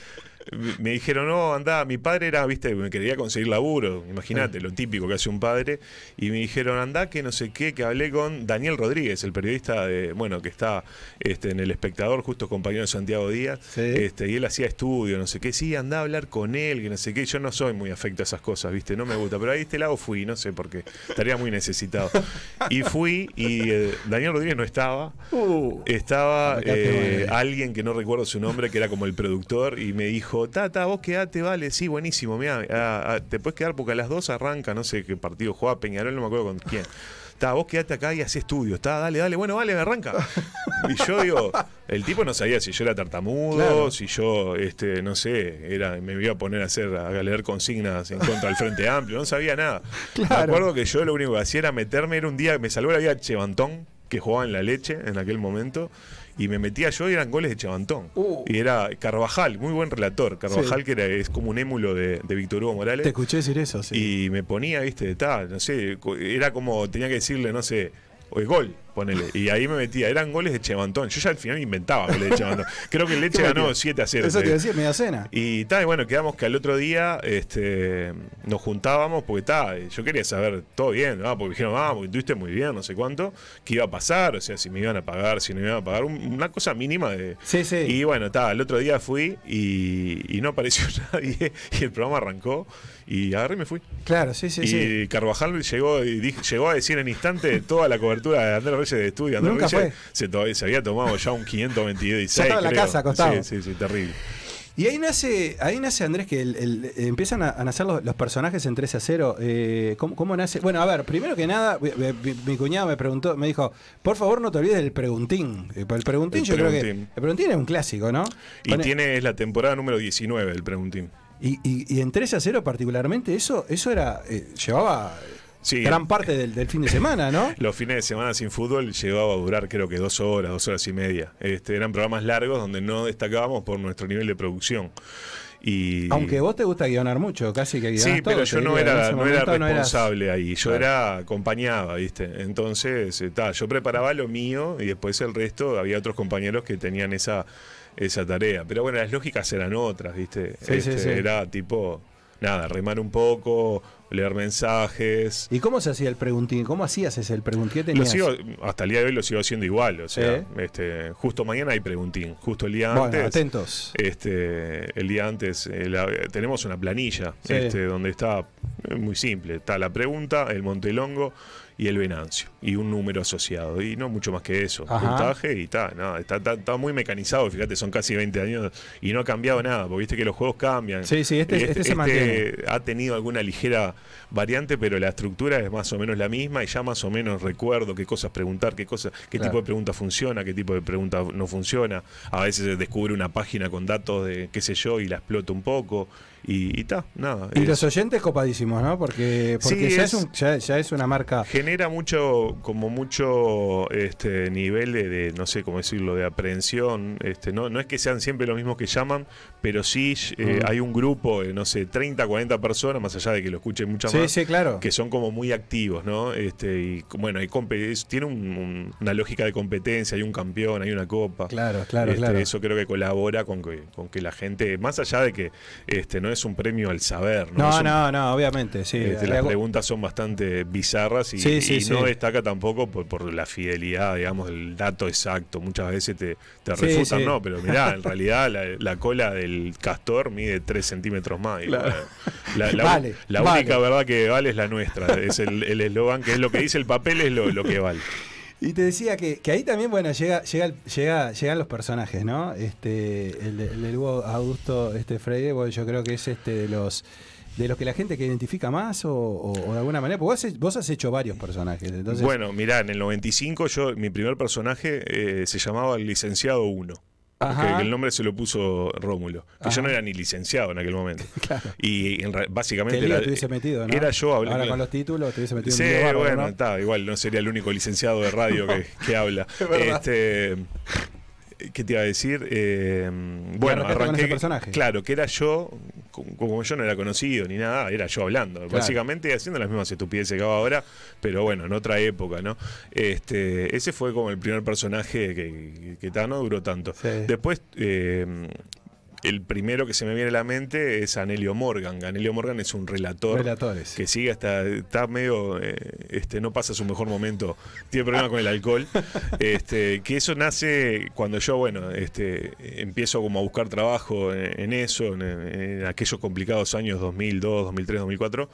me dijeron, no, anda, mi padre era, viste, me quería conseguir laburo, imagínate, lo típico que hace un padre, y me dijeron, anda, que no sé qué, que hablé con Daniel Rodríguez, el periodista de, bueno, que está este, en El Espectador, justo compañero de Santiago Díaz, este, y él hacía estudio, no sé qué, sí, anda a hablar con él, que no sé qué, yo no soy muy afecto a esas cosas, viste, no me gusta, pero ahí este lado fui, no sé por qué, estaría muy necesitado. Y fui, y eh, Daniel Rodríguez no estaba, estaba Acá te eh, alguien que no recuerdo su nombre, que era como el productor, y me dijo, Tata, vos quedate, vale, sí, buenísimo, mira, te puedes quedar porque a las dos arranca, no sé qué partido jugaba Peñarol, no me acuerdo con quién. Ta, vos quedate acá y hacés estudio. Está, dale, dale, bueno, vale, me arranca. Y yo digo, el tipo no sabía si yo era tartamudo, Claro. si yo, este, no sé, era, me iba a poner a hacer, a leer consignas en contra del Frente Amplio, no sabía nada. Me Claro. acuerdo que yo lo único que hacía era meterme, era un día, me salvó la vida Chevantón, que jugaba en la leche en aquel momento, y me metía yo y eran goles de Chevantón. Y era Carvajal, muy buen relator. Carvajal, Sí. que era, es como un émulo de, de Víctor Hugo Morales. Te escuché decir eso, sí. Y me ponía, viste, tal, no sé, era como, tenía que decirle, no sé, o el gol, ponele. Y ahí me metía, eran goles de Chevantón. Yo ya al final inventaba goles de Chevantón. Creo que el Leche ¿Qué ganó metía? 7 a 0. Eso te te iba a digo. decir, media cena. Y tal, y bueno, quedamos que al otro día este, nos juntábamos porque tal, yo quería saber todo bien, ¿no? porque dijeron, ah, porque estuviste muy bien, no sé cuánto, qué iba a pasar, o sea, si me iban a pagar, si no me iban a pagar, un- una cosa mínima de... Sí, sí. Y bueno, tal, el otro día fui y, y no apareció nadie y el programa arrancó y agarré y me fui. Claro, sí, sí, y sí. Carvajal llegó, y dij- llegó a decir en instante toda la cobertura de Andrés Reyes de estudio. Andrés Nunca Reyes fue. Se, to- se había tomado ya un 526. Ya estaba en la creo. casa, acostado. Sí, sí, sí, terrible. Y ahí nace, ahí nace Andrés, que el- el- empiezan a, a nacer los, los personajes en 13 a 0. Eh, ¿cómo, cómo nace? Bueno, a ver, primero que nada, mi, mi- mi cuñado me preguntó, me dijo, por favor no te olvides del preguntín. Eh, El preguntín, El yo creo que. El preguntín es un clásico, ¿no? Y Pone- tiene es la temporada número 19 del Preguntín. y, y- y en 13 a 0 particularmente, eso, eso era, eh, llevaba Sí. gran parte del, del fin de semana, ¿no? Los fines de semana sin fútbol llegaba a durar creo que dos horas, dos horas y media. Este, eran programas largos donde no destacábamos por nuestro nivel de producción. Y, Aunque vos te gusta guionar mucho, casi que guionás Sí, pero yo no era, no era momento no eras- responsable ahí, yo Claro. era acompañaba, ¿viste? Entonces, ta, yo preparaba lo mío y después el resto había otros compañeros que tenían esa, esa tarea. Pero bueno, las lógicas eran otras, ¿viste? Sí, sí, Este, sí. Era tipo, nada, remar un poco, leer mensajes. ¿Y cómo se hacía el preguntín? ¿Cómo hacías ese el preguntín? ¿Qué Lo sigo, hasta el día de hoy lo sigo haciendo igual, o sea, este, justo mañana hay preguntín, justo el día Bueno, antes. atentos. Este, el día antes eh, tenemos una planilla Sí. este, donde está eh, muy simple, está la pregunta, el Montelongo y el Venancio y un número asociado y no mucho más que eso, Ajá. puntaje y está, nada, está, está- está muy mecanizado, fíjate, son casi 20 años y no ha cambiado nada, porque viste que los juegos cambian. Sí, sí, este- Y este se mantiene. ha tenido alguna ligera variante, pero la estructura es más o menos la misma y ya más o menos recuerdo qué cosas preguntar, qué cosas, qué Claro. tipo de pregunta funciona, qué tipo de pregunta no funciona. A veces descubre una página con datos de qué sé yo y la explota un poco y está, nada. Y es- los oyentes copadísimos, ¿no? Porque, porque Sí, ya, es- es un- ya, ya es una marca. genera mucho como mucho este nivel de, de, no sé cómo decirlo de aprehensión este no no es que sean siempre los mismos que llaman pero sí eh, Mm. hay un grupo de no sé 30 40 personas más allá de que lo escuche mucha y mucha Sí, más. sí, claro. Que son como muy activos, ¿no? Este, y bueno, hay tiene un- un- una lógica de competencia, hay un campeón, hay una copa. Claro, claro, Este, claro. Eso creo que colabora con que, con que la gente, más allá de que este no es un premio al saber, ¿no? No, un- no, no, obviamente, sí. este, las preguntas son bastante bizarras y, Sí, sí, y sí. no destaca tampoco por, por la fidelidad, digamos, el dato exacto. Muchas veces te, te refutan, no, pero mirá, en realidad la, la cola del castor mide 3 centímetros más. Claro. La, la- Vale, la vale. única verdad que vale es la nuestra. Es el el eslogan, que es lo que dice el papel, es lo, lo que vale. Y te decía que, que ahí también, bueno, llega, llega, llegan los personajes, ¿no? Este, el, el Augusto este Freire, bueno, yo creo que es este de los de los que la gente que identifica más o de alguna manera, porque vos, has- vos has hecho varios personajes, entonces bueno, mirá, en el 95 yo, mi primer personaje eh, se llamaba el licenciado 1. Ajá. Que el nombre se lo puso Rómulo. Que yo no era ni licenciado en aquel momento. Claro. Y en básicamente era, te hubiese metido, ¿no? era yo hablando. Ahora con los títulos te hubiese metido Sí, lío bárbaro, bueno, ¿no? está, igual no sería el único licenciado de radio que, que habla. Este, ¿Qué te iba a decir? Eh, bueno, arrancaste con arranqué. ese personaje. Claro, que era yo, como yo no era conocido ni nada, era yo hablando. Claro. Básicamente haciendo las mismas estupideces que hago ahora, pero bueno, en otra época, ¿no? Este, ese fue como el primer personaje que, que, no duró tanto. Después. eh, el primero que se me viene a la mente es Anelio Morgan. Anelio Morgan es un relator Relatores. que sigue hasta está medio eh, este no pasa su mejor momento tiene problemas con el alcohol este que eso nace cuando yo bueno este empiezo como a buscar trabajo en, en eso en, en aquellos complicados años 2002 2003 2004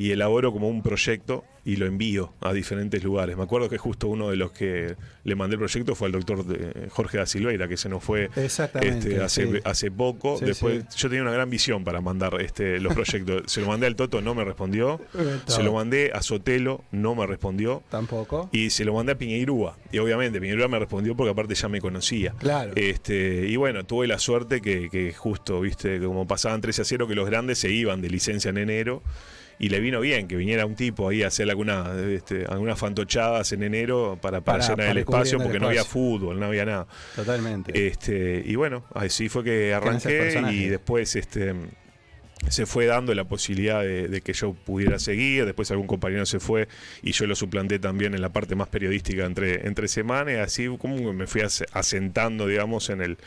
y elaboro como un proyecto y lo envío a diferentes lugares me acuerdo que justo uno de los que le mandé el proyecto fue al doctor de- Jorge da Silveira que se nos fue este, hace, sí. hace poco Sí, después sí. yo tenía una gran visión para mandar este, los proyectos. Se lo mandé al Toto, no me respondió. Todo. Se lo mandé a Sotelo, no me respondió. Tampoco. Y se lo mandé a Piñeirúa. Y obviamente Piñeirúa me respondió porque aparte ya me conocía. Claro. Este, y bueno, tuve la suerte que, que justo, viste, como pasaban 13 a 0, que los grandes se iban de licencia en enero. Y le vino bien que viniera un tipo ahí a hacer alguna, este, algunas fantochadas en enero para, para, Para- llenar para el espacio el porque no había fútbol, no había nada. Totalmente. Este, y bueno, así fue que arranqué y después este, se fue dando la posibilidad de, de que yo pudiera seguir, después algún compañero se fue y yo lo suplanté también en la parte más periodística entre, entre semanas, así como me fui as- asentando, digamos, en el,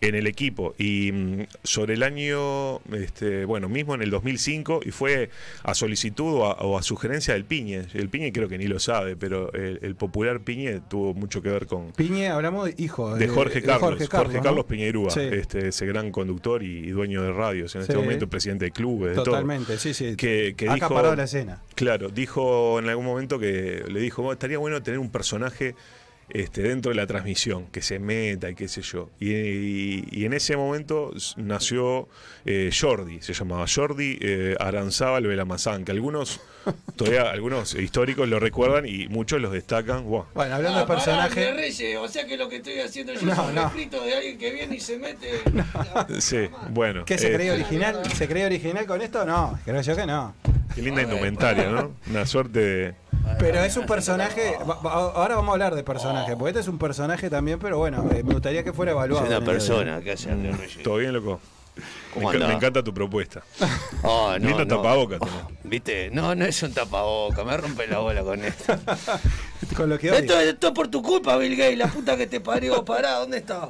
en el equipo. Y mm, sobre el año, este, bueno, mismo en el 2005, y fue a solicitud o a, o a sugerencia del Piñe, el Piñe creo que ni lo sabe, pero el, el popular Piñe tuvo mucho que ver con, Piñe, hablamos de hijo de Jorge Carlos, Jorge Carlos, ¿no? Piñerúa, Sí. este, ese gran conductor y, y dueño de radios en este Sí. momento, presidente de clubes, de Totalmente, todo. sí, sí. Que, que dijo, la escena. Claro, dijo en algún momento que le dijo, "Bueno, estaría bueno tener un personaje este, dentro de la transmisión, que se meta y qué sé yo. Y, y- y en ese momento nació eh, Jordi, se llamaba Jordi eh, Aranzábal Belamazán, que algunos, todavía algunos históricos lo recuerdan y muchos los destacan. Bueno, hablando de personaje. Reyes, o sea que lo que estoy haciendo yo No, es un no. refrito de alguien que viene y se mete. Sí, bueno. ¿Qué se eh, creía original? ¿Se creía original con esto? No, creo yo que no. Qué linda indumentaria, ¿no? Una suerte de. Pero es un personaje. Ahora vamos a hablar de personaje, porque este es un personaje también, pero bueno, eh, me gustaría que fuera evaluado. Es una persona que hace Andrés Reyes. ¿Todo bien, loco? Me, encanta tu propuesta. Oh, no, Lindo no. tapabocas. ¿Viste? No, no es un tapaboca, me rompe la bola con esto. Con lo que hoy. Esto, esto es por tu culpa, Bill Gates, la puta que te parió. Pará, ¿dónde está?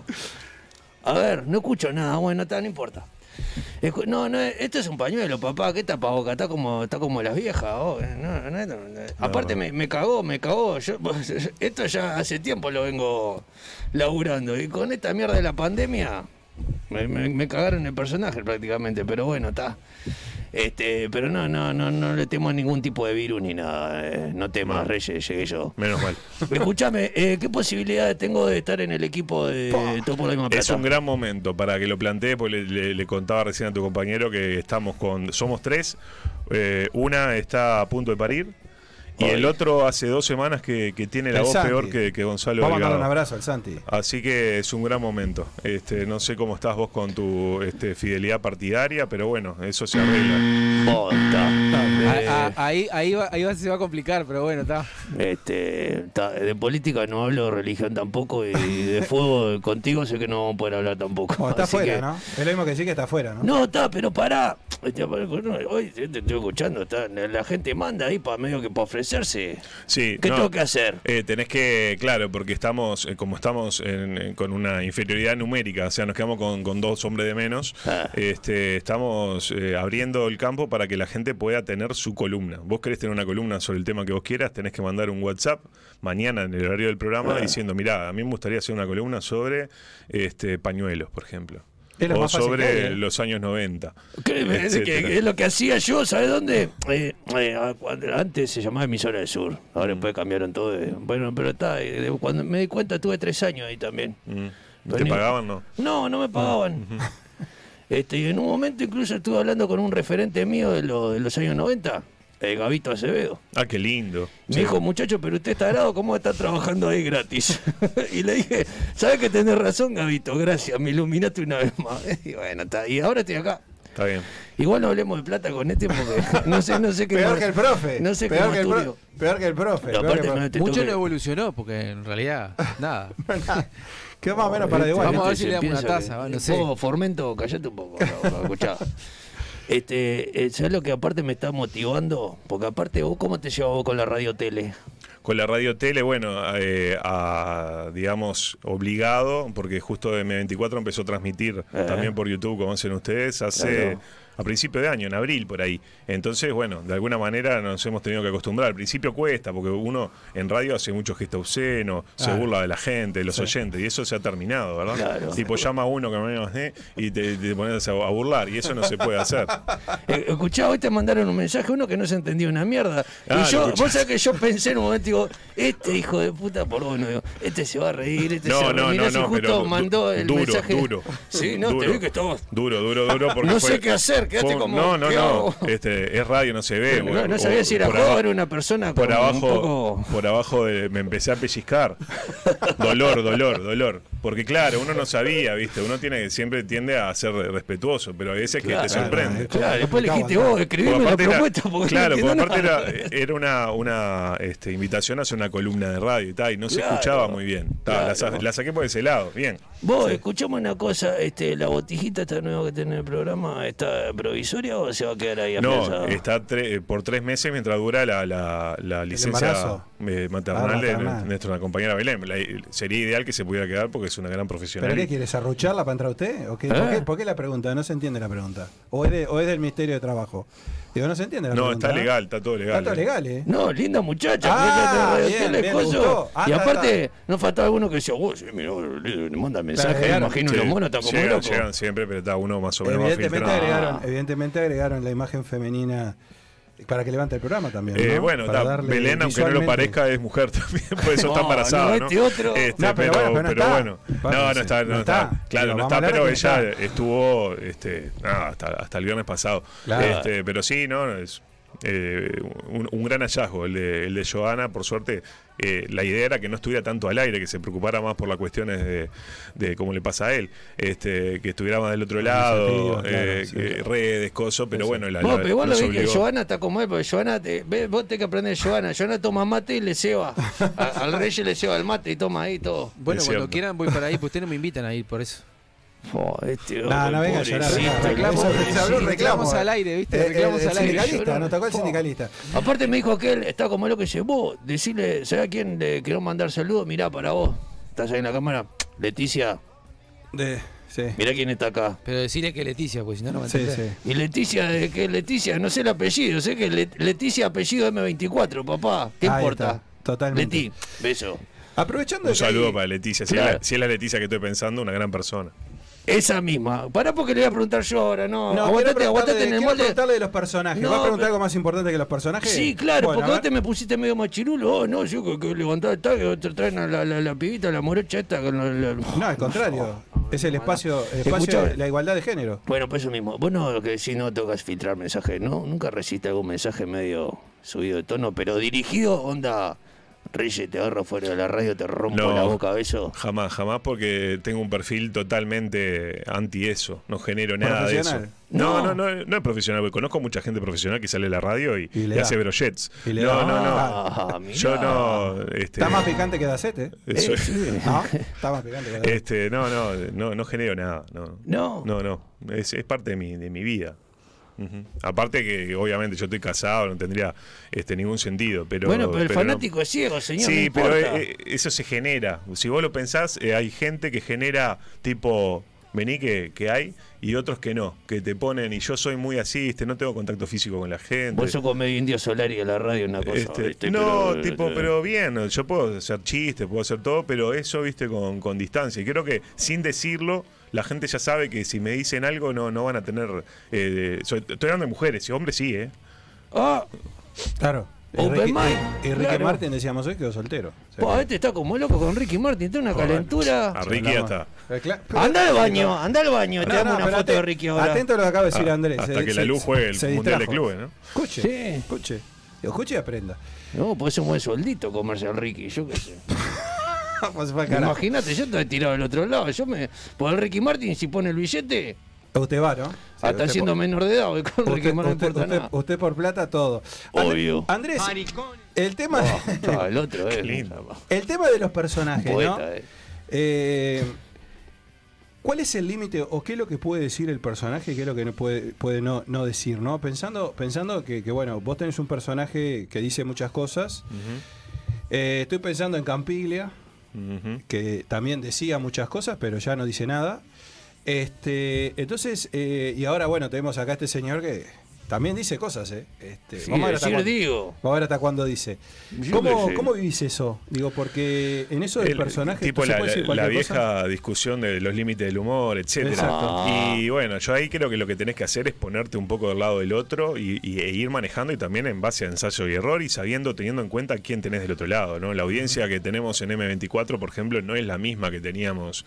A ver, no escucho nada, bueno, está, no importa. No, no, esto es un pañuelo, papá, ¿qué tapaboca? Está como, está como las viejas, oh, eh, no, no, no, no. Aparte me, me cagó, me cagó. Yo, esto ya hace tiempo lo vengo laburando. Y con esta mierda de la pandemia, me, me- me cagaron el personaje prácticamente, pero bueno, está. Este, pero no, no, no, no le temo a ningún tipo de virus ni nada. eh, no temas, Reyes, llegué yo. Menos mal. Escúchame, eh, ¿qué posibilidades tengo de estar en el equipo de Topo la misma Es un gran momento para que lo plantee, porque le, le- le contaba recién a tu compañero que estamos con. Somos tres. eh, una está a punto de parir. Y el otro hace dos semanas que, que tiene la El voz Santi. peor que, que Gonzalo Vamos a darle Delgado. un abrazo al Santi. Así que es un gran momento. Este, no sé cómo estás vos con tu este, fidelidad partidaria, pero bueno, eso se arregla. A- ahí, ahí, va- ahí va- se va a complicar, pero bueno, está. Este, ta- de política no hablo, de religión tampoco, y de fútbol contigo sé que no vamos a poder hablar tampoco. Como está afuera, ¿no? Es lo mismo que decir que está afuera, ¿no? No, está, pero pará. Hoy te estoy escuchando, está, la gente manda ahí para medio que para ofrecerse. Sí, ¿Qué no, tengo que hacer? eh, tenés que, claro, porque estamos, eh, como estamos en- en- con una inferioridad numérica, o sea, nos quedamos con, con dos hombres de menos, Ah. este, estamos eh, abriendo el campo para que la gente pueda tener su columna. Vos querés tener una columna sobre el tema que vos quieras, tenés que mandar un WhatsApp mañana en el horario del programa Ah. diciendo, mirá, a mí me gustaría hacer una columna sobre este, pañuelos, por ejemplo. Es lo O más fácil que sobre hay, ¿eh? los años 90. ¿Qué- es, que- es lo que hacía yo, ¿sabes dónde? Eh, eh, antes se llamaba Emisora del Sur, ahora después cambiaron todo. de- bueno, pero está, eh, de- cuando me di cuenta tuve tres años ahí también. Mm. ¿Te pagaban no? No, no me pagaban. este, y en un momento incluso estuve hablando con un referente mío de, lo- de los años 90, el Gabito Acevedo. Ah, qué lindo. Me Sí. dijo, muchacho, pero usted está grado, ¿cómo está trabajando ahí gratis? y le dije, ¿sabes que tenés razón, Gabito? Gracias, me iluminaste una vez más. y bueno, está. Y ahora estoy acá. Está bien. Igual no hablemos de plata con este porque no sé, no sé qué Peor más- que el profe. No sé qué peor, que el pro- peor que el profe. Peor aparte que el no profe. te Mucho no evolucionó, porque en realidad, nada. Quedó más o menos para de igual. Vamos a ver Este si le damos una taza, que- no sé. Vos, Formento, callate un poco. no, no, escuchá. Este, eh, ¿sabes lo que aparte me está motivando? Porque aparte vos, ¿cómo te llevas vos con la radio tele? Con la radio tele, bueno, eh, a, digamos, obligado, porque justo M24 empezó a transmitir Eh. también por YouTube, como hacen ustedes, hace Claro. A principio de año, en abril, por ahí. Entonces, bueno, de alguna manera nos hemos tenido que acostumbrar. Al principio cuesta, porque uno en radio hace mucho gesto obsceno, se burla de la gente, de los Sí. oyentes, y eso se ha terminado, ¿verdad? Claro. Tipo, llama a uno que me de y te, te pones a, a burlar, y eso no se puede hacer. Eh, escuchá, hoy te mandaron un mensaje, uno que no se entendía una mierda. Ah, y yo, vos sabés que yo pensé en un momento, digo, este hijo de puta, por bueno, digo, este se va a reír, este No, se va a no, reír. no, Mirá si no, justo pero mandó el duro, mensaje. duro. Sí, no, te Duro. vi que estabas. Duro, duro, duro. Porque No fue- sé qué hacer, como, No, no, ¿qué no. Este, es radio, no se ve. No, o- no sabía o si era aba- era una persona Por un abajo, poco- por abajo de- me empecé a pellizcar. dolor, dolor, dolor. Porque claro, uno no sabía, ¿viste? Uno tiene siempre tiende a ser respetuoso, pero a veces que te sorprende. Claro, después le dijiste vos, escribime Porque la era- propuesta porque claro, no porque aparte nada. era, era una, una este, invitación a hacer una columna de radio y tal, y no se escuchaba muy bien. Ta, la, sa- claro. la saqué por ese lado, bien. Vos, escuchame una cosa, este, la botijita esta nueva que tiene el programa, ¿está provisoria o se va a quedar ahí No, está tre- por tres meses mientras dura la, la, la licencia eh, maternal Ah, de maternal. nuestra compañera Belén. La- sería ideal que se pudiera quedar porque es una gran profesional. ¿Pero qué quiere? ¿Serrucharla para entrar usted? ¿O qué? ¿Eh? ¿Por, qué, por qué la pregunta? No se entiende la pregunta. ¿O es, de- o es del Ministerio de Trabajo? Digo, no se entiende la no, pregunta. está ¿eh? legal, está todo legal. Está todo legal, ¿eh? No, linda muchacha. Ah, fíjate, bien, bien, gustó. Ah, y aparte, no faltaba alguno que decía, vos, sí, mira, le, manda mensajes, llegaron. imagino Sí, los monos están como llegan, locos. llegan siempre, pero está uno más o menos más Evidentemente filtrado. agregaron, evidentemente agregaron la imagen femenina para que levante el programa también. Eh, ¿no? bueno, Para Belén, aunque no lo parezca, es mujer también, por eso está embarazada, no, ¿no? este otro- Este, No, pero pero, bueno, pero no pero bueno. No, no está, no, no está. está. Claro, no está, pero ella está. estuvo este, hasta, hasta el viernes pasado. Claro. Este, pero sí, no, es eh, un, un gran hallazgo el de, el de Joana, por suerte. eh, la idea era que no estuviera tanto al aire, que se preocupara más por las cuestiones de, de cómo le pasa a él, este, que estuviera más del otro lado, claro, eh, sí. que redes, cosas, pero bueno, la, la- pero igual lo vi que. Joana está como él, porque Joana, te, ve, vos tenés que aprender de Joana. Joana toma mate y le ceba. A- al rey le ceba el mate y toma ahí todo. Bueno, Es cuando cierto. quieran voy para ahí, pues ustedes no me invitan a ir por eso. Oh, este, No, no venga a llorar. reclamos al aire, ¿viste? Eh, eh, Reclamos el al aire. sindicalista, nos tocó el Po. sindicalista. Aparte me dijo que él está como lo que dice, vos, decirle, ¿sabes a quién le quiero mandar saludos? Mirá, para vos. Estás ahí en la cámara. Leticia, De, sí. mirá quién está acá. Pero decirle que Leticia, pues si no, no a Sí. Y Leticia, ¿de qué es Leticia? No sé el apellido, sé que Leticia apellido M24, papá. ¿Qué Ahí importa? está, totalmente. Leti, beso. Aprovechando Un que saludo para Leticia. Si, Claro. es la, si es la Leticia que estoy pensando, una gran persona. Esa misma. Pará porque le voy a preguntar yo ahora, no. No, aguantate, aguantate preguntarle, en el molde. preguntarle de los personajes. No, ¿Va a preguntar pero- algo más importante que los personajes? Sí, claro, Bueno, porque vos te me pusiste medio machirulo. Oh, no, yo que, que levantaba el tag, otro traen a la, la, la pibita, la morocha esta con la, No, al contrario. Es el espacio, el espacio de la igualdad de género. Bueno, por eso mismo. Vos no, lo que si no tocas filtrar mensajes, ¿no? Nunca resiste algún mensaje medio subido de tono, pero dirigido, onda. Reyes, te agarro fuera de la radio, te rompo No. la boca, beso. Jamás, jamás, porque tengo un perfil totalmente anti eso. No genero nada de eso. ¿Profesional? No, No. no, no, no es profesional. porque Conozco mucha gente profesional que sale a la radio y, Y le y da. hace brochets. Y le No, da. no, no. Ah. Yo no. Este, Está más picante que Dacete. eso- ¿No? Está más picante que Dacete. este, no, no, no, no genero nada. No, No. no, no. Es, es parte de mi, de mi vida. Aparte que obviamente yo estoy casado, no tendría este, ningún sentido. Pero, bueno, pero el fanático es ciego, señor. Sí, pero eh, eh, eso se genera. Si vos lo pensás, eh, hay gente que genera tipo, vení que, que hay, y otros que no, que te ponen, y yo soy muy así, este, no tengo contacto físico con la gente. Vos sos como medio indio solar y a la radio una cosa. Este, no, Pero- tipo, pero bien, yo puedo hacer chistes, puedo hacer todo, pero eso, viste, con, con distancia. Y creo que sin decirlo, la gente ya sabe que si me dicen algo no, no van a tener... eh, soy- estoy hablando de mujeres, y hombres sí, ¿eh? Ah, Claro. Y Open mind, y Ricky claro. Martin, decíamos hoy, quedó soltero. O sea este está como loco con Ricky Martin, tiene una Joder, calentura. A Ricky ya está. Eh, Anda al baño, anda al baño, te damos no, una foto de Ricky ahora. Atento a lo que acaba de decir Ah, Andrés. hasta Se- que la luz juegue el Mundial de. Clubes, ¿no? Escuche, Sí. escuche. Escuche y aprenda. No, puede ser un buen sueldito comerse al Ricky, yo qué sé. A carajo. Imagínate, yo estoy tirado del otro lado. Yo me. Por el Ricky Martin, si pone el billete, Usted va, ¿no? Hasta usted siendo por- menor de edad, con Ricky Usted, Martin, no usted- importa usted- nada. usted por plata, todo. And- Obvio. Andrés, el tema, Ah, el otro, eh. lindo. el tema de los personajes, Poeta, ¿no? eh. Eh, ¿Cuál es el límite o qué es lo que puede decir el personaje y qué es lo que no puede, puede no, no decir, ¿no? Pensando, pensando que, que, bueno, vos tenés un personaje que dice muchas cosas. Eh, estoy pensando en Campiglia, Que también decía muchas cosas, pero ya no dice nada. Este, entonces, eh, y ahora, bueno, tenemos acá a este señor que también dice cosas, ¿eh? Este, Sí, vamos, a ver hasta cuándo, digo. vamos a ver hasta cuándo dice. ¿Cómo. ¿Cómo vivís eso? Digo, porque en eso del El- personaje tipo ¿se la, vieja cosa? discusión de los límites del humor, etcétera. Exacto. Y bueno, yo ahí creo que lo que tenés que hacer es ponerte un poco del lado del otro y, y- e ir manejando y también en base a ensayo y error y sabiendo, teniendo en cuenta quién tenés del otro lado, ¿no? La audiencia que tenemos en M24, por ejemplo, no es la misma que teníamos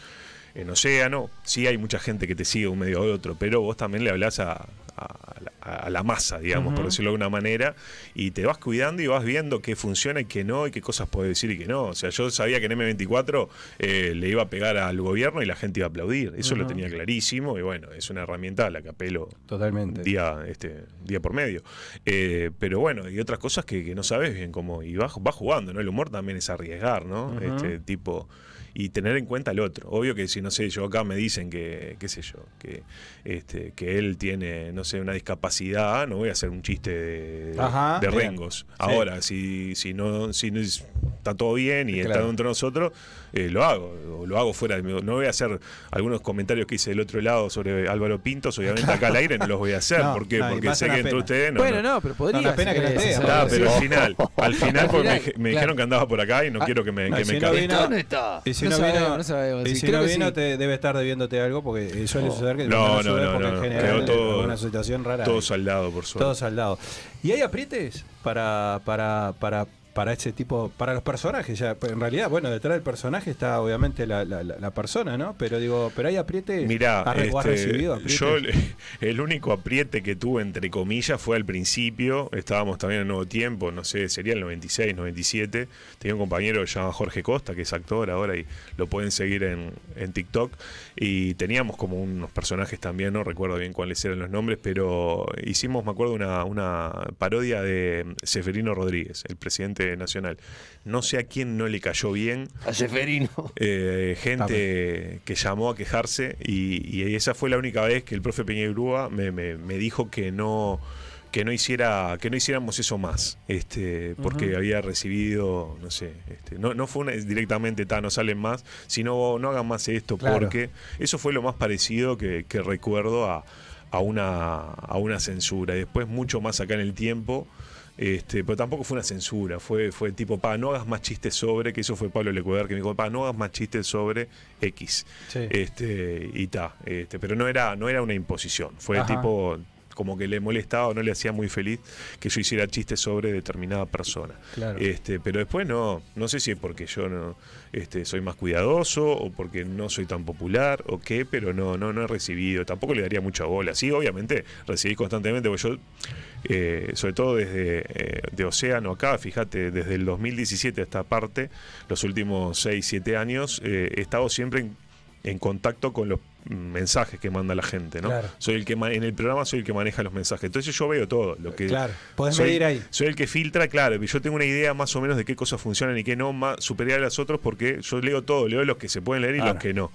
en Océano. Sí hay mucha gente que te sigue un medio u otro, pero vos también le hablás a, a la, a la masa, digamos, por decirlo de una manera, y te vas cuidando y vas viendo qué funciona y qué no, y qué cosas puedes decir y qué no. O sea, yo sabía que en M24 eh, le iba a pegar al gobierno y la gente iba a aplaudir. Eso lo tenía clarísimo, y bueno, es una herramienta a la que apelo Totalmente. día, este, día por medio. Eh, pero bueno, y otras cosas que, que no sabes bien cómo, y vas, vas jugando, ¿no? El humor también es arriesgar, ¿no? Este tipo y tener en cuenta al otro. Obvio que si no sé, yo acá me dicen que, qué sé yo, que este, que él tiene, no sé, una discapacidad, no voy a hacer un chiste de, Ajá, de bien. rengos. Sí. Ahora, si, si no, si no es- está todo bien y está Claro. entre nosotros, eh, lo hago. O lo hago fuera de. No voy a hacer algunos comentarios que hice del otro lado sobre Álvaro Pintos, obviamente acá al aire no los voy a hacer. No, ¿Por qué? no, Porque sé que entre ustedes no. bueno, no. no, pero podría. una pena que no ser esté, Ah, pero al final, al final, porque me, dijeron que andaba por acá y no Ah, quiero que me, no, que si me no cambie. vino- ¿Dónde está? Y si No no, sabemos, vino, no sabemos. y si creo no vino sí. te debe estar debiéndote algo porque eh, suele Oh. suceder que No, no, no, porque no, en quedó general todo- es una situación rara. Todo saldado, por suerte. Todo saldado. ¿Y hay aprietes para, para, para, para ese tipo, para los personajes? Ya, en realidad, bueno, detrás del personaje está obviamente la, la, la- la persona, ¿no? Pero digo, pero hay aprietes. Mirá, ¿Has, re- o has este, recibido yo el, el único apriete que tuve, entre comillas, fue al principio. Estábamos también en Nuevo Tiempo, no sé, sería el 96, 97. Tenía un compañero que se llama Jorge Costa, que es actor ahora y lo pueden seguir en, en TikTok. Y teníamos como unos personajes también, no recuerdo bien cuáles eran los nombres, pero hicimos, me acuerdo, una, una parodia de Seferino Rodríguez, el presidente nacional. No sé a quién no le cayó bien. A Seferino. Eh, gente que llamó a quejarse y, y esa fue la única vez que el profe Peñagrúa me, me, me dijo que no que no hiciera que no hiciéramos eso más este porque Ujú. había recibido no sé este, no, no fue una- directamente tan no salen más sino no hagan más esto Claro. porque eso fue lo más parecido que, que recuerdo a, a una a una censura y después mucho más acá en el tiempo este, pero tampoco fue una censura, fue, fue tipo, pa, no hagas más chistes sobre, que eso fue Pablo Lecuder, que me dijo, pa, no hagas más chistes sobre X. Sí. Este, y ta, este, pero no era, no era una imposición, fue Ajá. tipo, como que le molestaba o no le hacía muy feliz que yo hiciera chistes sobre determinada persona. Claro. Este, pero después no, no sé si es porque yo no este, soy más cuidadoso o porque no soy tan popular o qué, pero no, no, no he recibido, tampoco le daría mucha bola. Sí, obviamente recibí constantemente, porque yo, eh, sobre todo desde eh, de Océano acá, fíjate, desde el 2017 a esta parte, los últimos 6, 7 años, eh, he estado siempre en, en contacto con los mensajes que manda la gente, ¿no? Claro. Soy el que en el programa soy el que maneja los mensajes. Entonces yo veo todo lo que Claro, podés soy, medir ahí. soy el que filtra, claro, yo tengo una idea más o menos de qué cosas funcionan y qué no, más superior a las otros porque yo leo todo, leo los que se pueden leer y los que no.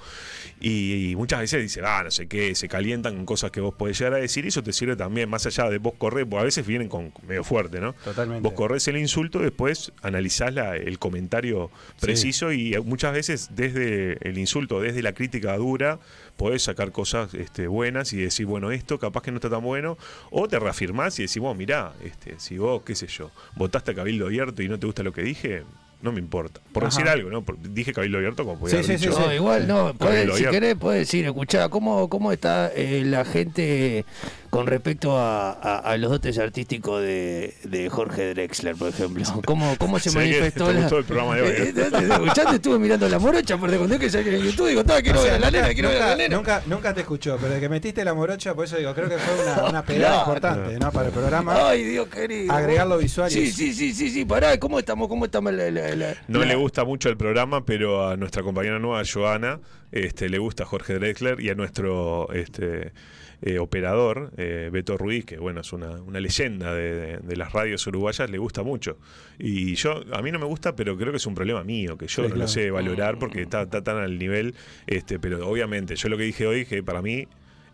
Y, y muchas veces dice, ah, no sé qué, se calientan con cosas que vos podés llegar a decir y eso te sirve también, más allá de vos correr, porque a veces vienen con medio fuerte, ¿no? Totalmente. Vos corres el insulto, después analizás la- el comentario preciso y muchas veces desde el insulto, desde la crítica dura, podés sacar cosas este, buenas y decir, bueno, esto capaz que no está tan bueno, o te reafirmás y decís, vos, mirá, este, si vos, qué sé yo, votaste a Cabildo Abierto y no te gusta lo que dije, no me importa. Por Ajá. decir algo, ¿no? Por- dije Cabildo Abierto como podía Sí, haber sí, dicho, No, igual no. Podés, si querés, puedes decir, escuchá, ¿cómo, cómo está eh, la gente con respecto a, a- a los dotes artísticos de, de Jorge Drexler, por ejemplo? ¿Cómo, cómo se que manifestó te la- gustó el programa de hoy, ¿eh? Eh, te- escuchaste, estuve mirando la morocha, pero te conté que salí en YouTube, digo, "Ta, quiero O sea, ver a la nena, quiero ver a la nunca- nena. Nunca, nunca te escuchó, pero de que metiste la morocha, por eso digo, creo que fue una, una pegada Claro. importante, ¿no? Para el programa. Ay, Dios querido. Agregarlo visual Sí, sí, sí, sí, sí, pará, ¿cómo estamos? ¿Cómo estamos? La, la- la- No la- le gusta mucho el programa, pero a nuestra compañera nueva, Joana, este, le gusta Jorge Drexler y a nuestro este, eh, operador, eh, Beto Ruiz, que bueno, es una, una leyenda de, de- de las radios uruguayas, le gusta mucho. Y yo, a mí no me gusta, pero creo que es un problema mío, que yo Sí, no claro. lo sé valorar porque está, está tan al nivel, este, pero obviamente, yo lo que dije hoy, que para mí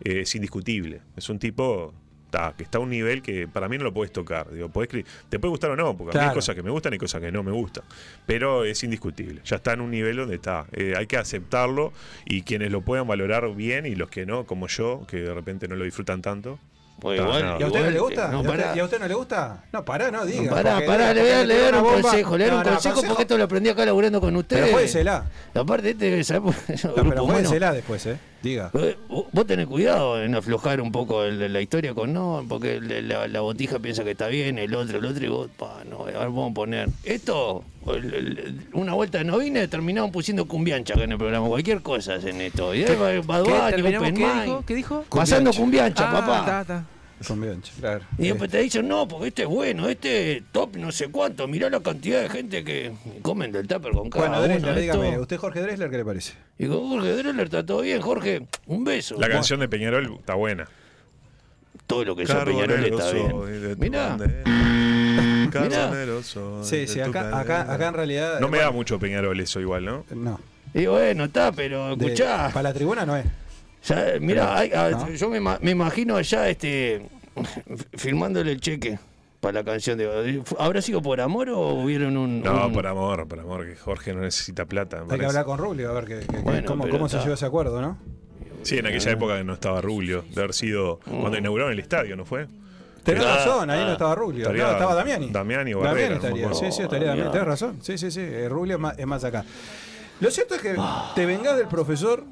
eh, es indiscutible. Es un tipo... que está a un nivel que para mí no lo puedes tocar. Digo, podés te puede gustar o no, porque a mí Claro. hay cosas que me gustan y cosas que no me gustan. Pero es indiscutible. Ya está en un nivel donde está. Eh, hay que aceptarlo y quienes lo puedan valorar bien y los que no, como yo, que de repente no lo disfrutan tanto. Pues igual-. ¿Y a usted no le gusta? No, ¿Y, a usted, pará. y a usted no le gusta? No, pará, no diga. No, pará, pará, le voy a, porque le voy a dar una un consejo, le voy a dar No, un no, consejo porque esto lo aprendí acá laburando con ustedes. Pero juéguesela. Aparte, este, ¿sabes? No, pero Mono. juéguesela después, ¿eh? Diga. Eh, Vos tenés cuidado en aflojar un poco el- la historia con no, porque la, botija piensa que está bien, el otro, el otro, y vos, pa, no, a ver, vamos a poner. Esto, el- el- una vuelta de novina, terminaban pusiendo cumbiancha acá en el programa, cualquier cosa hacen esto. Y ahí va Bad ¿Qué? Bunny, ¿Terminamos? Open ¿Qué Mind. dijo? ¿Qué dijo? Pasando Cumbiancha. cumbiancha, Ah, papá. ta, ta. Con Bianchi, claro. Y después te dicen, no, porque este es bueno, este es top no sé cuánto. Mirá la cantidad de gente que comen del tupper con cada Bueno, uno. Drexler, esto. dígame, ¿usted Jorge Drexler qué le parece? Y con Jorge Drexler está todo bien, Jorge, un beso. La canción de Peñarol está buena. Todo lo que sea Peñarol está bien. Mirá. Soy Sí, sí, acá, acá, acá en realidad. No me bueno, da mucho Peñarol eso igual, ¿no? No. Y bueno, está, pero escuchá. Para la tribuna no es. Ya, mirá, hay- ah, ¿no? yo me, ima- me imagino allá este, firmándole el cheque para la canción de. ¿Habrá sido por amor o hubieron un.? No, un- por amor, por amor, que Jorge no necesita plata. Hay que hablar con Rubio a ver que, que- Bueno, cómo, se llegó a ese acuerdo, ¿no? Sí, en aquella época que no estaba Rubio, de haber sido Mm. cuando inauguraron el estadio, ¿no fue? Tenés Ah, razón, ahí ah. no estaba Rubio. Estaría No, estaba Damiani. Damiani o Barrera, Damiani estaría. Sí, sí, estaría Damiani. Tenés razón. Sí, sí, sí. eh, Rubio es más, es más acá. Lo cierto es que te vengás del profesor.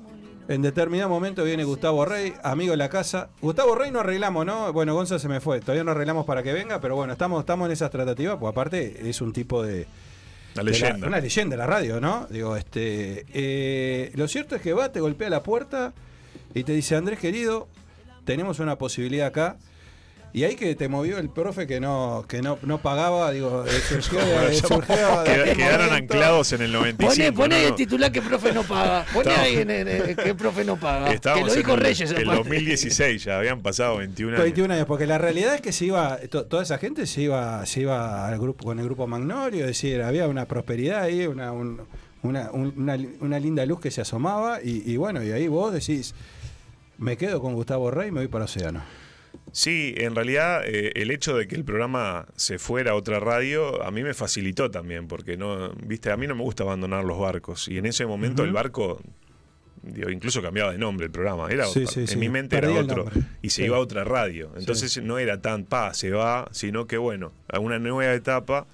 En determinado momento viene Gustavo Rey, amigo de la casa. Gustavo Rey no arreglamos, ¿no? Bueno, Gonza se me fue. Todavía no arreglamos para que venga, pero bueno, estamos, estamos en esas tratativas, pues aparte es un tipo de. Una de la- leyenda. una leyenda de la radio, ¿no? Digo, este. eh, lo cierto es que va, te golpea la puerta y te dice, Andrés querido, tenemos una posibilidad acá. Y ahí que te movió el profe que no, que no, no pagaba, digo, surgió de- Bueno, surgió aquel quedaron momento. anclados en el 95. Poné, poné ¿no? el titular que profe no paga. Poné Estamos- ahí en, en- en- que profe no paga. que lo dijo en el- Reyes. el aparte. 2016, ya habían pasado 21 años. 21 años, porque la realidad es que se iba, to- toda esa gente se iba, se iba al grupo, con el grupo Magnorio, es decir, había una prosperidad ahí, una, un- una, un- una, una linda luz que se asomaba, y, y bueno, y ahí vos decís, me quedo con Gustavo Rey y me voy para Océano. Sí, en realidad eh, el hecho de que el programa se fuera a otra radio a mí me facilitó también, porque no, viste, a mí no me gusta abandonar los barcos y en ese momento el barco, digo, incluso cambiaba de nombre el programa, era Sí, otra- sí, en sí. mi mente era otro y se iba a otra radio, entonces no era tan pa se va, sino que bueno, a una nueva etapa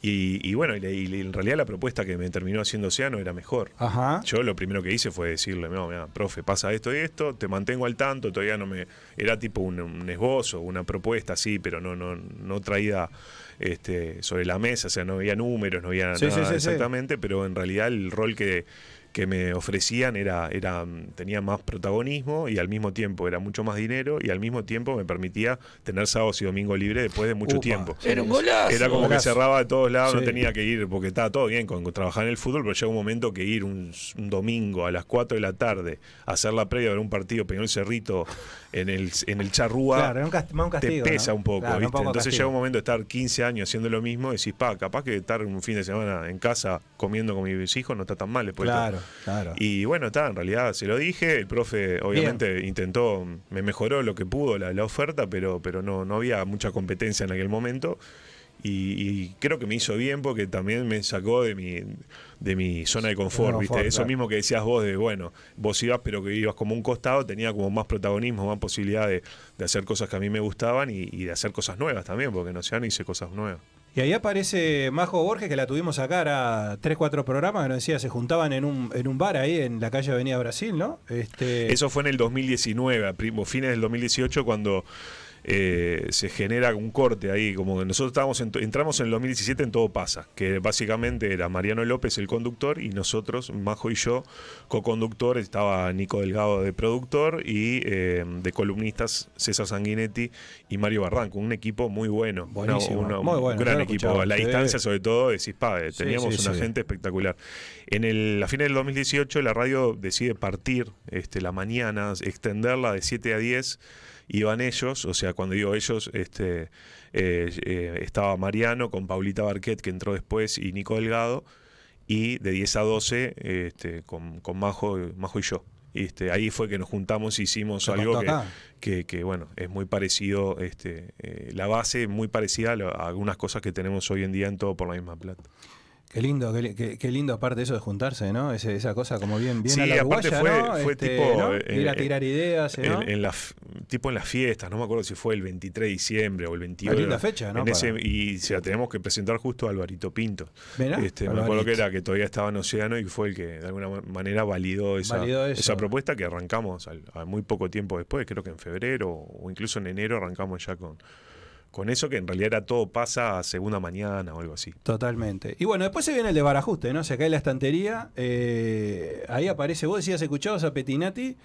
Y, y bueno, y, y en realidad la propuesta que me terminó haciendo Océano era mejor. Ajá. Yo lo primero que hice fue decirle, no, mira, profe, pasa esto y esto, te mantengo al tanto, todavía no me... Era tipo un, un esbozo, una propuesta así, pero no, no, no traída este, sobre la mesa, o sea, no había números, no había Sí, nada sí, sí, sí. exactamente, pero en realidad el rol que, que me ofrecían era, era tenía más protagonismo y al mismo tiempo era mucho más dinero y al mismo tiempo me permitía tener sábados y domingo libre después de mucho Upa, tiempo. era un golazo. Era como que cerraba de todos lados, no tenía que ir, porque estaba todo bien con, con trabajar en el fútbol, pero llega un momento que ir un, un domingo a las 4 de la tarde a hacer la previa de un partido Peñol Cerrito en el, en el Charrúa, Claro, era un cast- más un castigo, te pesa ¿no? un poco, Claro, un ¿viste? poco Entonces castigo. llega un momento de estar 15 años haciendo lo mismo y decís, pa, capaz que estar un fin de semana en casa comiendo con mis hijos no está tan mal después. Claro, claro. Y bueno, está, en realidad se lo dije, el profe obviamente intentó, me mejoró lo que pudo la, la oferta, pero, pero no, no había mucha competencia en aquel momento. Y, y creo que me hizo bien porque también me sacó de mi, de mi zona de confort, ¿viste? Eso claro. mismo que decías vos de, bueno, vos ibas pero que ibas como un costado, tenía como más protagonismo, más posibilidad de, de hacer cosas que a mí me gustaban y, y de hacer cosas nuevas también, porque en Océano hice cosas nuevas. Y ahí aparece Majo Borges, que la tuvimos acá, era 3, 4 programas, que nos decía, se juntaban en un, en un bar ahí en la calle Avenida Brasil, ¿no? Este, Eso fue en el 2019, a primo- fines del 2018, cuando eh, se genera un corte ahí, como que nosotros estábamos en entramos en el 2017 en Todo Pasa, que básicamente era Mariano López el conductor y nosotros, Majo y yo, co-conductor, estaba Nico Delgado de productor y eh, de columnistas César Sanguinetti y Mario Barranco, un equipo muy bueno, Buenísimo, una- muy un gran equipo, a la distancia sobre todo decís, eh, Sí, teníamos sí, una sí. gente espectacular. En el, a fines del 2018 la radio decide partir este, la mañana, extenderla de 7 a 10. Iban ellos, o sea, cuando digo ellos, este, eh, eh, estaba Mariano con Paulita Barquet, que entró después, y Nico Delgado, y de 10 a 12 este, con, con Majo, Majo y yo. Y, Este, ahí fue que nos juntamos y hicimos Se algo que, que, que, bueno, es muy parecido, este, eh, la base muy parecida a, lo- a algunas cosas que tenemos hoy en día en todo por la misma plata. Qué lindo, qué, qué- qué lindo aparte eso de juntarse, ¿no? Ese- esa cosa como bien, bien Sí, a la aparte uruguaya, fue, ¿no? fue Este, tipo. ¿no? eh, Ir a eh, tirar ideas, ¿no? En, en la f- tipo en las fiestas, no me acuerdo si fue el 23 de diciembre o el 21. Una linda fecha, ¿no? En ese- y se la tenemos que presentar justo a Alvarito Pinto. Mirá, Este, me acuerdo que era que todavía estaba en Océano y fue el que de alguna ma- manera validó esa, Validó eso. esa propuesta que arrancamos al- a muy poco tiempo después, creo que en febrero o incluso en enero arrancamos ya con, con eso, que en realidad era todo pasa a segunda mañana o algo así. Totalmente. Y bueno, después se viene el de Barajuste, ¿no? Se cae la estantería. eh, ahí aparece, vos decías, escuchabas a Petinati,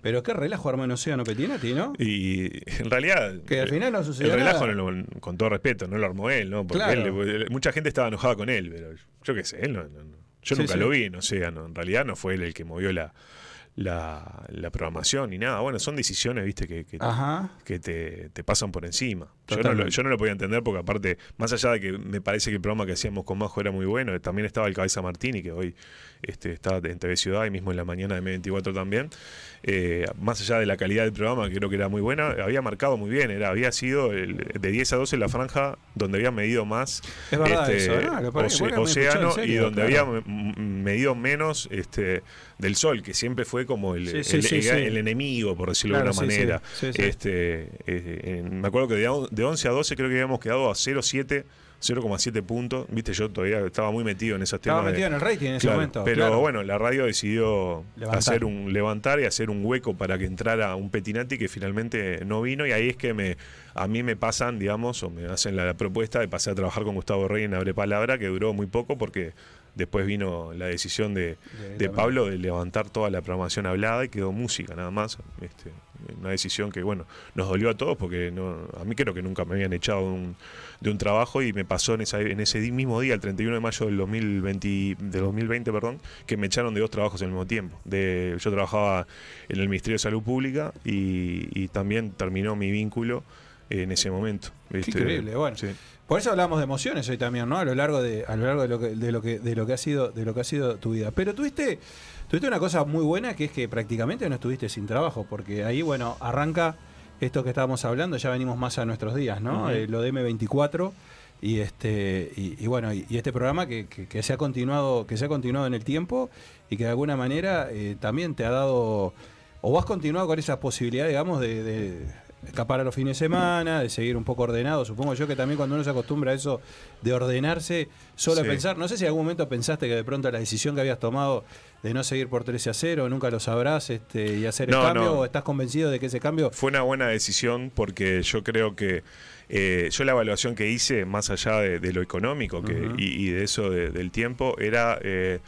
pero qué relajo armó en Océano Petinati, ¿no? Y en realidad. Que al final no sucedió El relajo, nada. no lo- con todo respeto, no lo armó él, ¿no? Porque Claro. él- mucha gente estaba enojada con él, pero yo qué sé, él no- no- yo Sí, nunca sí. lo vi en Océano. En realidad no fue él el que movió la, la, la programación ni nada. Bueno, son decisiones, viste, que, que, que te, te pasan por encima. Yo no, lo, yo no lo podía entender porque aparte, más allá de que me parece que el programa que hacíamos con Majo era muy bueno, también estaba el Cabeza Martini, que hoy este, está en TV Ciudad y mismo en la mañana de M24 también. Eh, más allá de la calidad del programa, que creo que era muy buena, había marcado muy bien. Era, había sido el- de 10 a 12 la franja donde había medido más Es en océano y donde claro. había medido menos este, del sol, que siempre fue como el, Sí, sí, el- sí, el- sí. el enemigo, por decirlo Claro, de sí. manera. Este, eh, me acuerdo que de, on- de 11 a 12 creo que habíamos quedado a 0,7 0,7 puntos. Viste, yo todavía estaba muy metido en Estaba temas. de- metido en el rating en ese Claro, momento, Pero claro. bueno, la radio decidió Levantar. hacer un levantar y hacer un hueco para que entrara un Petinati que finalmente no vino. Y ahí es que me a mí me pasan, digamos, o me hacen la, propuesta de pasar a trabajar con Gustavo Rey en Abre Palabra, que duró muy poco porque después vino la decisión de, de Pablo de levantar toda la programación hablada y quedó música nada más. Este, una decisión que, bueno, nos dolió a todos porque no, a mí creo que nunca me habían echado de un, de un trabajo y me pasó en, esa, en ese mismo día, el 31 de mayo del 2020, de 2020 perdón, que me echaron de dos trabajos al mismo tiempo. De, yo trabajaba en el Ministerio de Salud Pública y, y también terminó mi vínculo en ese momento. Qué Este, increíble, bueno. sí. Por eso hablamos de emociones hoy también, ¿no? A lo largo de, a lo largo de lo que, de lo que, de lo que ha sido, de lo que ha sido tu vida. Pero tuviste, tuviste una cosa muy buena que es que prácticamente no estuviste sin trabajo, porque ahí, bueno, arranca esto que estábamos hablando, ya venimos más a nuestros días, ¿no? Ujú. Eh, lo de M24 y este, y, y bueno, y, y este programa que, que- que se ha continuado, que se ha continuado en el tiempo y que de alguna manera eh, también te ha dado, o has continuado con esa posibilidad, digamos, de, de- escapar a los fines de semana, de seguir un poco ordenado. Supongo yo que también cuando uno se acostumbra a eso de ordenarse, solo Sí. pensar, no sé si en algún momento pensaste que de pronto la decisión que habías tomado de no seguir por 13 a 0, nunca lo sabrás este, y hacer el No, cambio, no. o estás convencido de que ese cambio Fue una buena decisión porque yo creo que eh, yo la evaluación que hice, más allá de, de lo económico que, y, y de eso de- del tiempo, era eh,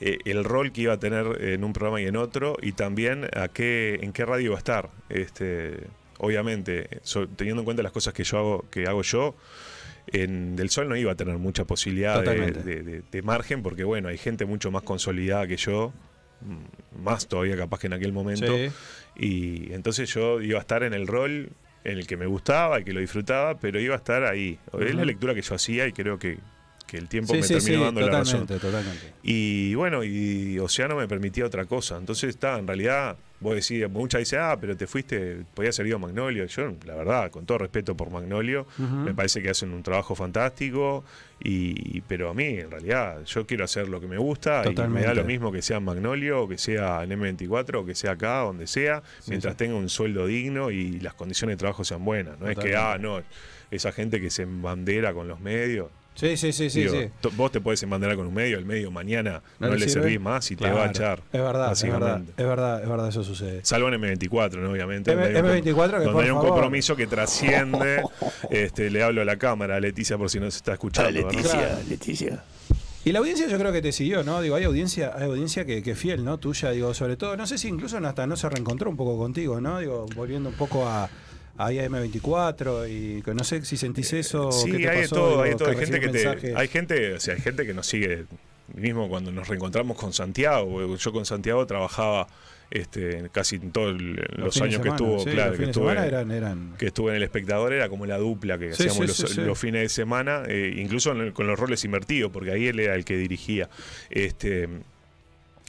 eh, el rol que iba a tener en un programa y en otro y también a qué, en qué radio iba a estar. Este, obviamente, so- teniendo en cuenta las cosas que yo hago, que hago yo, en Del Sol no iba a tener mucha posibilidad de, Totalmente. de- de- de margen porque bueno, hay gente mucho más consolidada que yo, mm, más todavía capaz que en aquel momento. Sí. Y entonces yo iba a estar en el rol en el que me gustaba y que lo disfrutaba, pero iba a estar ahí. Es la lectura que yo hacía y creo que, que el tiempo Sí, me sí, terminó sí, dando la razón. totalmente, totalmente. Y bueno, y Océano me permitía otra cosa. Entonces está, en realidad, vos decís, muchas dicen, ah, pero te fuiste, podías haber ido a Magnolio. Yo, la verdad, con todo respeto por Magnolio, me parece que hacen un trabajo fantástico. Y, pero a mí, en realidad, yo quiero hacer lo que me gusta y me Totalmente. da lo mismo que sea en Magnolio, que sea en M24, o que sea acá, donde sea, mientras tenga un sueldo digno y las condiciones de trabajo sean buenas. No es que, ah, no, esa gente que se embandera con los medios. Sí, sí, sí, sí, Digo, sí. to- Vos te podés embanderar con un medio, el medio mañana no, le le sirve? servís más y te va a echar. Es verdad, es verdad, es verdad, es verdad, eso sucede. Salvo en M24, ¿no? obviamente. M- donde hay un com- M24 que, donde por hay un favor. compromiso que trasciende. este, le hablo a la cámara, a Leticia, por si no se está escuchando. ¿verdad? Claro. Leticia. Y la audiencia yo creo que te siguió, ¿no? Digo, hay audiencia, hay audiencia que, que fiel, ¿no? Tuya, digo, sobre todo, no sé si incluso hasta no se reencontró un poco contigo, ¿no? Digo, volviendo un poco a, a M24 y que no sé si sentís eso. Sí, qué te hay de todo, hay de todo. Hay gente que te, hay gente, o sea, hay gente que nos sigue, mismo cuando nos reencontramos con Santiago. Yo con Santiago trabajaba este, casi en todos los, años que estuvo, sí, claro, que estuve, semana eran- eran- que estuve en el espectador, era como la dupla que Sí, hacíamos sí, los, fines de semana, eh, incluso en el- con los roles invertidos, porque ahí él era el que dirigía. Este,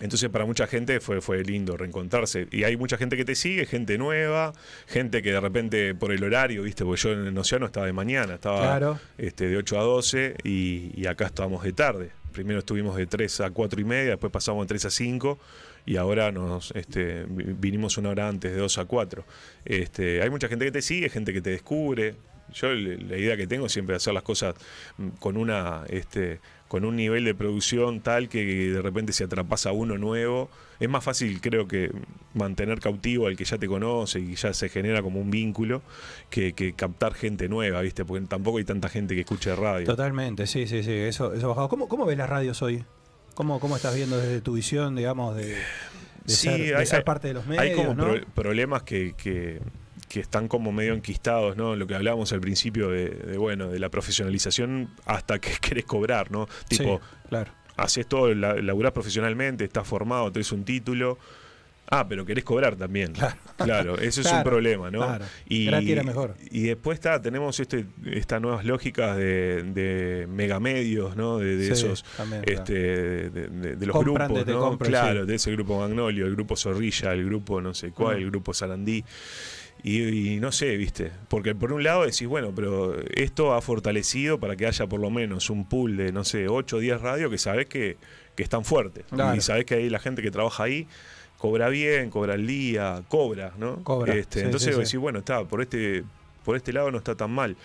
entonces para mucha gente fue, fue lindo reencontrarse. Y hay mucha gente que te sigue, gente nueva, gente que de repente por el horario, viste, porque yo en Océano estaba de mañana, estaba Claro. este, de 8 a 12 y, y acá estábamos de tarde. Primero estuvimos de 3 a 4 y media, después pasamos de 3 a 5 y ahora nos este, vi- vinimos una hora antes, de 2 a 4. Este, hay mucha gente que te sigue, gente que te descubre. Yo la idea que tengo siempre es hacer las cosas mm, con una este, con un nivel de producción tal que de repente se atrapas a uno nuevo. Es más fácil, creo que, mantener cautivo al que ya te conoce y ya se genera como un vínculo que, que captar gente nueva, ¿viste? Porque tampoco hay tanta gente que escuche radio. Totalmente, sí, sí, sí, eso, eso bajado. ¿Cómo, ¿Cómo ves las radios hoy? ¿Cómo, ¿Cómo estás viendo desde tu visión, digamos, de, de Sí, ser, de hay- ser hay- parte de los medios? Hay como ¿no? pro- problemas que, que- que están como medio enquistados, ¿no? Lo que hablábamos al principio de, de, bueno, de la profesionalización hasta que querés cobrar, ¿no? Tipo, Sí, claro. haces todo, la- laburás profesionalmente, estás formado, tenés un título. Ah, pero querés cobrar también. Claro, eso es un Claro, problema, ¿no? claro. Gratis era mejor. Y después está, tenemos este, estas nuevas lógicas de, de megamedios, ¿no? De, de Sí, esos, también, este, de, de- de los grupos, ¿no? claro, sí. de ese grupo Magnolio, el grupo Zorrilla, el grupo no sé cuál, el grupo Sarandí. Y, y no sé, viste, porque por un lado decís, bueno, pero esto ha fortalecido para que haya por lo menos un pool de, no sé, 8 o 10 radios que sabés que, que están fuertes. Claro. Y sabés que ahí la gente que trabaja ahí cobra bien, cobra al día, cobra, ¿no? Cobra, Este, sí, entonces sí. decís, bueno, está, por este, por este lado no está tan mal.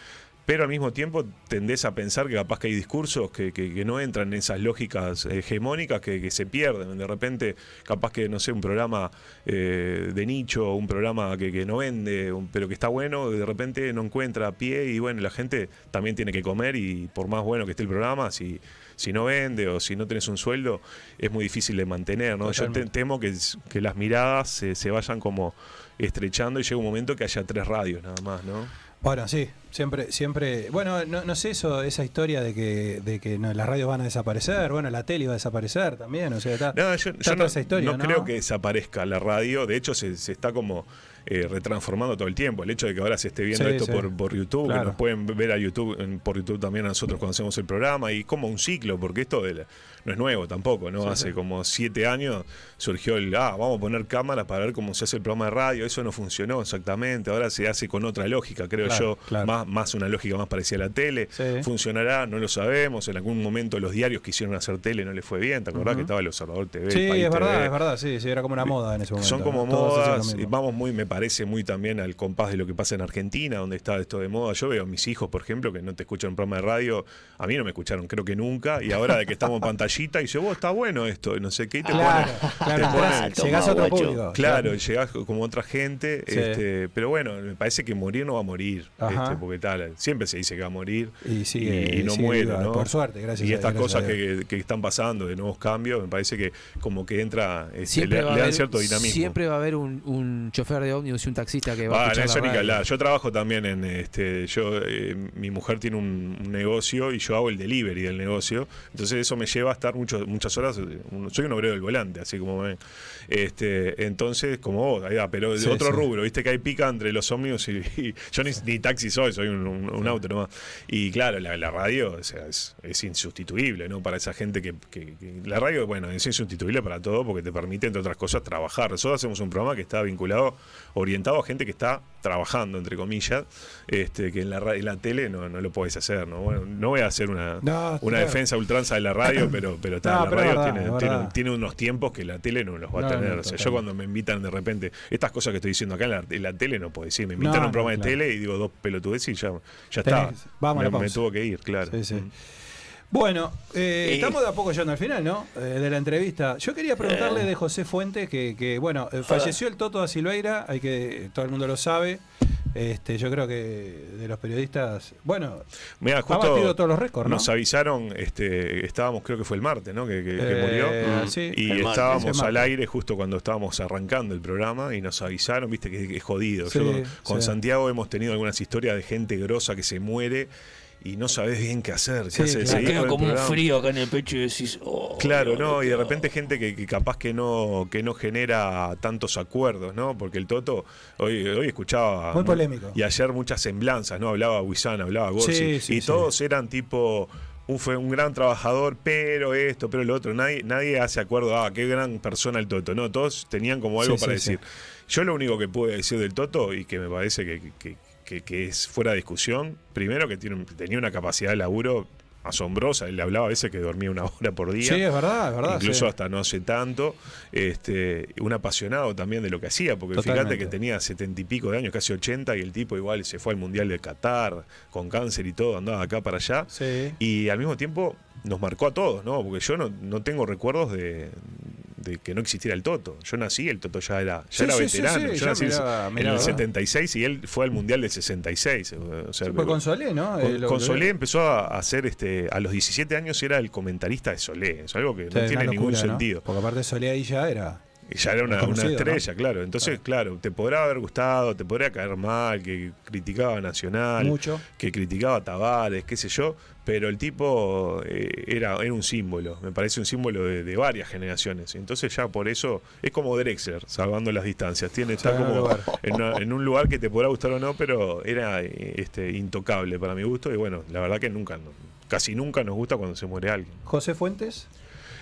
Pero al mismo tiempo tendés a pensar que capaz que hay discursos que, que- que no entran en esas lógicas hegemónicas que, que se pierden. De repente, capaz que, no sé, un programa eh, de nicho, un programa que, que no vende, un- pero que está bueno, de repente no encuentra pie y bueno, la gente también tiene que comer y por más bueno que esté el programa, si, si no vende o si no tenés un sueldo, es muy difícil de mantener. ¿no? Yo te- temo que, que las miradas se, se vayan como estrechando y llega un momento que haya tres radios nada más, ¿no? Bueno, sí, siempre, siempre. Bueno, no, no sé eso, esa historia de que, de que no, las radios van a desaparecer, bueno, la tele va a desaparecer también, o sea, está, No, yo, está yo toda no, esa historia, no creo que desaparezca la radio. De hecho, se, se está como eh, retransformando todo el tiempo. El hecho de que ahora se esté viendo Sí, esto sí. por, por YouTube, Claro. que nos pueden ver a YouTube, por YouTube también a nosotros cuando hacemos el programa, y como un ciclo, porque esto de la- no es nuevo tampoco, ¿no? Sí, Hace como siete años surgió el, ah, vamos a poner cámaras para ver cómo se hace el programa de radio. Eso no funcionó exactamente. Ahora se hace con otra lógica, creo Claro, yo, claro. más más, más una lógica más parecida a la tele. Sí. ¿Funcionará? No lo sabemos. En algún momento los diarios quisieron hacer tele no les fue bien. ¿Te acordás que estaba el Observador TV? Sí, el País es verdad, TV? es verdad, sí, sí, era como una moda en ese momento. Son como Todos modas, y vamos muy, me parece muy también al compás de lo que pasa en Argentina, donde está esto de moda. Yo veo a mis hijos, por ejemplo, que no te escuchan en programa de radio, a mí no me escucharon, creo que nunca, y ahora de que estamos en pantallita, y dice, vos está bueno esto, y no sé qué, y te Claro, ponen- claro, te entrás, ponen- llegás a otro público. Claro, llegás como otra gente, Sí. este, pero bueno, me parece que morir no va a morir, Ajá. este, porque tal, siempre se dice que va a morir Y sigue- y no sigue muere, viva, ¿no? por suerte, gracias Y a- estas gracias a cosas que, que están pasando, de nuevos cambios, me parece que como que entra, este, Siempre le, va, a le dan haber, cierto dinamismo. siempre va a haber un, un chofer de ómnibus y un taxista que va a Ah, eso ni que radio. hablar. Yo trabajo también en este, yo, eh, mi mujer tiene un, un negocio y yo hago el delivery del negocio. Entonces eso me lleva a estar mucho, muchas horas. un- Soy un obrero del volante, así como ven. Este, entonces, como vos, pero de Sí, otro sí. rubro, viste que hay pica entre los ómnibus y, y yo ni, ni taxi soy, soy un, un- un auto nomás. Y claro, la, la radio o sea, es, es insustituible, ¿no? Para esa gente que, que- que- La radio, bueno, es insustituible para todo porque te permite, entre otras cosas, trabajar. Nosotros hacemos un programa que está vinculado, orientado a gente que está trabajando, entre comillas, este, que en la, en la tele no, no lo podés hacer, ¿no? Bueno, no voy a hacer una, No, una defensa ultranza de la radio, pero, pero está, No, la pero radio verdad, tiene, unos tiempos que la tele no los va a tener. o sea, yo cuando me invitan de repente, estas cosas que estoy diciendo acá en la, en la tele no puedo decir, me invitan a un programa de claro. tele y digo dos pelotudes ya, ya está. vamos a la me, tuvo que ir, claro. Sí, sí. Bueno, eh, Eh. estamos de a poco llegando al final, ¿no? Eh, de la entrevista. Yo quería preguntarle de José Fuentes, que, que, bueno, falleció el Toto da Silveira, hay que, todo el mundo lo sabe. Este, yo creo que de los periodistas, bueno, Mira, ha batido todos los récords, ¿no? nos avisaron, este, estábamos, creo que fue el martes, ¿no? Que, que- que Eh, murió. sí, y martes, estábamos al aire justo cuando estábamos arrancando el programa y nos avisaron, viste, que, es jodido. Sí, Yo con, con sí. Santiago hemos tenido algunas historias de gente grosa que se muere y no sabes bien qué hacer. qué Sí, claro. Queda como un frío acá en el pecho y decís, oh, Claro, no, y de repente gente que, que capaz que no que no genera tantos acuerdos, ¿no? Porque el Toto hoy hoy escuchaba Muy polémico. y ayer muchas semblanzas, ¿no? Hablaba Wisan, hablaba Gorsi Sí, sí, y sí. todos eran tipo un, fue un gran trabajador, pero esto, pero lo otro. Nadie, nadie hace acuerdo, ah, qué gran persona el Toto. No, todos tenían como algo Sí, para sí, sí. decir. Yo lo único que pude decir del Toto, y que me parece que, que- que- que es fuera de discusión, primero que tiene, tenía una capacidad de laburo asombrosa. Él le hablaba a veces que dormía una hora por día. Sí, es verdad, es verdad. Incluso sí. hasta no hace tanto. Este, un apasionado también de lo que hacía, porque Totalmente. fíjate que tenía setenta y pico de años, casi 80, y el tipo igual se fue al Mundial de Qatar, con cáncer y todo, andaba acá para allá. Sí. Y al mismo tiempo nos marcó a todos, ¿no? Porque yo no, no tengo recuerdos de, de que no existiera el Toto. Yo nací, el Toto ya era, ya Sí, era sí, veterano. sí, yo nací en- el 76 y él fue al Mundial del 66. O sea, fue con Solé, ¿no? con, Solé empezó a hacer, este, a los 17 años era el comentarista de Solé. Es algo que no tiene ningún sentido. Porque aparte Solé ahí ya era. Y ya era una, estrella, claro. Entonces, claro, te podrá haber gustado, te podría caer mal, que criticaba a Nacional, Mucho. que criticaba a Tavares, qué sé yo, pero el tipo eh, era, era un símbolo, me parece un símbolo de, de varias generaciones. Entonces ya por eso es como Drexler, salvando las distancias. Tiene, está como en, una- en un lugar que te podrá gustar o no, pero era eh, este, intocable para mi gusto. Y bueno, la verdad que nunca, casi nunca nos gusta cuando se muere alguien. José Fuentes.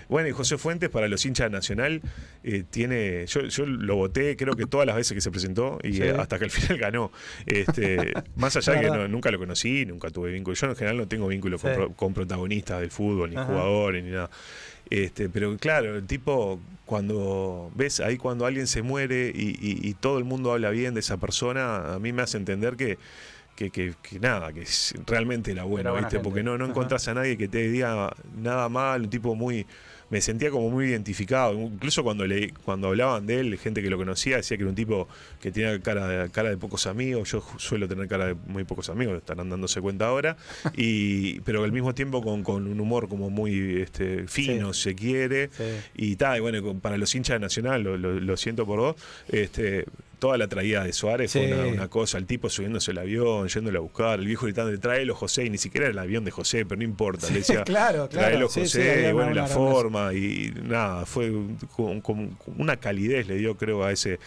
Bueno, y José Fuentes, para los hinchas de Nacional, eh, tiene. Yo, yo lo voté, creo que todas las veces que se presentó y Sí. eh, hasta que al final ganó. Este, más allá La que no- nunca lo conocí, nunca tuve vínculo. Yo en general no tengo vínculo con, Sí. pro- con protagonistas del fútbol, ni Ajá. jugadores, ni nada. Este, pero claro, el tipo, cuando ves ahí cuando alguien se muere y, y- y todo el mundo habla bien de esa persona, a mí me hace entender que. Que, que- que nada, que realmente era bueno, Era ¿viste? gente. Porque no, no encontrás a nadie que te diga nada mal, un tipo muy, me sentía como muy identificado. Incluso cuando leí, cuando hablaban de él, gente que lo conocía decía que era un tipo que tenía cara de, cara de pocos amigos. Yo suelo tener cara de muy pocos amigos, estarán dándose cuenta ahora. Y, pero al mismo tiempo con, con un humor como muy este, fino, se quiere. Sí. Y tal, y bueno, para los hinchas de Nacional, lo, lo- lo siento por vos, este, toda la traída de Suárez Sí. fue una, una cosa, el tipo subiéndose el avión, yéndolo a buscar, el viejo gritando, tráelo José, y ni siquiera era el avión de José, pero no importa, le decía, claro, claro. tráelo Sí, José, y bueno, la forma, y nada, fue con una calidez le dio, creo, a ese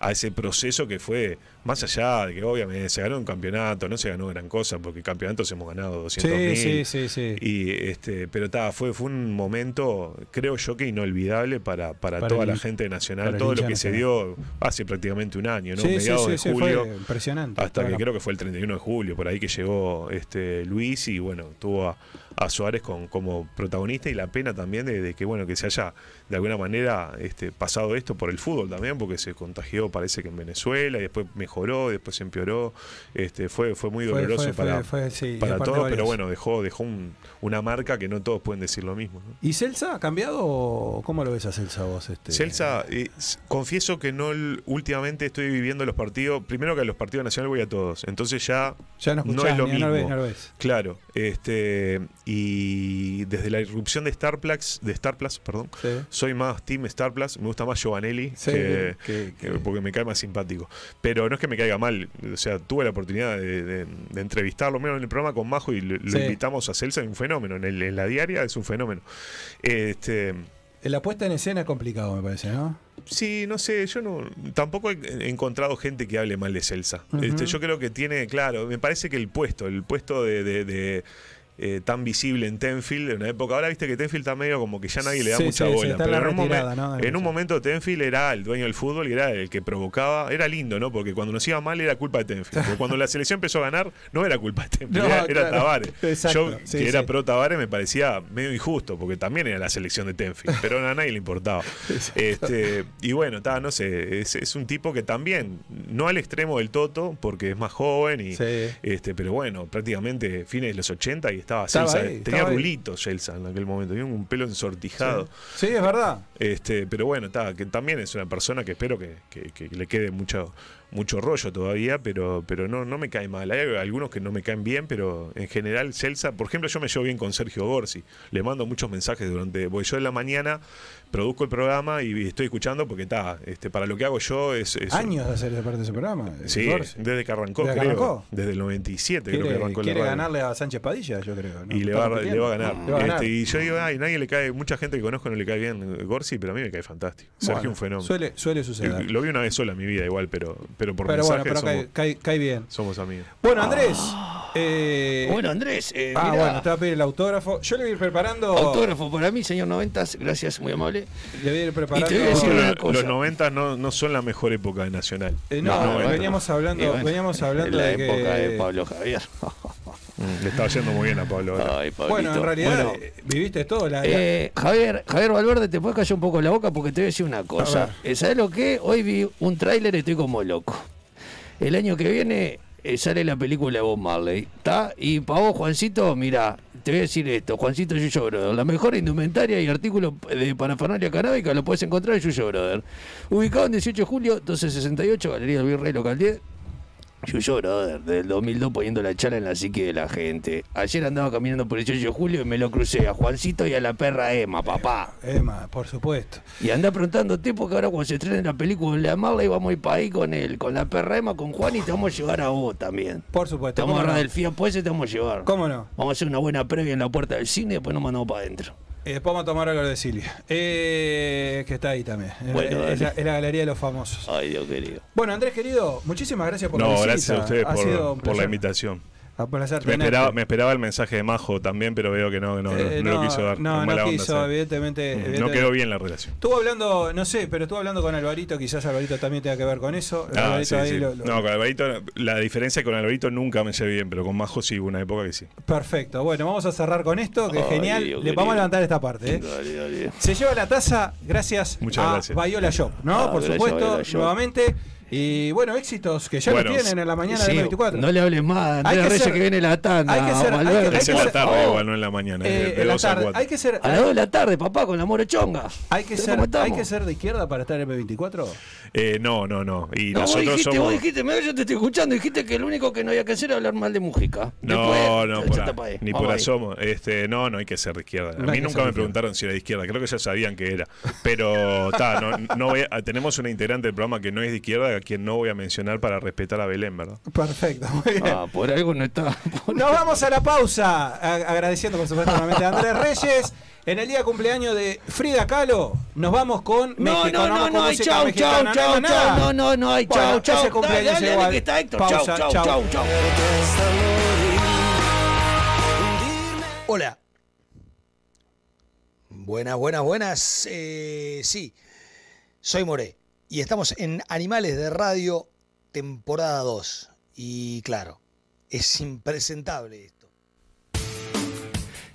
a ese proceso que fue más allá de que obviamente se ganó un campeonato, no se ganó gran cosa, porque campeonatos hemos ganado 200 Sí, mil. sí, sí, sí. Y este, pero ta, fue, fue un momento, creo yo que inolvidable para, para, Para toda el- la gente de Nacional, todo lo que se dio hace prácticamente un año, ¿no? Mediados de julio. fue impresionante. Hasta que creo que fue el 31 de julio, por ahí que llegó este Luis y bueno, tuvo a, a Suárez con, como protagonista y la pena también de, de que bueno, que se haya de alguna manera este, pasado esto por el fútbol también, porque se contagió parece que en Venezuela y después mejoró, después empeoró. Este, fue, fue muy doloroso fue- fue- para, fue, sí, y para todos, pero bueno, dejó, dejó un- una marca que no todos pueden decir lo mismo. ¿no? ¿Y Celsa ha cambiado o cómo lo ves a Celsa vos? Este? Celsa, eh, confieso que no últimamente estoy viviendo los partidos. Primero que a los partidos nacionales voy a todos. Entonces ya, Ya no escuchás, es lo ni- mismo. no lo ves, no lo ves. Claro. Este, y desde la irrupción de Star Plus, de Star Plus, perdón, Sí. soy más Team Star Plus. Me gusta más Giovanelli Sí, que- que- que- porque me cae más simpático. Pero no es que me caiga mal. O sea, tuve la oportunidad de, de- de entrevistarlo menos en el programa con Majo y lo, invitamos a Celsa. Es un fenómeno. En, el- en la diaria es un fenómeno. Este. La puesta en escena es complicado, me parece, ¿no? Sí, no sé, yo no tampoco he encontrado gente que hable mal de Celsa. Este, yo creo que tiene, claro, me parece que el puesto, el puesto de, de- de, eh, tan visible en Tenfield en una época, ahora viste que Tenfield está medio como que ya nadie le da Sí, mucha sí, bola, está en pero en un, retirada, momen- ¿no? en un momento Tenfield era el dueño del fútbol y era el que provocaba, era lindo, ¿no? Porque cuando nos iba mal era culpa de Tenfield, porque cuando la selección empezó a ganar no era culpa de Tenfield, No, era. Tavares. Exacto, Yo que era pro Tavares me parecía medio injusto, porque también era la selección de Tenfield, pero a nadie le importaba. Este, y bueno, ta, no sé, es, es un tipo que también, no al extremo del Toto, porque es más joven, y, este, pero bueno, prácticamente fines de los 80 y estaba, Estaba Celsa, ahí, tenía estaba rulitos Celsa en aquel momento, tenía un pelo ensortijado. Sí, es verdad. Este, pero bueno, ta, que también es una persona que espero que, que- que le quede mucho, mucho rollo todavía, pero, pero no, no me cae mal. Hay algunos que no me caen bien, pero en general Celsa, por ejemplo, yo me llevo bien con Sergio Gorsi. Le mando muchos mensajes durante, porque yo en la mañana produzco el programa y estoy escuchando porque está, este, para lo que hago yo es, es- Años de hacer parte de ese programa. Sí, Gorsi. desde que arrancó, ¿Desde creo. arrancó? Desde el 97 creo que arrancó quiere ganarle a Sánchez Padilla, yo creo. ¿no? Y le ¿Está va, a- compitiendo? le va a ganar. Le va a ganar. Este, y yo digo, ay, nadie le cae, mucha gente que conozco no le cae bien Gorsi, pero a mí me cae fantástico. Sergio Bueno, un fenómeno. suele- suele suceder. Lo vi una vez sola en mi vida igual, pero, pero por Pero bueno, pero somos, cae, cae- cae bien. somos amigos. Bueno, Andrés. Eh, Bueno, Andrés, eh, ah, mirá. bueno, te va a pedir el autógrafo. Yo le voy a ir preparando. Autógrafo para mí, señor Noventas, gracias, muy amable. Le voy a ir preparando. Y te voy a decir una la- cosa. los 90 no, no son la mejor época de Nacional. Eh, no, Los 90. veníamos hablando, bueno, veníamos hablando la de que. época de Pablo Javier. Mm, Le estaba yendo muy bien a Pablo. Ay. Bueno, en realidad Bueno, eh, viviste todo. La, la- Eh, Javier, Javier Valverde, te puedes callar un poco la boca porque te voy a decir una cosa. ¿Sabes lo que? Hoy vi un tráiler y estoy como loco. El año que viene sale la película de Bob Marley, ¿está? Y para vos, Juancito, mira, te voy a decir esto, Juancito Yuyo Brother, la mejor indumentaria y artículo de parafernalia canábica lo puedes encontrar en Yuyo Brother. Ubicado en 18 de julio, 1268, Galería del Virrey Local 10. Yuyo Brother, del 2002 poniendo la chala en la psique de la gente. Ayer andaba caminando por el 18 de julio y me lo crucé a Juancito y a la perra Emma, papá. Emma, por supuesto. Y anda preguntándote porque ahora cuando se estrene la película de la Marley vamos a ir para ahí con él, con la perra Emma, con Juan y te vamos a llevar a vos también. Por supuesto. Te vamos a ¿cómo agarrar no? del Fiat pues y te vamos a llevar. ¿Cómo no? Vamos a hacer una buena previa en la puerta del cine y después nos mandamos para adentro. Y después vamos a tomar algo de Silvia. Eh, que está ahí también. Bueno, es, la, es la galería de los famosos. Ay, Dios querido. Bueno, Andrés querido, muchísimas gracias por la No, visita. gracias a ustedes Ha sido por, la invitación. Un placer Me esperaba, me esperaba el mensaje de Majo también, pero veo que no, que no, Eh, no lo quiso dar. No, Con no onda, quiso, evidentemente, Mm, evidentemente. No quedó bien la relación. Estuvo hablando, no sé, pero estuvo hablando con Alvarito, quizás Alvarito también tenga que ver con eso. Ah, Alvarito sí, ahí sí. lo- lo- No, con Alvarito, la diferencia es que con Alvarito nunca me llevé bien, pero con Majo sí hubo una época que sí. Perfecto, bueno, vamos a cerrar con esto, que es Ay, genial. Dios Le vamos a levantar esta parte. ¿eh? Dale, dale. Se lleva la taza gracias Muchas a gracias. Bayola Shop, ¿no? Ah, Por gracias, supuesto, Shop. Y bueno, éxitos que ya Bueno, lo tienen en la mañana Sí, del 24. No le hables más, Andrés Reyes ser- que viene la tanda. hay que ser- hay que- hay Es en la tarde oh, igual, no en la mañana. Eh, de, en la 2 a tarde. 4. Hay que ser, A las 2 de la tarde, papá, con la morochonga. hay que ¿Cómo ser, hay que ser de izquierda para estar en M24. Eh, no, no, no. Y No, vos nosotros dijiste, somos. vos dijiste, mira, yo te estoy escuchando, dijiste que lo único que no había que hacer era hablar mal de Mujica. No, Después, no, por ahí. ni por asomo. Este, no, no hay que ser de izquierda. A No mí nunca me preguntaron si era de izquierda. Creo que ya sabían que era. Pero ta, no, no voy a- tenemos una integrante del programa que no es de izquierda, a quien no voy a mencionar para respetar a Belén, ¿verdad? Perfecto, muy bien. Ah, por algo no está. Nos vamos a la pausa, a- agradeciendo por supuesto nuevamente a Andrés Reyes. En el día de cumpleaños de Frida Kahlo, Nos vamos con No, México. no, no, no, con hay chau, chau, chau, chau, no, no, no hay chau, chau. ese cumpleaños igual. que está Héctor. Pausa, chau, chau. chau, chau. Hola. Buenas, buenas, buenas. Eh, sí, soy Moré y estamos en Animales de Radio, temporada 2. Y claro, es impresentable esto.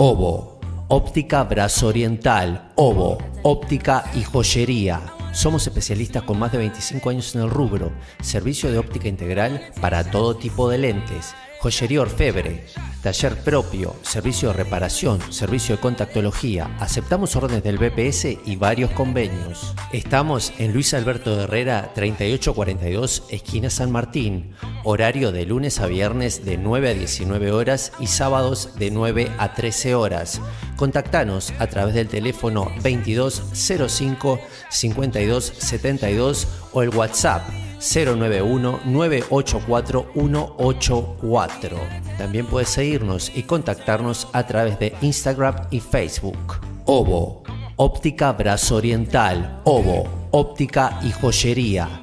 Obo, óptica brazo oriental, Obo, óptica y joyería. Somos especialistas con más de 25 años en el rubro. Servicio de óptica integral para todo tipo de lentes. Joyería orfebre, taller propio, servicio de reparación, servicio de contactología. Aceptamos órdenes del BPS y varios convenios. Estamos en Luis Alberto Herrera 3842, esquina San Martín. Horario de lunes a viernes de 9 a 19 horas y sábados de 9 a 13 horas. Contactanos a través del teléfono 2205 5272 o el WhatsApp 091-984-184. También puedes seguirnos y contactarnos a través de Instagram y Facebook. Obo, óptica brazo oriental, Obo, óptica y joyería.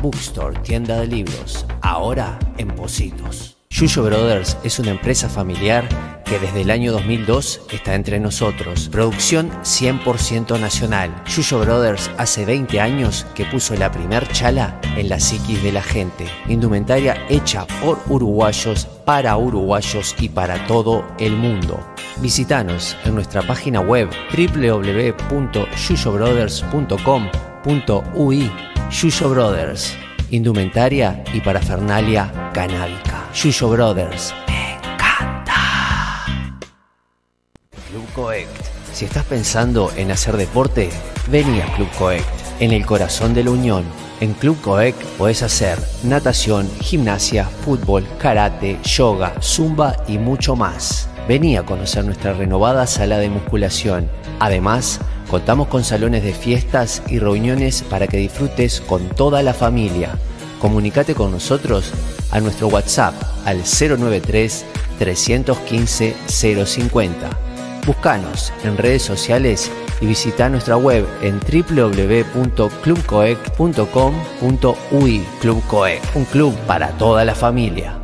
Bookstore, tienda de libros. Ahora en Positos. Yuyo Brothers es una empresa familiar que desde el año 2002 está entre nosotros. Producción 100% nacional. Yuyo Brothers hace 20 años que puso la primer chala en la psiquis de la gente. Indumentaria hecha por uruguayos, para uruguayos y para todo el mundo. Visítanos en nuestra página web www.yuyobrothers.com.ui Yuyo Brothers, indumentaria y parafernalia canábica. Yuyo Brothers, me encanta. Club Coect. Si estás pensando en hacer deporte, vení a Club Coect, en el corazón de la Unión. En Club Coect podés hacer natación, gimnasia, fútbol, karate, yoga, zumba y mucho más. Vení a conocer nuestra renovada sala de musculación. Además, contamos con salones de fiestas y reuniones para que disfrutes con toda la familia. Comunicate con nosotros a nuestro WhatsApp al 093 315 050. Buscanos en redes sociales y visita nuestra web en www.clubcoec.com.ui Club Coec, un club para toda la familia.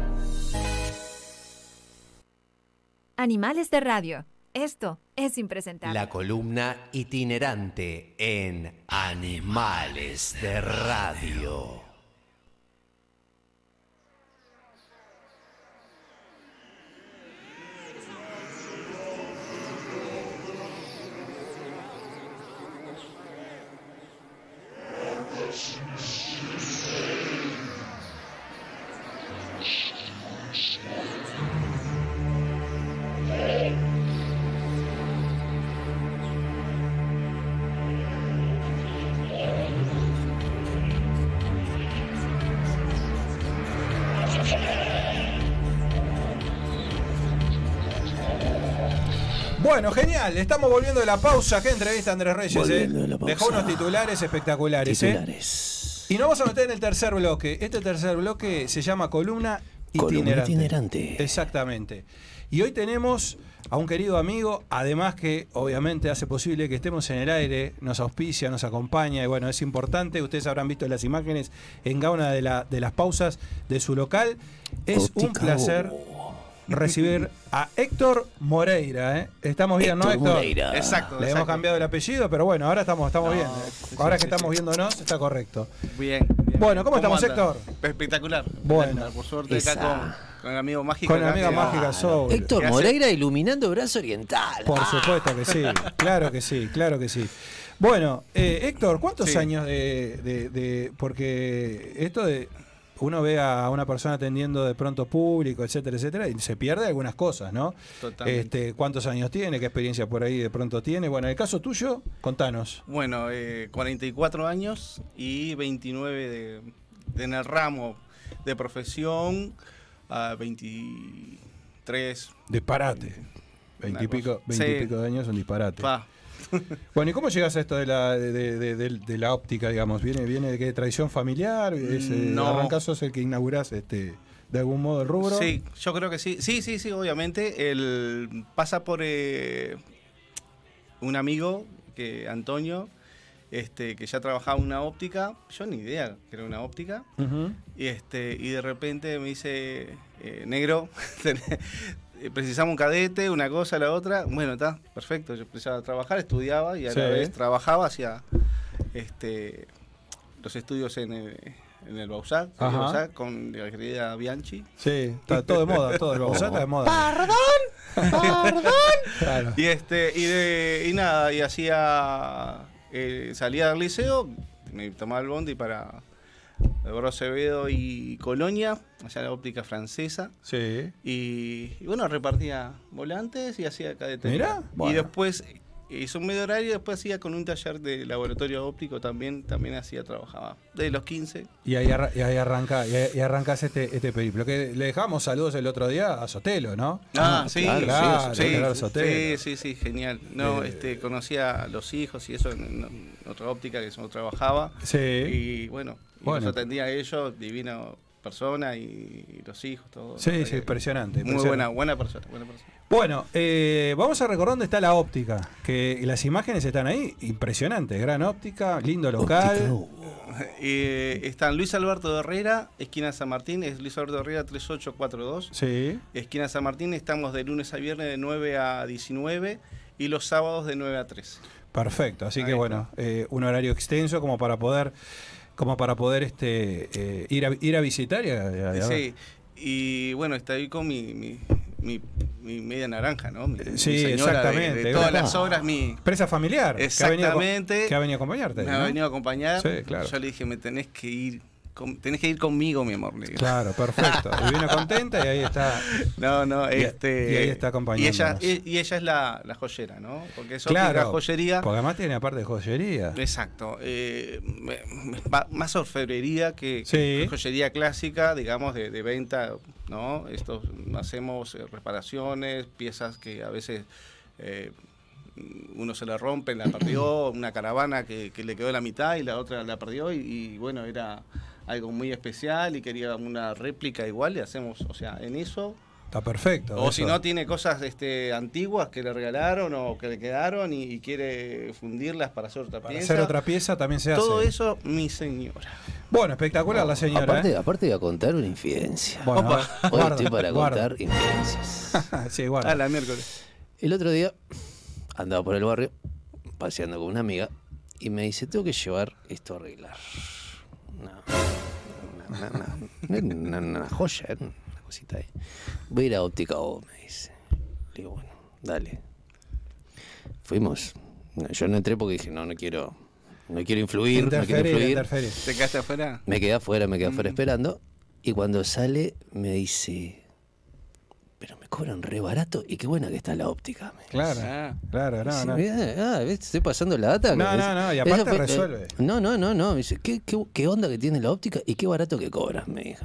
Animales de radio. Esto es impresentable. La columna itinerante en Animales de Radio. Bueno, genial. Estamos volviendo de la pausa. Qué entrevista Andrés Reyes. Eh. de la pausa. Dejó unos titulares espectaculares. eh. Y nos vamos a meter en el tercer bloque. Este tercer bloque se llama columna Columna itinerante. itinerante. Exactamente. Y hoy tenemos a un querido amigo, además que obviamente hace posible que estemos en el aire, nos auspicia, nos acompaña y bueno, es importante. Ustedes habrán visto las imágenes en cada una de, la- de las pausas de su local. Es un placer. Recibir a Héctor Moreira. ¿eh? Estamos bien, ¿no, Héctor Héctor? Moreira. Exacto, Le hemos cambiado el apellido, pero bueno, ahora estamos, estamos No, bien. ¿eh? Ahora sí, que sí, estamos sí. viéndonos, está correcto. Bien. bien, Bueno. ¿cómo estamos, anda? Héctor? Espectacular. Bueno. Por suerte acá con, con el amigo mágico. Con amiga que- mágica Soul. Héctor. Moreira iluminando Brazo Oriental. Por Ah, supuesto que sí, claro que sí, claro que sí. Bueno, eh, Héctor, ¿cuántos Sí. años de, de- de- Porque esto de... Uno ve a una persona atendiendo de pronto público, etcétera, etcétera, y se pierde algunas cosas, ¿no? Totalmente. Este, ¿Cuántos años tiene? ¿Qué experiencia por ahí de pronto tiene? Bueno, en el caso tuyo, contanos. Bueno, eh, 44 años y 29 de, de en el ramo de profesión, a 23. Disparate. Veintipico cosa. Sí. veintipico de años, un disparate. Pa. Bueno, ¿y cómo llegas a esto de la, de, de- de- de- de la óptica, digamos? ¿Viene, viene de qué tradición familiar? ¿Es, eh, No. ¿Arrancás sos el que inaugurás este, de algún modo el rubro? Sí, yo creo que sí. Sí, sí, sí, obviamente. El, pasa por eh, un amigo, que Antonio, este, que ya trabajaba en una óptica. Yo ni idea que era una óptica. Y, este, y de repente me dice, eh, negro, tenés- precisamos un cadete, una cosa, la otra. Bueno, está, perfecto. Yo empezaba a trabajar, estudiaba y a la vez trabajaba hacia este, los estudios en el, en el Bausat, en el Ajá. Bausat, con la querida Bianchi. Sí, está todo de moda, todo el Bausat está de moda. ¡Perdón! Claro. Y este, y de, y nada, y hacía eh, salía del liceo, me tomaba el bondi para Acevedo y Colonia, allá la óptica francesa. Sí. Y, y bueno, repartía volantes y hacía cadetería. Mirá, bueno. Y después hizo un medio horario y después hacía con un taller de laboratorio óptico también, también hacía, trabajaba. De los 15. Y ahí, arra- y ahí arranca, y ahí, y arrancás este, este periplo. Que le dejamos saludos el otro día a Sotelo, ¿no? Ah, sí, claro, claro, sí, sí, sí, sí, sí, genial. No, Eh, este, conocía a los hijos y eso en, en otra óptica que yo trabajaba. Sí. Y bueno, y Bueno. los atendía a ellos, divina persona y, y los hijos, todo. Sí, Eh, sí, impresionante. Muy impresionante. buena, buena persona, buena persona. Bueno, eh, vamos a recordar dónde está la óptica. Que las imágenes están ahí, impresionante. Gran óptica, lindo local. Eh, están Luis Alberto de Herrera, esquina San Martín, es Luis Alberto de Herrera 3842. Sí. Esquina San Martín, estamos de lunes a viernes de 9 a 19 y los sábados de 9 a 13. Perfecto. Así Ahí que está. bueno, eh, un horario extenso como para poder, como para poder este, eh, ir, a, ir a visitar y a- a-. Sí, y bueno, está ahí con mi, mi, mi- mi media naranja, ¿no? Mi, Sí, señora de- exactamente. De, todas las obras, mi... Presa familiar. que ha venido Exactamente. Que ha venido a acompañarte. Me ¿no? ha venido a acompañar. Sí, claro. Yo le dije, me tenés que ir, con- tenés que ir conmigo, mi amor. Claro, perfecto. Y vino contenta y ahí está. No, no, Y- este... y ahí está Y ella, y, y ella es la, la joyera, ¿no? Porque es óptica, Claro. joyería. Porque además tiene aparte de joyería. Exacto. eh, más orfebrería que, Sí. que joyería clásica, digamos, de, de venta, ¿no? Estos, hacemos eh, reparaciones, piezas que a veces eh, uno se le rompe, la perdió, una caravana que, que le quedó la mitad y la otra la perdió y, y, bueno, era algo muy especial y quería una réplica igual, le hacemos, o sea, en eso... Está perfecto. O eso. si no, tiene cosas este, antiguas que le regalaron o que le quedaron y, y quiere fundirlas para hacer otra Para pieza. hacer otra pieza también se Todo hace. eso, mi señora. Bueno, espectacular la señora. Aparte, ¿eh? aparte voy a contar una infidencia. Bueno, Opa. Hoy guarda, estoy para guarda. contar infidencias. sí, guarda. A la miércoles. El otro día andaba por el barrio paseando con una amiga y me dice, tengo que llevar esto a arreglar. Una, una, una- una- una- una joya, era una cosita ahí. Voy a ir a óptica O, me dice. Le digo, bueno, dale. Fuimos. No, Yo no entré porque dije, no, no quiero, no quiero influir, no quiero influir. ¿Te quedaste afuera? Me quedé afuera, me quedé afuera Mm. esperando. Y cuando sale, me dice, pero me cobran re barato y qué buena que está la óptica. me Claro, Ah. claro, no, Dice, no. "Mirá, ah, ¿ves? Estoy pasando la data. No, no, no, y aparte fue- resuelve. eh, no, no, no, no. Me dice, ¿qué, qué, qué onda que tiene la óptica y qué barato que cobras, me dijo.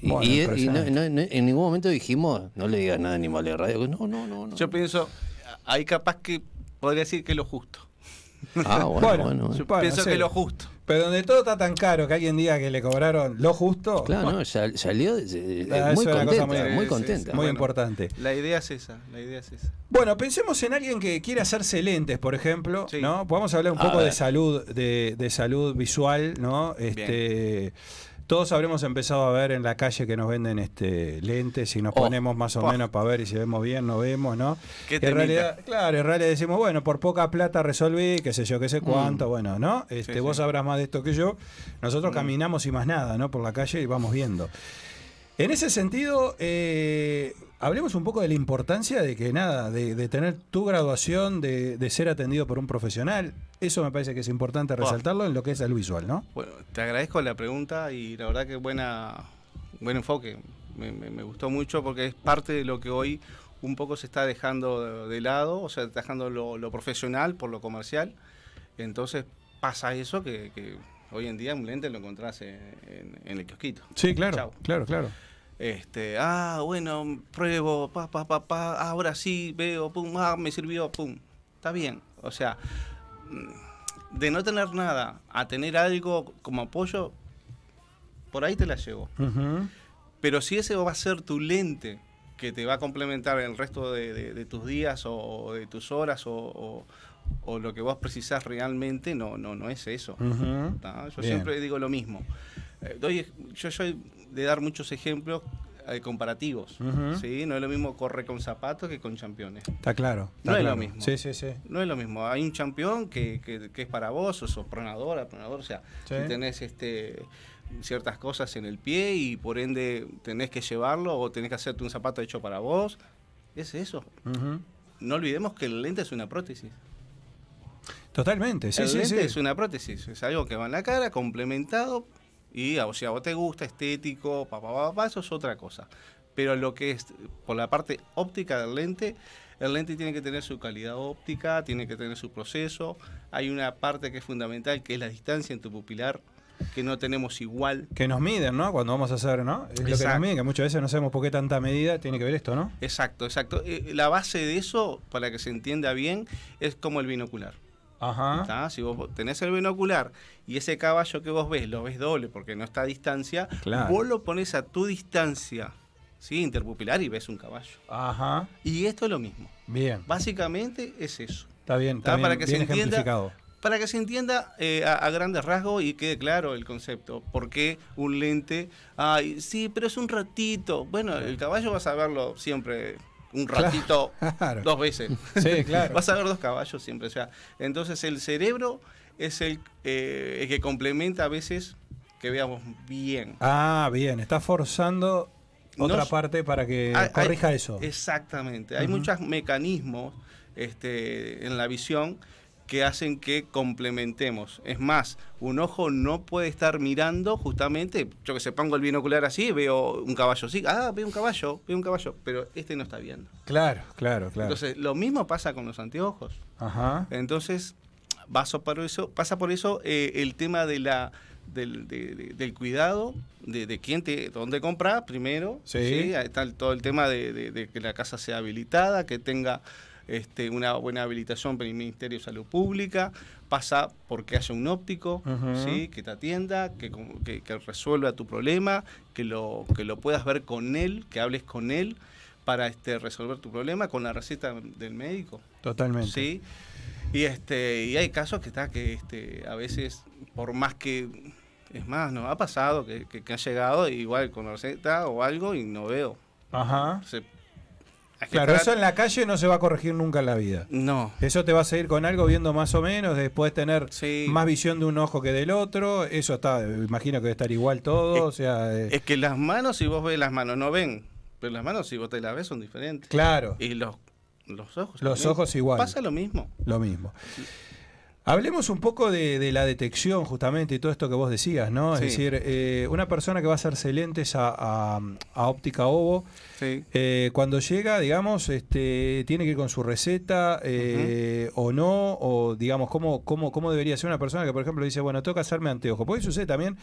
Y, Bueno, y- y no- no- no- en ningún momento dijimos, no le digas nada a Animal de Radio. No, no, no. no. Yo pienso, ahí capaz que podría decir que lo justo. Ah, bueno, Bueno, bueno. Yo bueno, pienso sí. que lo justo. Pero donde todo está tan caro que alguien diga que le cobraron lo justo. Claro, no, sal- salió eh, Ah, muy eso es una cosa contenta, muy- contenta. sí, Muy bueno. importante. La idea es esa, la idea es esa. Bueno, pensemos en alguien que quiere hacerse lentes, por ejemplo, Sí. ¿no? Podemos hablar un A poco de salud, de, de salud visual, ¿no? Este, Todos habremos empezado a ver en la calle que nos venden este lentes y nos Oh, ponemos más o oh. menos para ver y si vemos bien, no vemos, ¿no? Qué en realidad, claro, en realidad decimos, bueno, por poca plata resolví, qué sé yo, qué sé cuánto, bueno, ¿no? Este, Mm. Sí, vos sí. sabrás más de esto que yo. Nosotros Mm. caminamos y más nada, ¿no? Por la calle y vamos viendo. En ese sentido, eh, hablemos un poco de la importancia de que nada, de, de tener tu graduación, de, de ser atendido por un profesional. Eso me parece que es importante resaltarlo en lo que es el visual, ¿no? Bueno, te agradezco la pregunta y la verdad que buena, buen enfoque. Me, me- me gustó mucho porque es parte de lo que hoy un poco se está dejando de, de lado, o sea, está dejando lo, lo profesional por lo comercial. Entonces pasa eso que, que hoy en día un lente lo encontrás en, en- en el kiosquito. Sí, claro, Chau. claro, claro. Este, ah, bueno, pruebo, pa, pa, pa, pa, ahora sí, veo, pum, ah, me sirvió, pum. Está bien. O sea, mm, de no tener nada a tener algo como apoyo, por ahí te la llevo. Pero si ese va a ser tu lente que te va a complementar el resto de, de- de tus días o de tus horas o, o- o lo que vos precisás realmente, no, no, no es eso. Yo Bien. siempre digo lo mismo. Eh, doy, yo soy de dar muchos ejemplos eh, comparativos. ¿sí? No es lo mismo correr con zapatos que con championes. Está claro. está No es lo mismo. Sí, sí, sí. No es lo mismo. Hay un campeón que, que- que es para vos, o sos pronador. O sea, Sí. si tenés este, ciertas cosas en el pie y por ende tenés que llevarlo o tenés que hacerte un zapato hecho para vos, es eso. No olvidemos que el lente es una prótesis. Totalmente, sí, el sí, lente sí. es una prótesis, es algo que va en la cara, complementado, y o sea, vos te gusta, estético, pa, pa, pa, pa, eso es otra cosa. Pero lo que es por la parte óptica del lente, el lente tiene que tener su calidad óptica, tiene que tener su proceso. Hay una parte que es fundamental, que es la distancia en tu pupilar, que no tenemos igual. Que nos miden, ¿no? Cuando vamos a hacer, ¿no? Es lo que nos miden, que muchas veces no sabemos por qué tanta medida tiene que ver esto, ¿no? Exacto, exacto. Eh, La base de eso, para que se entienda bien, es como el binocular. Ajá. ¿tá? Si vos tenés el binocular y ese caballo que vos ves lo ves doble porque no está a distancia, Claro. vos lo pones a tu distancia, ¿sí? interpupilar y ves un caballo. Ajá. Y esto es lo mismo. Bien. Básicamente es eso. Está bien, está ¿tá? bien, para que se entienda, para que se entienda eh, a, a grandes rasgos y quede claro el concepto. ¿Por qué un lente? Ay, sí, pero es un ratito. Bueno, el caballo vas a verlo siempre un ratito claro. dos veces. Sí, claro. vas a ver dos caballos siempre. O sea, entonces el cerebro es el, eh, el que complementa a veces que veamos bien. Ah, bien, está forzando otra Nos- parte para que Hay- corrija eso. Exactamente. Hay muchos mecanismos este, en la visión que hacen que complementemos. Es más, un ojo no puede estar mirando justamente, yo que sé, pongo el binocular así, veo un caballo así, ah, veo un caballo, veo un caballo, pero este no está viendo. Claro, claro, claro. Entonces, lo mismo pasa con los anteojos. Ajá. Entonces, paso por eso, pasa por eso eh, el tema de la, del, de- de- del cuidado, de, de quién te, dónde comprar primero. Sí. Ahí está el- todo el tema de que la casa sea habilitada, que tenga este, una buena habilitación por el Ministerio de Salud Pública. Pasa porque haya un óptico. ¿sí? que te atienda, que, que- que resuelva tu problema, que lo, que lo puedas ver con él, que hables con él para este, resolver tu problema con la receta del médico. Totalmente. Sí. Y este y hay casos que está que este a veces por más que es más nos ha pasado que, que, llegado igual con receta o algo y no veo. Ajá. Se- Claro, eso en la calle no se va a corregir nunca en la vida. No. Eso te va a seguir con algo viendo más o menos, después tener Sí. más visión de un ojo que del otro, eso está, imagino que debe estar igual todo, o sea, eh, Es que las manos si vos ves las manos no ven, pero las manos si vos te las ves son diferentes. Claro. Y los los ojos. Los ojos igual. Pasa lo mismo. lo mismo. Hablemos un poco de, de la detección justamente y todo esto que vos decías, ¿no? Sí. Es decir, eh, una persona que va a hacerse lentes a, a- a óptica ovo, Sí. eh, cuando llega, digamos, este, tiene que ir con su receta eh, o no, o digamos, ¿cómo, cómo, ¿cómo debería ser una persona que, por ejemplo, dice, bueno, tengo que hacerme anteojos? Porque sucede también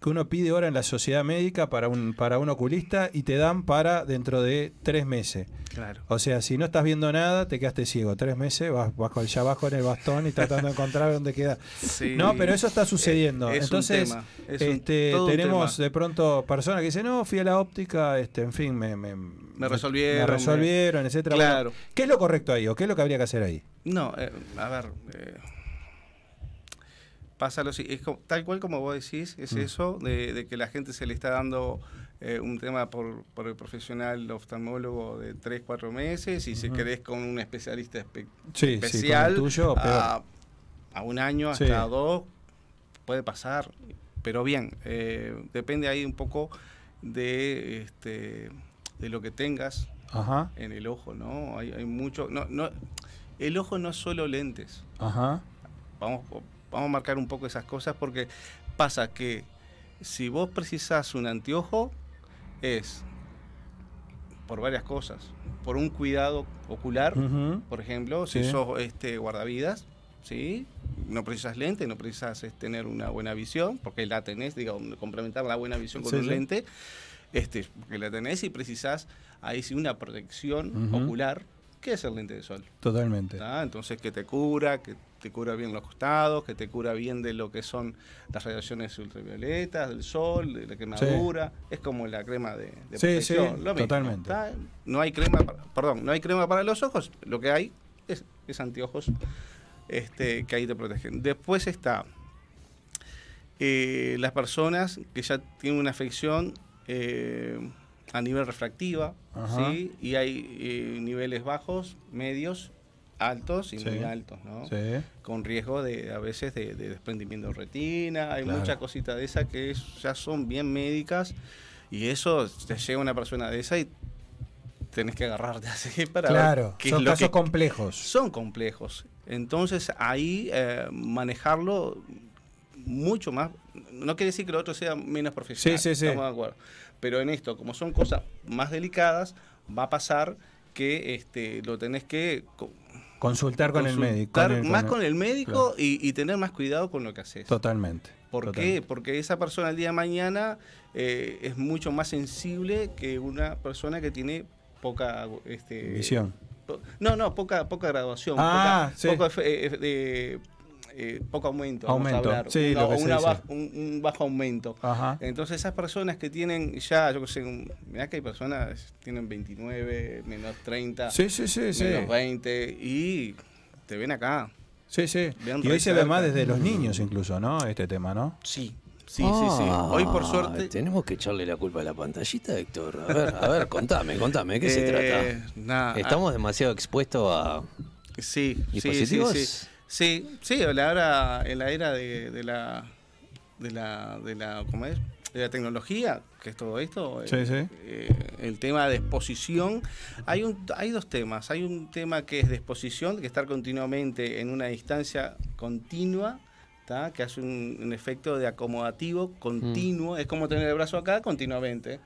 que uno pide ahora en la sociedad médica para un, para un oculista y te dan para dentro de tres meses. Claro. O sea, si no estás viendo nada, te quedaste ciego. Tres meses, vas, vas con, ya vas con el bastón y tratando de encontrar dónde queda. Sí. No, pero eso está sucediendo. Es Entonces, es este, un tenemos de pronto personas que dicen, no, fui a la óptica, este, en fin, me, me, Me resolvieron, Me resolvieron, etcétera. Claro. Bueno, ¿Qué es lo correcto ahí o qué es lo que habría que hacer ahí? No, eh, a ver. eh, pasa lo es tal cual como vos decís, es Mm. eso, de, de que la gente se le está dando eh, un tema por, por el profesional oftalmólogo de 3, 4 meses y si querés con un especialista espe- Sí, sí, con el especial tuyo, a, a un año, Sí. hasta dos, puede pasar, pero bien, eh, depende ahí un poco de, este, de lo que tengas Ajá. en el ojo, ¿no? Hay, hay mucho, no, no, el ojo no es solo lentes, Ajá. vamos, vamos a marcar un poco esas cosas porque pasa que si vos precisás un anteojo es por varias cosas. Por un cuidado ocular, Ujú. por ejemplo, si Sí. sos este, guardavidas, ¿sí? no precisas lente, no precisas es, tener una buena visión, porque la tenés, digamos, complementar la buena visión con Sí, un sí. lente, este, porque la tenés y precisás ahí sí una protección Ujú. ocular, que es el lente de sol. Totalmente. ¿tá? Entonces que te cura, que te cura bien los costados, que te cura bien de lo que son las radiaciones ultravioletas, del sol, de la quemadura. Es como la crema de, de Sí, sí, protección, lo mismo, totalmente. ¿tá? No hay crema, para, perdón, no hay crema para los ojos, lo que hay es, es anteojos este, que ahí te protegen. Después está eh, las personas que ya tienen una afección eh, a nivel refractiva. ¿sí? y hay eh, niveles bajos, medios, altos y Sí. muy altos, ¿no? Sí. con riesgo de a veces de, de desprendimiento de retina, hay Claro. muchas cositas de esas que es- ya son bien médicas y eso te llega una persona de esa y tenés que agarrarte así para Claro, ver qué son es lo casos que complejos. son complejos. Entonces ahí eh, manejarlo mucho más, no quiere decir que lo otro sea menos profesional, Sí, sí, sí. estamos de acuerdo. Pero en esto, como son cosas más delicadas, va a pasar que este, lo tenés que Consultar con el médico. con el- más con el médico Claro. y, y tener más cuidado con lo que haces. Totalmente. ¿Por totalmente. qué? Porque esa persona el día de mañana eh, es mucho más sensible que una persona que tiene poca este, Visión. No, no, poca, poca graduación. Ah, poca, sí. poco, eh, de- eh, poco aumento. vamos a hablar, sí, una- lo que se un, un bajo aumento. Ajá. Entonces esas personas que tienen ya, yo qué sé, un- mirá que hay personas que tienen 29, menos 30, Sí, sí, sí, sí. menos 20 y te ven acá. Sí, sí. Y hoy se ve más desde los niños incluso, ¿no? Este tema, ¿no? Sí. Sí, sí, sí. Hoy por suerte... Ah, Tenemos que echarle la culpa a la pantallita, Héctor. A ver, a ver, contame, contame, ¿de qué se Eh, trata? nada, ¿Estamos demasiado expuestos a sí, dispositivos? sí, sí. Sí, sí, en la era, en la era de, de la de la de la ¿cómo es? de la tecnología, que es todo esto, Sí, eh, sí. eh, el tema de exposición, hay un hay dos temas, hay un tema que es de exposición, que estar continuamente en una distancia continua, ¿tá? que hace un, un efecto de acomodativo continuo, es como tener el brazo acá continuamente.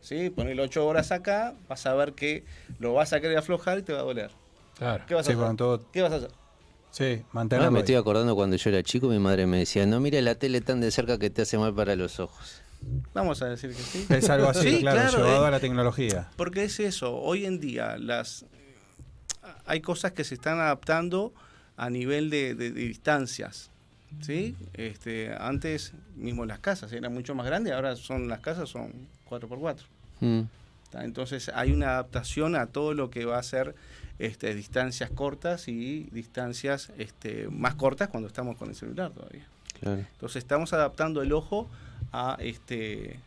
¿Sí? Ponerlo ocho horas acá, vas a ver que lo vas a querer aflojar y te va a doler. Claro. ¿Qué vas a Sí, hacer? todo- ¿Qué vas a hacer? Sí, mantenerlo. me ahí. estoy acordando cuando yo era chico, mi madre me decía, no mire la tele tan de cerca que te hace mal para los ojos. Vamos a decir que sí. Es algo así, Sí, claro, llevado eh, a la tecnología. Porque es eso, hoy en día las hay cosas que se están adaptando a nivel de, de- de distancias. ¿Sí? Este, antes mismo las casas eran mucho más grandes, ahora son las casas son 4x4. Mm. Entonces hay una adaptación a todo lo que va a ser este, distancias cortas y distancias este, más cortas cuando estamos con el celular todavía. Claro. Entonces estamos adaptando el ojo a este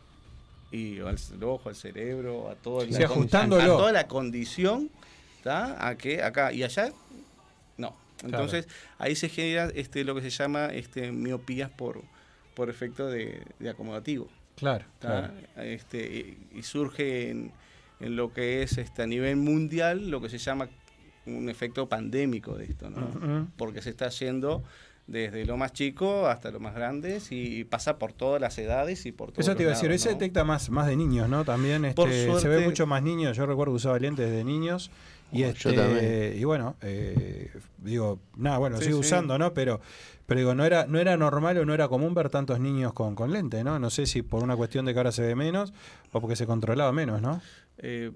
y al el ojo, al cerebro, a todo el Sí, ajustándolo. a, a toda la condición, ¿tá? A que acá y allá no. Entonces ahí se genera este lo que se llama este miopías por por efecto de, de acomodativo. Claro, claro. Este, y, y surge en, en lo que es este, a nivel mundial lo que se llama un efecto pandémico de esto, ¿no? Porque se está yendo desde lo más chico hasta lo más grandes y pasa por todas las edades y por todos Eso te iba a decir, hoy se detecta más, más de niños, ¿no? También este, Por se ve mucho más niños. Yo recuerdo que usaba lentes de niños. Y, Oh, yo este, también. y bueno, eh, digo, nada, bueno, Sí, sigo sí. usando, ¿no? Pero, pero digo, no era, no era normal o no era común ver tantos niños con, con lente, ¿no? No sé si por una cuestión de que ahora se ve menos o porque se controlaba menos, ¿no? Eh,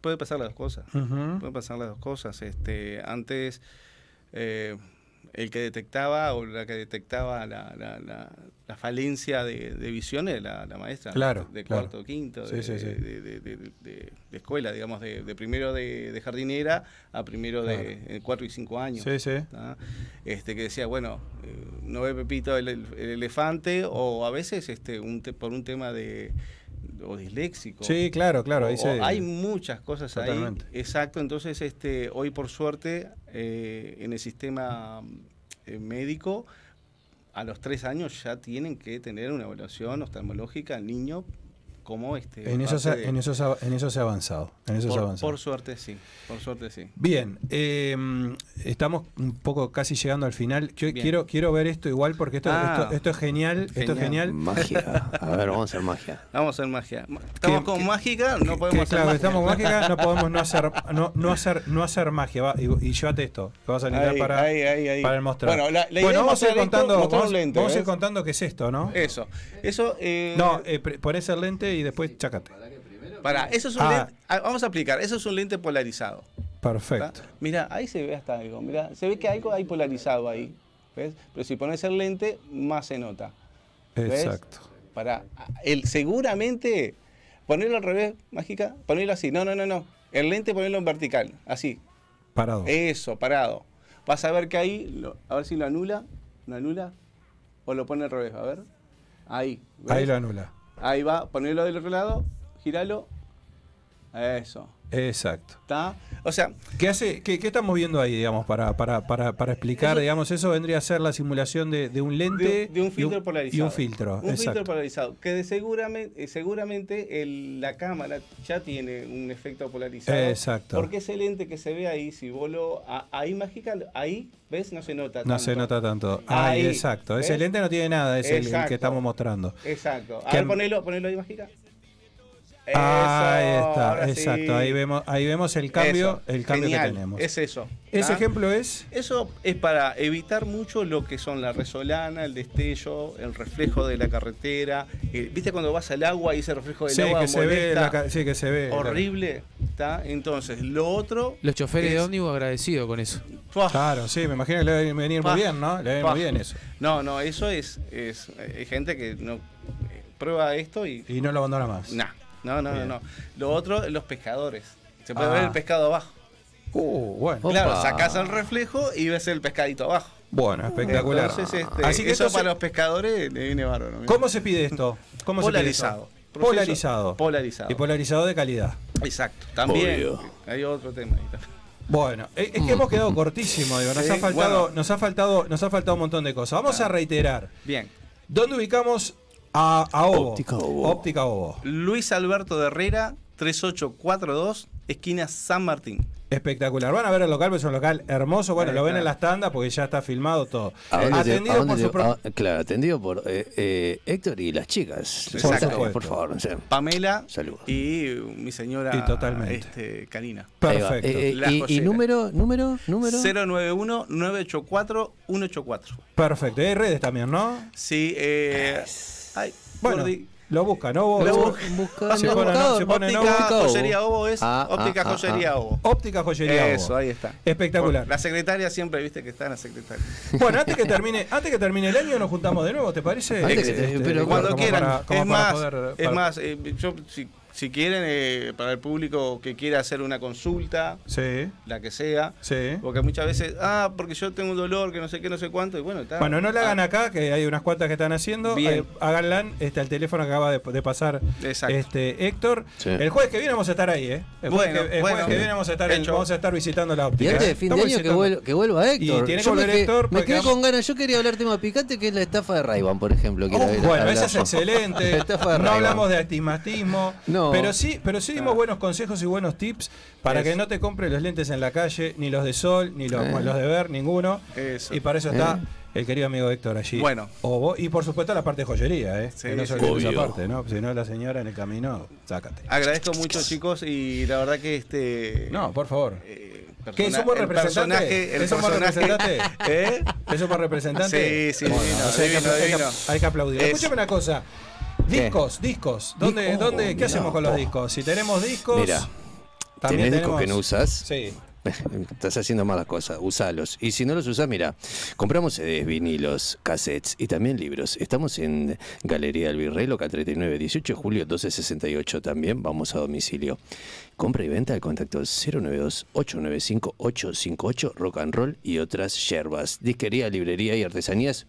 puede pasar las dos cosas. Ujú. Puede pasar las dos cosas. Este, antes, eh, el que detectaba o la que detectaba la, la- la- la falencia de, de visión era la, maestra. Claro, De claro. cuarto, quinto, Sí, de, sí, sí. de- de- de- de- de escuela, digamos, de, de primero de, de jardinera a primero de eh, cuatro y cinco años. Sí, sí. Este, que decía, bueno, eh, no ve Pepito el elefante o a veces este, un te- por un tema de o disléxico. Sí, claro, claro, ahí O- se- o hay muchas cosas Totalmente. ahí. Exacto, entonces este, hoy por suerte eh, en el sistema eh, médico a los tres años ya tienen que tener una evaluación oftalmológica al niño como este En eso, se, parte de- en, eso se ha, en eso se ha avanzado. En eso se ha por, avanzado. por suerte sí, por suerte sí. Bien, eh, estamos un poco casi llegando al final. Yo Bien. quiero, quiero ver esto igual porque esto, Ah. esto, esto es genial. Esto es genial. Magia. A ver, vamos a hacer magia. Vamos a hacer magia. Estamos con mágica, no podemos hacer claro, magia. estamos con mágica, no podemos no hacer, no, no hacer, no hacer magia. Va, y, y llévate esto, que vas a necesitar Ahí, para, ahí, ahí, ahí. para el mostrador. Bueno, la- la idea bueno, es vamos a ir mostrar contando, mostrar vamos, un lente, vamos a ir contando qué es esto, ¿no? Eso. Eso eh, No, eh, ponés el lente y después chácate. Pará, eso es un Ah. lente. ah, Vamos a aplicar, eso es un lente polarizado. Perfecto. Mira, ahí se ve hasta algo. Mira, se ve que algo hay polarizado ahí. ¿Ves? Pero si pones el lente, más se nota. ¿Ves? Exacto. Para el seguramente ponerlo al revés, mágica, ponerlo así. No, no, no, no. El lente ponerlo en vertical, así. Parado. Eso, parado. Vas a ver que ahí, lo- a ver si lo anula, lo anula o lo pone al revés, a ver. Ahí. ¿ves? Ahí lo anula. Ahí va, ponerlo del otro lado, giralo. Eso. Exacto. ¿Está? O sea, ¿Qué, hace, qué, qué estamos viendo ahí, digamos, para, para, para, para explicar, Eso- digamos, eso vendría a ser la simulación de, de un lente de, de un y filtro polarizado. Y un filtro, Un exacto. filtro polarizado. Que de seguramente, eh, seguramente el- la cámara ya tiene un efecto polarizado. Exacto. Porque ese lente que se ve ahí, si vos lo. a- ahí mágica, ahí, ¿ves? No se nota. No tanto. se nota tanto. Ahí, Ahí, exacto. Ese lente no tiene nada, es el- que estamos mostrando. Exacto. A ver, ponelo, ponelo ahí, mágica. Ahí está, sí. exacto. Ahí vemos, ahí vemos el cambio, Eso, el cambio genial, que tenemos. Es eso. Ese ejemplo es. Eso es para evitar mucho lo que son la resolana, el destello, el reflejo de la carretera. eh, ¿Viste cuando vas al agua y ese reflejo del Sí, agua que se ve la sí, que se ve, Horrible. ¿está? Entonces, lo otro. Los choferes de es- ómnibus agradecidos con eso. Claro, sí, me imagino que le va a venir muy bien, ¿no? Le va a venir Pa. muy bien eso. No, no, eso es, es hay gente que no eh, prueba esto y. Y no lo abandona más. Nah, no, no, no, Bien. no. Lo otro, los pescadores. Se puede Ah. ver el pescado abajo. Uh, bueno. Claro, Opa. sacás el reflejo y ves el pescadito abajo. Bueno, espectacular. Entonces, este, Así que eso entonces- para los pescadores le viene bárbaro. ¿Cómo se pide esto? ¿Cómo se pide Polarizado. Polarizado. Polarizado. Y polarizado de calidad. Exacto. También Obvio. hay otro tema ahí también. Bueno, es es que hemos quedado cortísimo, digo, nos Sí, ha faltado, bueno. nos ha faltado, nos ha faltado un montón de cosas. Vamos a reiterar. Bien. ¿Dónde ubicamos a, a Ovo? Óptica Ovo. Óptica Ovo. Luis Alberto de Herrera, 3842, esquina San Martín. Espectacular. Van a ver el local, porque es un local hermoso. Bueno, Ahí lo ven está. en las tandas porque ya está filmado todo. ¿A dónde te- Atendido por su pro- a- Claro, atendido por eh, eh, Héctor y las chicas. Por Por, favor. Pamela Saludos. y mi señora Y totalmente. Este, ahí va. Eh, eh, y, y número, número, número. 091-984-184. Perfecto. Y hay redes también, ¿no? Sí, eh. Ay, Bueno, Gordi. lo buscan, ¿no? Lo Ovo. buscan, Se pone, ¿no? Se pone. Óptica Joyería Ovo es Ah, óptica ah, ah, joyería ah. Ovo. Óptica Joyería Ovo. Eso, ahí está. Espectacular. La secretaria siempre, viste que está en la secretaria. Bueno, antes que termine, antes que termine el año nos juntamos de nuevo, ¿te parece? Antes que- Este, pero Cuando quieran. para- es más, poder- es más eh, yo, si, si quieren, eh, para el público que quiera hacer una consulta, Sí, la que sea, sí. porque muchas veces, ah, porque yo tengo un dolor, que no sé qué, no sé cuánto, y bueno, está. Bueno, no la hagan Ah, acá, que hay unas cuantas que están haciendo. Bien. Eh, háganla este, al teléfono que acaba de, de pasar Exacto. este Héctor. Sí. El jueves que viene vamos a estar ahí, ¿eh? El jueves, Bueno, que, el jueves bueno. que viene vamos a estar, en- vamos a estar visitando la Y óptica. antes ¿eh? de fin de año que vuelva, que vuelva Héctor. Y tiene que volver Héctor, Me quedé con ganas. Yo quería hablar tema picante, que es la estafa de Rayban, por ejemplo. Oh, bueno, hablar esa es excelente. La estafa de no hablamos de astigmatismo, No. Pero sí, pero sí dimos buenos consejos y buenos tips para Eso. que no te compres los lentes en la calle, ni los de sol, ni los, Eh. los de ver, ninguno. Eso. Y para eso está Eh. el querido amigo Héctor allí. Bueno. O vos- y por supuesto la parte de joyería, ¿eh? Sí, que no se esa parte, ¿no? Si no, la señora en el camino, sácate. Agradezco mucho, chicos, y la verdad que este. No, por favor. eh, ¿Qué? persona- ¿Somos el representantes? el ¿Somos representantes? ¿Eh? ¿Eso por representante? Sí, sí, Bueno, divino, o sea, hay, que, divino, hay que- divino. hay que aplaudir. Es- Escúchame una cosa. Discos, discos. ¿Dónde, Discos, dónde, ¿Qué hacemos con los discos? Si tenemos discos. Mira, también ¿tenés discos tenemos- que no usas? Sí. Estás haciendo malas cosas, usalos. Y si no los usás, mira, compramos CDs, vinilos, cassettes y también libros. Estamos en Galería del Virrey, local 39, 18 de julio 1268. También vamos a domicilio. Compra y venta al contacto 092-895-858, rock and roll y otras yerbas. Disquería, librería y artesanías.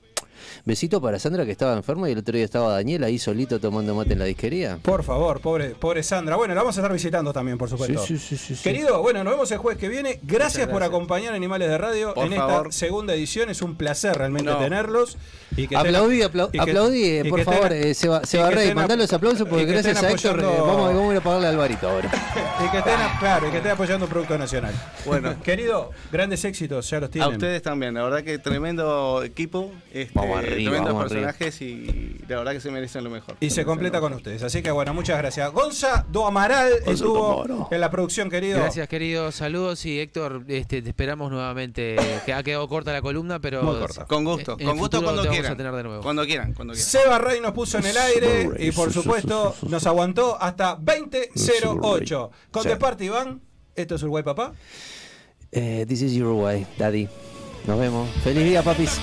Besito para Sandra que estaba enferma y el otro día estaba Daniel ahí solito tomando mate en la disquería. Por favor, pobre, pobre Sandra. Bueno, la vamos a estar visitando también, por supuesto. Sí, sí, sí, sí, sí. Querido, bueno, nos vemos el jueves que viene. Gracias, por acompañar a Animales de Radio Por en favor. esta segunda edición. Es un placer realmente No. tenerlos. Y que Aplaudí, tengan- apla- y que- aplaudí, eh, y por que favor, eh, Seba, Seba Rey, mandá los aplausos porque gracias a Héctor eh, vamos, vamos a ir a pagarle al Alvarito ahora. Y que estén, claro, y que estén apoyando un producto nacional. Bueno. Querido, grandes éxitos, ya los A tienen. ustedes también, la verdad que tremendo equipo, este, Vamos arriba, tremendos vamos arriba. personajes y la verdad que se merecen lo mejor. Y se completa con ustedes. Así que bueno, muchas gracias. Gonza do Amaral estuvo en la producción, querido. Gracias, queridos. Saludos y Héctor, este, te esperamos nuevamente. Que ha quedado corta la columna, pero. Muy corta. Con gusto, en con gusto cuando quieran. a tener de nuevo. Cuando quieran, cuando quieran. Seba Rey nos puso en el aire y por supuesto nos aguantó hasta 2008. Con Sí. The Party Iván, esto es Uruguay Papá. Eh, this is Uruguay, Daddy. Nos vemos. Feliz día, papis.